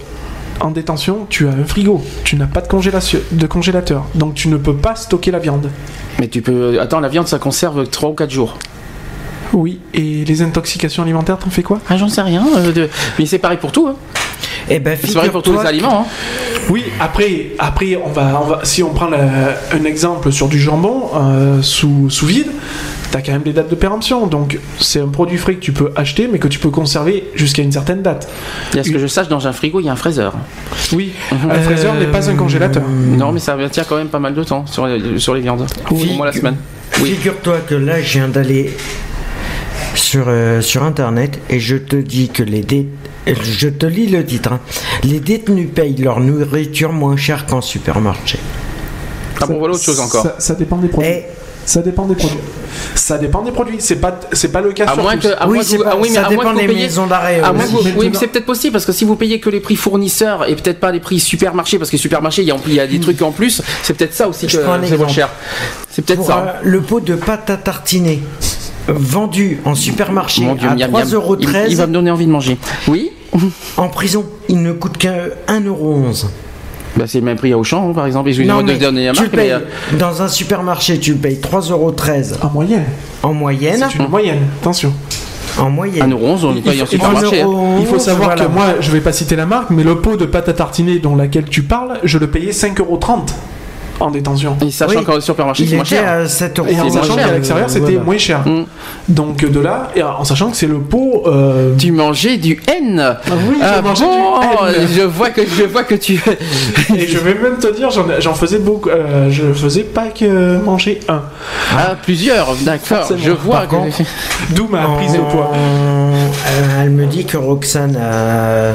S2: en détention, tu as un frigo, tu n'as pas de, congélation, de congélateur, donc tu ne peux pas stocker la viande.
S1: Mais tu peux. Attends, la viande ça conserve 3 ou 4 jours.
S2: Oui, et les intoxications alimentaires, t'en fais quoi?
S1: Ah j'en sais rien. euh, de- Mais c'est pareil pour tout. Hein.
S3: Eh ben,
S1: C'est pareil pour tous les aliments. Hein.
S2: Oui, après, après on va, on va, si on prend la- un exemple sur du jambon euh, sous, sous vide, t'as quand même des dates de péremption. Donc c'est un produit frais que tu peux acheter, mais que tu peux conserver jusqu'à une certaine date.
S1: Et à ce que je sache, dans un frigo il y a un fraiseur.
S2: Oui, un fraiseur n'est pas un congélateur.
S1: Non, mais ça tient quand même pas mal de temps sur les, sur les viandes.
S3: Oui.
S1: Au moins la semaine. Oui.
S3: Figure-toi que là, je viens d'aller sur, euh, sur internet et je te dis que les dé- je te lis le titre. hein. Les détenus payent leur nourriture moins cher qu'en supermarché.
S1: Ah bon, voilà autre chose encore.
S2: Ça, ça dépend des produits.
S3: Et
S2: Ça dépend des produits. Ça dépend des produits. C'est pas, c'est pas le cas
S1: À
S2: sur
S1: moins
S2: tous.
S1: que, à
S3: oui,
S1: moins que
S3: c'est
S1: vous-
S3: pas-
S1: ah oui, mais
S3: ça
S1: à moins
S3: dépend
S1: que vous
S3: des
S1: payiez-
S3: maisons d'arrêt. Euh,
S1: oui, mais c'est peut-être possible parce que si vous payez que les prix fournisseurs et peut-être pas les prix supermarchés, parce que les supermarchés, il y a, il y a des trucs en plus, c'est peut-être ça aussi que
S3: Je
S1: c'est moins cher. C'est peut-être ça.
S3: euh, le pot de pâte à tartiner vendu en supermarché
S1: Mon Dieu,
S3: à
S1: miam, miam.
S3: 3,13€,
S1: Il, il va me donner envie de manger. Oui
S3: en prison, il ne coûte qu'un 1,11€.
S1: Bah, C'est le même prix à Auchan, hein, par exemple. Excusez-moi de donner la
S3: tu
S1: marque, mais.
S3: payes
S1: euh,
S3: dans un supermarché, tu le payes 3,13€
S2: En moyenne.
S3: en moyenne.
S2: C'est une moyenne. Attention.
S3: En moyenne.
S1: 1,11€, on paye en
S2: Il faut-
S1: supermarché.
S3: 1,11€,
S2: Il faut savoir
S3: voilà.
S2: que moi, je vais pas citer la marque, mais le pot de pâte à tartiner dont laquelle tu parles, je le payais 5,30€ en détention.
S1: Et sachant
S3: Oui.
S1: qu'en supermarché,
S3: il
S1: c'est moins cher.
S3: à 7
S2: Et en sachant qu'à l'extérieur, c'était
S3: Voilà.
S2: moins cher.
S1: Mm.
S2: Donc de là, et en sachant que c'est le pot. euh,
S1: Tu mangeais du N
S2: oui, je
S1: Ah
S2: mangeais
S1: bon,
S2: du N.
S1: Je vois que je vois que tu.
S2: Et je vais même te dire, j'en, faisais beaucoup. euh, je faisais pas que manger un.
S1: Ah, plusieurs, d'accord. Je vois
S2: D'où ma prise de poids.
S3: Euh, Elle me dit que Roxane, à,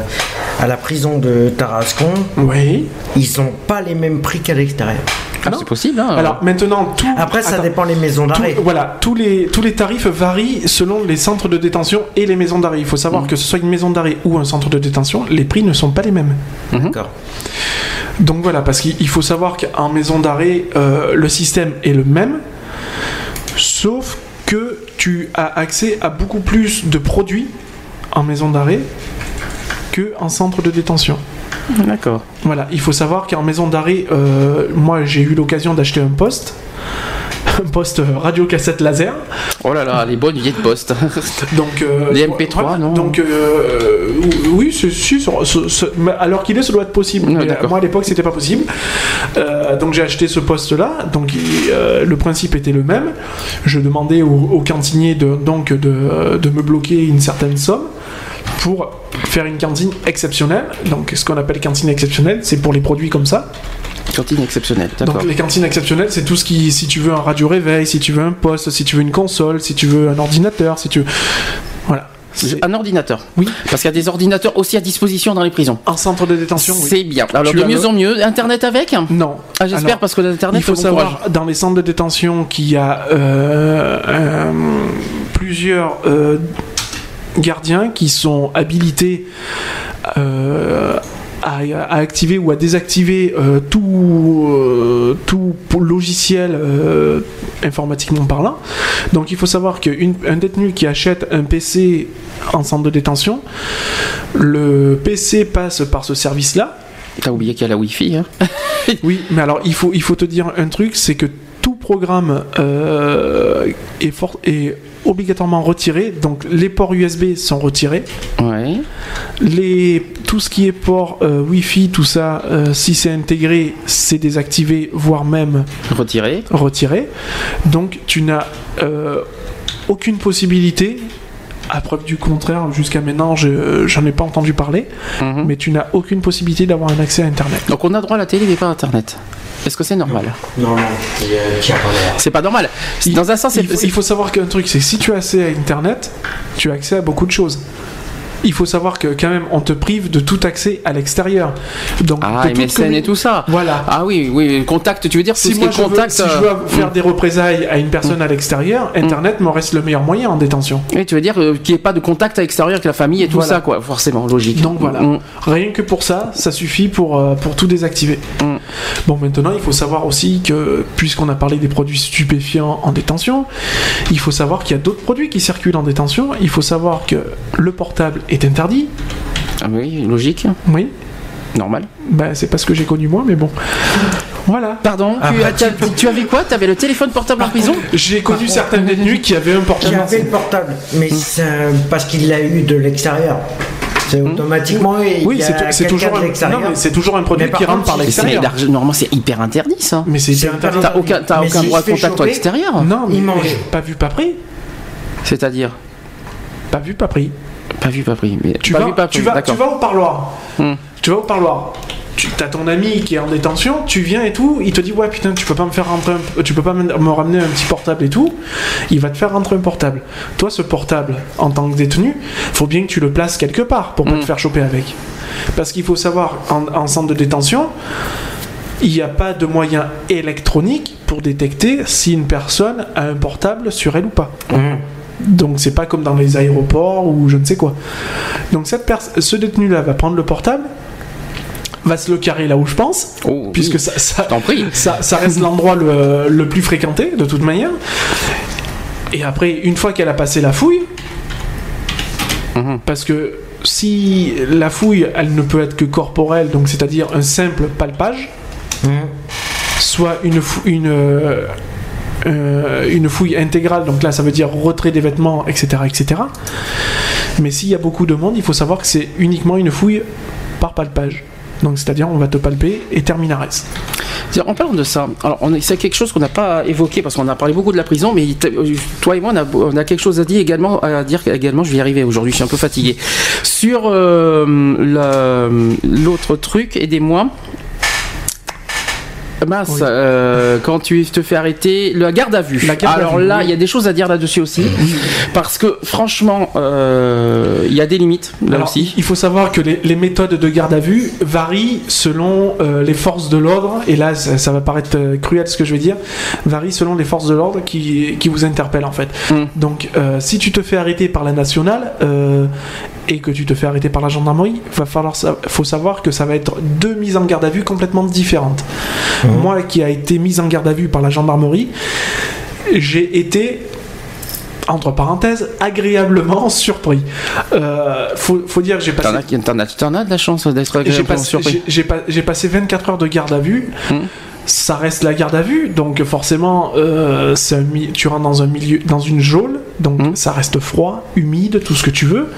S3: à la prison de Tarascon,
S2: Oui.
S3: ils ont pas les mêmes prix qu'à l'extérieur.
S1: Ah, c'est possible, hein.
S2: Alors maintenant, tout.
S3: Après, ça
S2: Attends.
S3: dépend les maisons d'arrêt.
S2: voilà, tous les, tous les tarifs varient selon les centres de détention et les maisons d'arrêt. Il faut savoir que ce soit une maison d'arrêt ou un centre de détention, les prix ne sont pas les mêmes.
S3: D'accord.
S2: Donc voilà, parce qu'il il faut savoir qu'en maison d'arrêt, euh, le système est le même, sauf que tu as accès à beaucoup plus de produits en maison d'arrêt que en centre de détention.
S1: D'accord.
S2: Voilà, il faut savoir qu'en maison d'arrêt, euh, moi j'ai eu l'occasion d'acheter un poste un poste radio cassette laser.
S1: Oh là là, les bonnes vieilles postes.
S2: Donc, euh,
S1: Les MP3, non
S2: Donc, euh, oui, c'est- mais alors qu'il est, ça doit être possible.
S1: D'accord.
S2: moi, à l'époque, c'était pas possible. Euh, donc, j'ai acheté ce poste-là. Donc, euh, le principe était le même. Je demandais au, au cantinier de, donc de, de me bloquer une certaine somme pour faire une cantine exceptionnelle. Donc, ce qu'on appelle cantine exceptionnelle, c'est pour les produits comme ça.
S1: Cantine exceptionnelle, d'accord.
S2: Donc les cantines exceptionnelles, c'est tout ce qui, si tu veux un radio réveil, si tu veux un poste, si tu veux une console, si tu veux un ordinateur, si tu veux... Voilà.
S1: Un ordinateur.
S2: Oui.
S1: Parce qu'il y a des ordinateurs aussi à disposition dans les prisons.
S2: En centre de détention, oui.
S1: C'est bien. Alors
S2: Tu
S1: de mieux
S2: le-
S1: en mieux. Internet avec?
S2: Non.
S1: Ah, J'espère parce que l'internet,
S2: Il faut savoir
S1: courage.
S2: dans les centres de détention qu'il y a euh, euh, plusieurs euh, gardiens qui sont habilités euh, à, à activer ou à désactiver euh, tout, euh, tout logiciel informatiquement parlant. Donc il faut savoir qu'un détenu qui achète un PC en centre de détention, le PC passe par ce service-là.
S1: T'as oublié qu'il y a la Wi-Fi. Hein
S2: Oui, mais alors il faut, il faut te dire un truc, c'est que tout programme est, fort, est obligatoirement retiré, donc les ports USB sont retirés,
S1: ouais.
S2: les, tout ce qui est port euh, Wi-Fi, tout ça, euh, si c'est intégré, c'est désactivé, voire même
S1: Retiré.
S2: retiré. Donc tu n'as euh, aucune possibilité, à preuve du contraire, jusqu'à maintenant, je j'en ai pas entendu parler,
S1: Mhm.
S2: mais tu n'as aucune possibilité d'avoir un accès à Internet.
S1: Donc on a droit à la télé mais pas à Internet. Est-ce que c'est normal
S3: Non, non.
S1: C'est pas normal. Dans un sens,
S2: il, faut, il faut savoir qu'un truc, c'est que si tu as accès à Internet, tu as accès à beaucoup de choses. Il faut savoir que quand même, on te prive de tout accès à l'extérieur. Donc,
S1: Ah, MSN et
S2: commu-
S1: tout ça.
S2: Voilà.
S1: Ah oui, oui, contact, tu veux dire tout
S2: Si
S1: ce
S2: moi je veux,
S1: contact.
S2: si je veux faire des représailles à une personne à l'extérieur, Internet me reste le meilleur moyen en détention.
S1: Oui, tu veux dire euh, qu'il n'y ait pas de contact à l'extérieur avec la famille et tout
S2: Voilà.
S1: ça, quoi. Forcément, logique.
S2: Donc voilà.
S1: Mm.
S2: Rien que pour ça, ça suffit pour, euh, pour tout désactiver.
S1: Mm.
S2: Bon, maintenant, il faut savoir aussi que, puisqu'on a parlé des produits stupéfiants en détention, il faut savoir qu'il y a d'autres produits qui circulent en détention. Il faut savoir que le portable est interdit.
S1: Ah oui, logique,
S2: Oui,
S1: normal.
S2: ben, c'est pas ce que j'ai connu moi, mais bon. Voilà.
S1: Pardon,
S3: Ah
S1: tu,
S3: bah,
S1: as- tu as- tu avais quoi? Tu avais le téléphone portable en prison?
S2: J'ai connu certains détenus qui avaient un
S3: Qui
S2: portable.
S3: avait le portable, mais c'est un- parce qu'il l'a eu de l'extérieur. C'est automatiquement. il
S2: Oui,
S3: y a
S2: c'est c'est toujours,
S3: de
S2: un,
S3: l'extérieur.
S2: non, mais c'est toujours un produit
S3: Mais par
S2: qui rentre par
S1: c'est
S2: l'extérieur.
S1: normalement, c'est hyper interdit ça.
S2: Mais c'est
S3: C'est
S2: hyper interdit.
S1: T'as aucun, droit de contact à l'extérieur
S2: Non, mais
S3: Il mange.
S2: pas vu, pas pris.
S1: C'est-à-dire?
S2: Pas vu, pas pris.
S1: Pas vu, pas pris. Mais
S2: Tu
S1: pas
S2: vas,
S1: vu, pas
S2: tu, vas, tu
S1: D'accord.
S2: vas au parloir.
S1: Hmm.
S2: Tu vas au parloir. Tu as ton ami qui est en détention, tu viens et tout, il te dit ouais putain tu peux pas me faire rentrer un- tu peux pas me me ramener un petit portable et tout, il va te faire rentrer un portable. Toi ce portable en tant que détenu, faut bien que tu le places quelque part pour pas
S1: Mm.
S2: te faire choper avec. Parce qu'il faut savoir en, en centre de détention, il n'y a pas de moyen électronique pour détecter si une personne a un portable sur elle ou pas.
S3: Hum.
S2: Donc c'est pas comme dans les aéroports ou je ne sais quoi. Donc cette ce détenu là va prendre le portable, va se le carrer là où je pense,
S1: Oh,
S2: puisque
S1: oui.
S2: ça, ça,
S1: T'en prie.
S2: ça, ça reste l'endroit le, le plus fréquenté de toute manière. Et après, une fois qu'elle a passé la fouille,
S1: Mhm.
S2: parce que si la fouille, elle ne peut être que corporelle, donc c'est-à-dire un simple palpage,
S3: Hum.
S2: soit une, fou- une, euh, une fouille intégrale, donc là ça veut dire retrait des vêtements, etc. etc. Mais s'il y a beaucoup de monde, il faut savoir que c'est uniquement une fouille par palpage. Donc c'est-à-dire on va te palper et terminares.
S1: En parlant de ça, alors c'est quelque chose qu'on n'a pas évoqué parce qu'on a parlé beaucoup de la prison, mais euh, toi et moi on a, on a quelque chose à dire également, à dire également. Je vais y arriver aujourd'hui, je suis un peu fatigué. Sur euh, la- l'autre truc, aidez-moi. Mince,
S2: Oui.
S1: euh, quand tu te fais arrêter, la garde à vue.
S2: À
S1: Alors
S2: vue,
S1: là,
S2: oui.
S1: il y a des choses à dire là-dessus aussi, parce que franchement, euh, il y a des limites là
S2: Alors,
S1: aussi.
S2: il faut savoir que les, les méthodes de garde à vue varient selon euh, les forces de l'ordre, et là ça, ça va paraître euh, cruel ce que je vais dire, varient selon les forces de l'ordre qui, qui vous interpellent en fait.
S1: Mm.
S2: Donc si tu te fais arrêter par la nationale et que tu te fais arrêter par la gendarmerie, va falloir faut savoir que ça va être deux mises en garde à vue complètement différentes. Moi qui a été mise en garde à vue par la gendarmerie, j'ai été entre parenthèses, agréablement surpris. Euh, faut, faut dire que j'ai passé,
S1: T'en as, as, de la chance d'être agréablement
S2: passé,
S1: surpris.
S2: j'ai- j'ai pas- j'ai passé 24 heures de garde à vue.
S1: Hmm.
S2: Ça reste la garde à vue, donc forcément, euh, un tu rentres dans un milieu, dans une geôle, donc
S1: Mhm.
S2: ça reste froid, humide, tout ce que tu veux.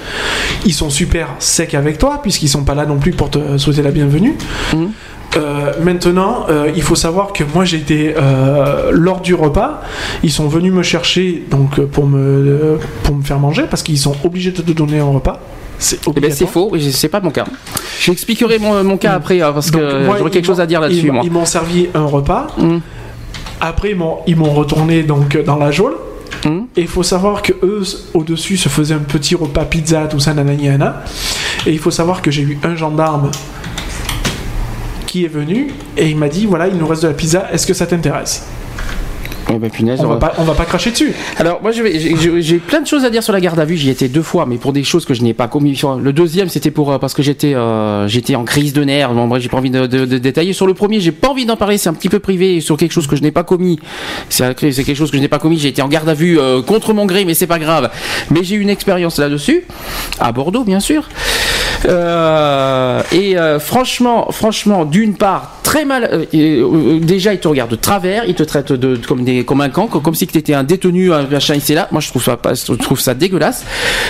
S2: Ils sont super secs avec toi, puisqu'ils sont pas là non plus pour te souhaiter la bienvenue.
S1: Mhm.
S2: Euh, maintenant, euh, il faut savoir que moi j'ai été euh, lors du repas, ils sont venus me chercher donc pour me pour me faire manger parce qu'ils sont obligés de te donner un repas. C'est
S1: Eh ben, c'est faux, c'est pas mon cas. J'expliquerai mon, mon cas après, hein, parce
S2: Donc,
S1: que
S2: ils
S1: quelque chose à dire là-dessus.
S2: Ils m'ont servi un repas.
S1: Mm.
S2: Après, ils m'ont, retourné donc dans la geôle.
S1: Mm.
S2: Et il faut savoir que eux, au-dessus, se faisaient un petit repas pizza, tout ça, nanani, nanana. Et il faut savoir que j'ai eu un gendarme qui est venu et il m'a dit voilà, il nous reste de la pizza, est-ce que ça t'intéresse?
S1: Eh ben, punaise,
S2: on, va pas, on va pas cracher dessus.
S1: Alors moi j'ai- plein de choses à dire sur la garde à vue. J'y étais deux fois, mais pour des choses que je n'ai pas commis. Sur- Le deuxième c'était pour euh, parce que j'étais euh, j'étais en crise de nerfs. Bon bref j'ai pas envie de, de- de détailler. Sur le premier j'ai pas envie d'en parler. C'est un petit peu privé sur quelque chose que je n'ai pas commis. C'est quelque chose que je n'ai pas commis. J'ai été en garde à vue euh, contre mon gré, mais c'est pas grave. Mais j'ai eu une expérience là-dessus à Bordeaux bien sûr. Et franchement, franchement, d'une part, très mal. déjà, ils te regardent de travers, ils te traitent de, comme, des, comme un camp, comme si tu étais un détenu, un machin ici et là. Moi, je trouve ça, pas, je trouve ça dégueulasse.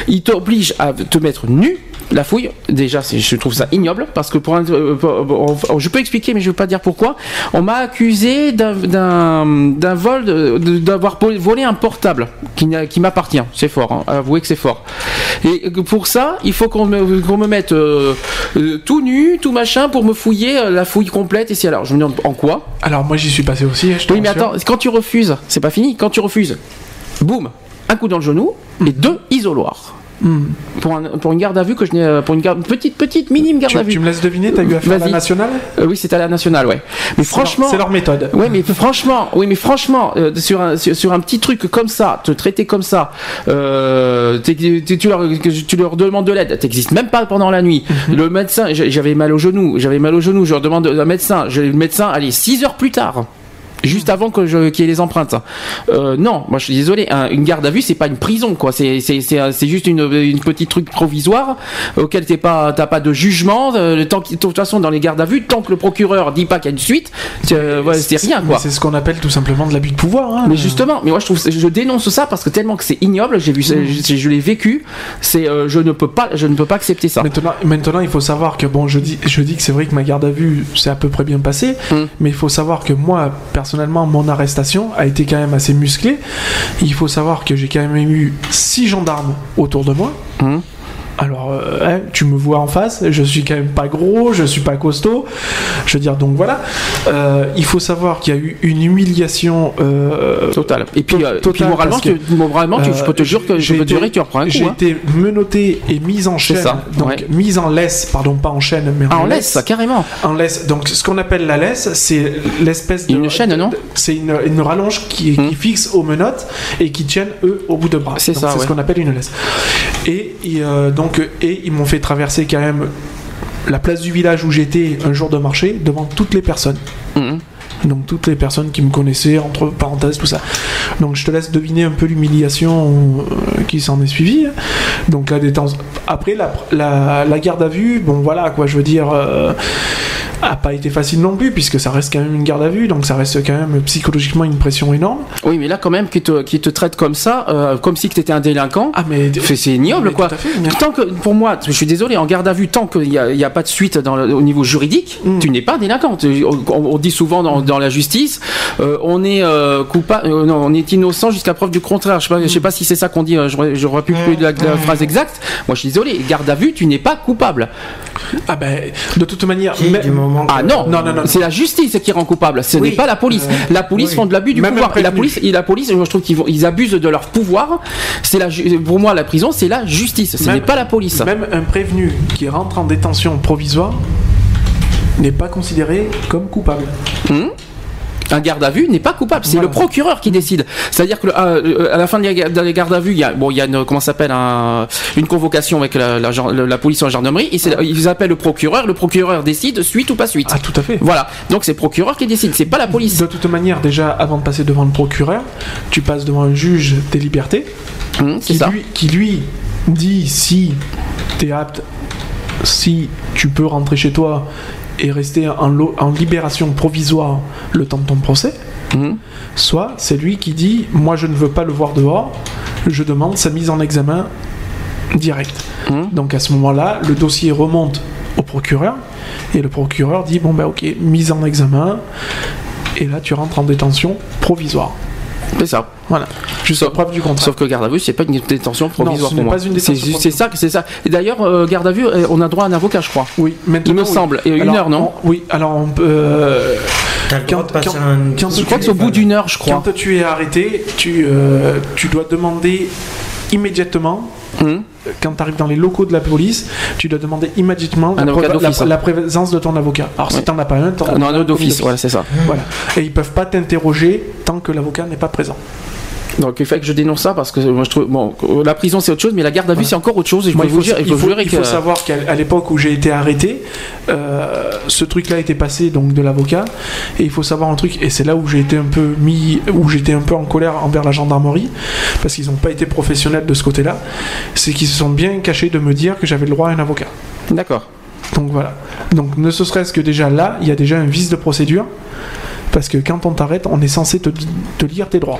S1: Ils t'obligent à te mettre nu. La fouille, déjà, c'est- je trouve ça ignoble parce que pour un, euh, pour- je peux expliquer, mais je ne veux pas dire pourquoi. On m'a accusé d'un- vol, d'avoir volé un portable qui, qui m'appartient. C'est fort, hein, avouez que c'est fort. Et pour ça, il faut qu'on me, me mette euh, euh, tout nu, tout machin, pour me fouiller la fouille complète. Et si alors, je me demande en quoi
S2: Alors moi j'y suis passé aussi. hein, je
S1: Oui, mais attends, quand tu refuses, c'est pas fini. Quand tu refuses, boum, un coup dans le genou et deux isoloirs.
S2: Hmm.
S1: Pour, un- pour une garde à vue que je n'ai, euh, pour une garde, petite, petite, minime garde à vue.
S2: tu me laisses deviner, t'as eu affaire à la nationale?
S1: Euh, oui, c'est à la nationale, ouais. Mais franchement,
S2: c'est leur méthode.
S1: oui, mais franchement, oui, mais franchement, euh, sur, un, sur, sur un petit truc comme ça, te traiter comme ça, euh, tu, leur, tu leur demandes de l'aide, t'existes même pas pendant la nuit.
S2: Mhm.
S1: Le médecin, j'avais mal au genou, j'avais mal au genou, je leur demande un médecin, le médecin, allez, 6 heures plus tard. Juste avant que je qu'il y ait les empreintes. Euh, non, moi je suis désolé. un- une garde à vue, c'est pas une prison, quoi. C'est c'est c'est c'est juste une, une petite truc provisoire auquel t'es pas t'as pas de jugement. euh, de toute façon dans les gardes à vue, tant que le procureur dit pas qu'il y a une suite, euh, ouais, c'est rien, quoi.
S2: C'est ce qu'on appelle tout simplement de l'abus de pouvoir. hein.
S1: Mais justement, mais moi je trouve, je dénonce ça parce que tellement que c'est ignoble, j'ai vu, ça- je, je l'ai vécu, c'est, euh, je ne peux pas, je ne peux pas accepter ça.
S2: Maintenant, maintenant, il faut savoir que bon, je dis, je dis que c'est vrai que ma garde à vue s'est à peu près bien passée,
S1: Mm.
S2: mais il faut savoir que moi, personnellement, mon arrestation a été quand même assez musclée. Il faut savoir que j'ai quand même eu six gendarmes autour de moi.
S1: Mm.
S2: Alors, euh, hein, tu me vois en face, je suis quand même pas gros, je suis pas costaud. Je veux dire, donc voilà. Euh, il faut savoir qu'il y a eu une humiliation. euh,
S1: Total. Et puis, euh, et puis moralement,
S2: que,
S1: tu, moralement, tu- je peux te dire que je
S2: j'ai
S1: peux tu reprends un coup.
S2: J'ai
S1: hein.
S2: été menotté et mis en chaîne.
S1: ça,
S2: donc
S1: ouais.
S2: mise en laisse, pardon, pas en chaîne, mais
S1: Ah, on laisse ça carrément.
S2: en laisse. Donc, ce qu'on appelle la laisse, c'est l'espèce de.
S1: Une chaîne, non
S2: C'est une, une rallonge qui, qui
S1: Hmm.
S2: fixe aux menottes et qui tiennent, eux, au bout de bras.
S1: C'est
S2: Donc,
S1: ça,
S2: C'est
S1: ouais.
S2: ce qu'on appelle une laisse. Et, et, euh, donc, et ils m'ont fait traverser quand même la place du village où j'étais un jour de marché devant toutes les personnes.
S1: Mhm.
S2: Donc toutes les personnes qui me connaissaient, entre parenthèses, tout ça. Donc je te laisse deviner un peu l'humiliation euh, qui s'en est suivie. Donc la détente. Après la, la, la garde à vue, bon voilà quoi, je veux dire, euh, a pas été facile non plus puisque ça reste quand même une garde à vue, donc ça reste quand même psychologiquement une pression énorme.
S1: Oui, mais là, quand même, qui te, qui te traite comme ça, euh, comme si tu étais un délinquant.
S2: Ah mais
S1: C'est c'est ignoble
S2: mais
S1: quoi.
S2: tout à fait, mais-
S1: Tant que pour moi, je suis désolé, en garde à vue, tant qu'il n'y a, il y a pas de suite dans le- au niveau juridique,
S2: Mm.
S1: tu n'es pas délinquant. On, on dit souvent dans, dans la justice, euh, on est euh, coupable, euh, non, on est innocent jusqu'à preuve du contraire. Je sais pas, je sais pas si c'est ça qu'on dit. Je j'aurais plus plus de la, de la phrase exacte. Moi, je suis désolé. Garde à vue, tu n'es pas coupable.
S2: Ah ben de toute manière, mais-
S1: Ah non,
S2: Non, non, non.
S1: c'est la justice qui rend coupable. Ce
S3: Oui.
S1: n'est pas la police.
S3: Euh,
S1: la police
S3: oui.
S1: font de l'abus du
S2: Même
S1: pouvoir. Et la police, et la police, moi, je trouve qu'ils ils abusent de leur pouvoir. C'est la, pour moi, la prison, c'est la justice. Ce n'est pas la police.
S2: même un prévenu qui rentre en détention provisoire n'est pas considéré comme coupable.
S1: Hmm? Un garde à vue n'est pas coupable, c'est
S2: Voilà.
S1: le procureur qui décide. C'est-à-dire que euh, à la fin de la de la garde à vue, il y a bon, il y a une comment s'appelle un- une convocation avec la, la, gen- la police en gendarmerie et ils appellent le procureur, le procureur décide suite ou pas suite.
S2: Ah tout à fait.
S1: Voilà, donc c'est le procureur qui décide, c'est pas la police.
S2: De toute manière, déjà, avant de passer devant le procureur, tu passes devant un juge des libertés
S1: c'est
S2: qui
S1: ça.
S2: lui, qui lui dit si tu es apte, si tu peux rentrer chez toi et rester en, libération provisoire le temps de ton procès,
S1: Mhm.
S2: soit c'est lui qui dit moi je ne veux pas le voir dehors, je demande sa mise en examen direct.
S1: Mhm.
S2: Donc à ce moment-là, le dossier remonte au procureur et le procureur dit bon ben ok, mise en examen et là tu rentres en détention provisoire.
S1: C'est ça.
S2: Voilà. Jusqu'à
S1: Sauf-
S2: preuve du contraire.
S1: Sauf que garde à vue, c'est pas une détention provisoire
S2: ce
S1: pour
S2: n'est
S1: moi.
S2: pas une
S1: C'est
S2: détention
S1: juste- c'est ça, c'est ça. Et d'ailleurs, euh, garde à vue, euh, on a droit à un avocat, je crois.
S2: Oui, maintenant,
S1: Il me
S2: oui.
S1: semble. Et une
S2: Alors,
S1: heure, non
S2: on- Oui, alors on peut. euh,
S3: T'as le droit de
S2: Quand-
S3: passer
S2: quand-
S3: un.
S2: quand
S1: Je crois que c'est au bout d'une heure, je crois.
S2: Quand tu es arrêté, tu, euh, tu dois demander immédiatement, quand tu arrives dans les locaux de la police, tu dois demander immédiatement la, présence de ton avocat. Alors si
S1: Oui.
S2: tu n'en as pas un, t'en
S1: Non, un d'office,
S2: d'office.
S1: voilà, c'est ça.
S2: Voilà. Et ils peuvent pas t'interroger tant que l'avocat n'est pas présent.
S1: Donc il fait que je dénonce ça parce que moi je trouve bon la prison c'est autre chose mais la garde à vue
S2: Voilà.
S1: c'est encore autre chose et je
S2: Moi, il
S1: vous
S2: faut,
S1: dire
S2: il
S1: faut
S2: il faut
S1: que
S2: savoir qu'à l'époque où j'ai été arrêté, euh, ce truc-là était passé donc de l'avocat. Et il faut savoir un truc, et c'est là où j'ai été un peu mis, où j'étais un peu en colère envers la gendarmerie, parce qu'ils n'ont pas été professionnels de ce côté-là. C'est qu'ils se sont bien cachés de me dire que j'avais le droit à un avocat.
S1: d'accord.
S2: Donc voilà. Donc ne serait-ce que déjà là, il y a déjà un vice de procédure. Parce que quand on t'arrête, on est censé te, te lire tes droits.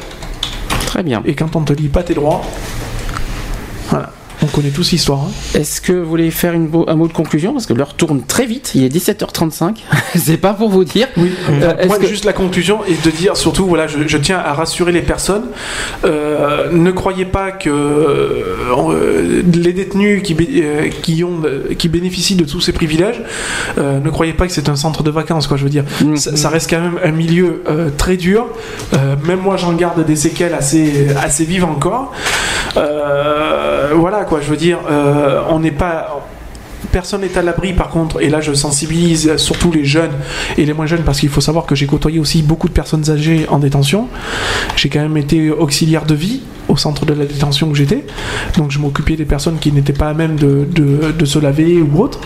S1: Bien.
S2: Et quand on te lit pas tes droits, voilà. On connaît tous l'histoire. hein.
S1: Est-ce que vous voulez faire une, un mot de conclusion? Parce que l'heure tourne très vite, il est 17h35. c'est pas pour vous dire.
S2: Oui,
S1: Euh, est-ce
S2: moi,
S1: que-
S2: juste la conclusion est de dire surtout, voilà, je, je tiens à rassurer les personnes. euh, ne croyez pas que euh, les détenus qui, euh, ont, qui bénéficient de tous ces privilèges, euh, ne croyez pas que c'est un centre de vacances, quoi. Je veux dire,
S1: Mm.
S2: ça, ça reste quand même un milieu euh, très dur. Euh, même moi, j'en garde des séquelles assez, assez vives encore. Euh, voilà, Je veux dire, euh, on n'est pas personne n'est à l'abri par contre, et là je sensibilise surtout les jeunes et les moins jeunes parce qu'il faut savoir que j'ai côtoyé aussi beaucoup de personnes âgées en détention. J'ai quand même été auxiliaire de vie au centre de la détention où j'étais, donc je m'occupais des personnes qui n'étaient pas à même de se laver ou autre.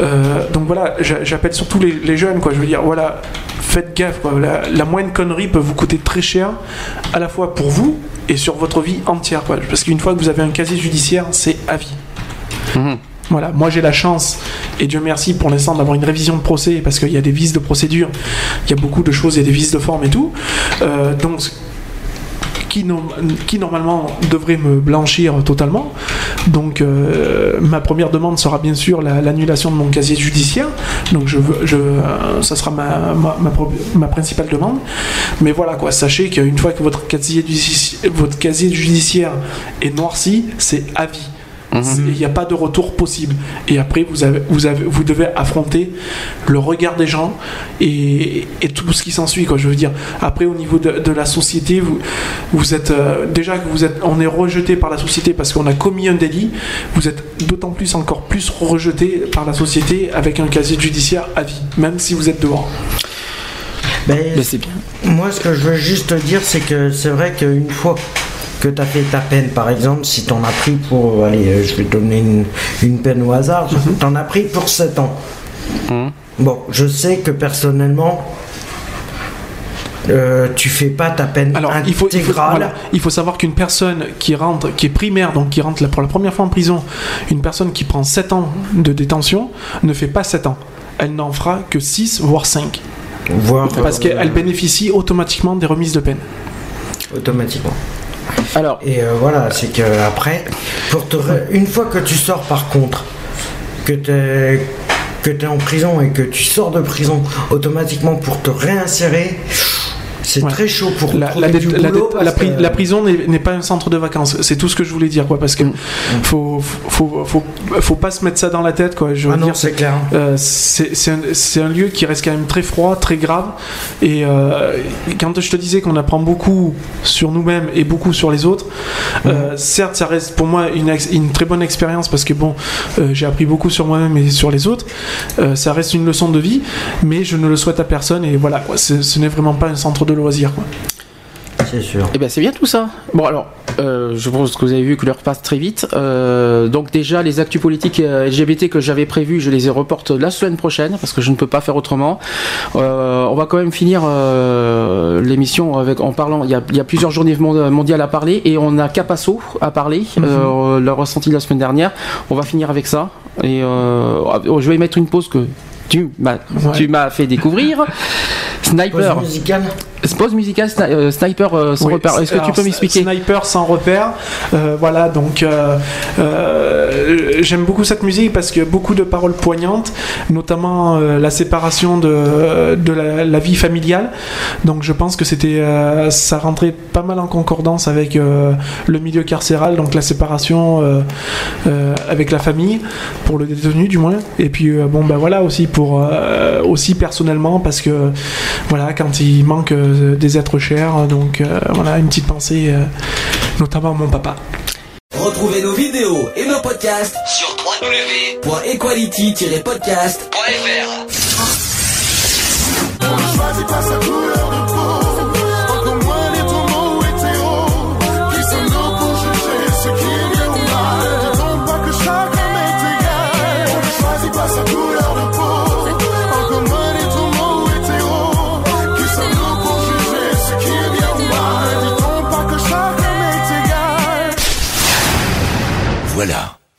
S2: Euh, donc voilà, j'a- j'appelle surtout les, les jeunes, quoi. Je veux dire, voilà, faites gaffe, quoi. La, la moindre connerie peut vous coûter très cher, à la fois pour vous et sur votre vie entière, quoi. Parce qu'une fois que vous avez un casier judiciaire, c'est à vie.
S1: Mhm.
S2: Voilà, moi j'ai la chance, et Dieu merci pour l'instant d'avoir une révision de procès, parce qu'il y a des vices de procédure, il y a beaucoup de choses, il y a des vices de forme et tout. Euh, donc, qui, normalement devrait me blanchir totalement. Donc, euh, ma première demande sera bien sûr la- l'annulation de mon casier judiciaire. Donc, je, euh, ça sera ma, ma, principale demande. Mais voilà quoi, sachez qu'une fois que votre casier, votre casier judiciaire est noirci, c'est à vie. Il n'y a pas de retour possible. Et après, vous, avez, vous, avez, vous devez affronter le regard des gens et, et tout ce qui s'ensuit. Quoi, je veux dire. Après, au niveau de, de la société, vous, vous êtes euh, déjà que vous êtes, on est rejeté par la société parce qu'on a commis un délit. Vous êtes d'autant plus, encore plus rejeté par la société avec un casier judiciaire à vie, même si vous êtes dehors.
S3: Mais
S1: c'est bien.
S3: moi, ce que je veux juste te dire, c'est que c'est vrai qu'une fois que tu as fait ta peine, par exemple, si tu en as pris pour. Allez, euh, je vais te donner une, une peine au hasard, tu en as pris pour 7 ans.
S1: Mhm.
S3: Bon, je sais que personnellement. euh, tu fais pas ta peine
S2: Alors, il faut, il faut-
S3: intégrale.
S2: voilà, il faut savoir qu'une personne qui rentre, qui est primaire, donc qui rentre pour la première fois en prison, une personne qui prend 7 ans de détention, ne fait pas 7 ans. Elle n'en fera que 6, voire 5.
S3: voire,
S2: Parce
S3: euh,
S2: qu'elle bénéficie automatiquement des remises de peine.
S3: automatiquement.
S1: Alors,
S3: Et euh, voilà, c'est que après, pour une fois que tu sors par contre, que tu que es en prison et que tu sors de prison automatiquement pour te réinsérer, c'est
S2: Ouais.
S3: très chaud pour
S2: La, la,
S3: du
S2: dé- la
S3: boulot
S2: dé-
S3: parce
S2: la pri-
S3: que-
S2: la prison n'est pas un centre de vacances. C'est tout ce que je voulais dire, quoi. Parce que faut, faut, faut, faut pas se mettre ça dans la tête, quoi. Je veux
S3: Ah non, c'est clair.
S2: Euh, c'est un, lieu qui reste quand même très froid, très grave. Et euh, quand je te disais qu'on apprend beaucoup sur nous-mêmes et beaucoup sur les autres, euh, certes, ça reste pour moi une, très bonne expérience parce que bon, euh, j'ai appris beaucoup sur moi-même et sur les autres. Ça reste une leçon de vie, mais je ne le souhaite à personne. Et voilà, quoi. Ce n'est vraiment pas un centre de quoi.
S3: C'est sûr.
S1: Eh ben c'est bien tout ça. Bon alors, euh, je pense que vous avez vu que l'heure passe très vite. Euh, donc déjà les actus politiques euh, LGBT que j'avais prévus, je les ai reporte la semaine prochaine parce que je ne peux pas faire autrement. Euh, on va quand même finir euh, l'émission avec en parlant. Il y, a, il y a plusieurs journées mon- mondiales à parler et on a Capasso à parler. euh, le ressenti de la semaine dernière. On va finir avec ça et euh, je vais mettre une pause que tu m'as tu m'as fait découvrir. Sniper.
S3: Pause musicale
S1: Pause musicale, sni- euh, Sniper euh, sans
S2: Oui,
S1: repère. Est-ce que tu peux m'expliquer
S2: Sniper sans repère. Euh, voilà, donc euh, j'aime beaucoup cette musique parce qu'il y a beaucoup de paroles poignantes, notamment la séparation de, de la, la vie familiale. Donc je pense que c'était, ça rentrait pas mal en concordance avec le milieu carcéral, donc la séparation avec la famille pour le détenu du moins. Et puis bon ben voilà aussi pour aussi personnellement parce que voilà quand il manque euh, des êtres chers, donc euh, voilà une petite pensée euh, notamment à mon papa.
S4: Retrouvez nos vidéos et nos podcasts sur www.equality-podcast.fr.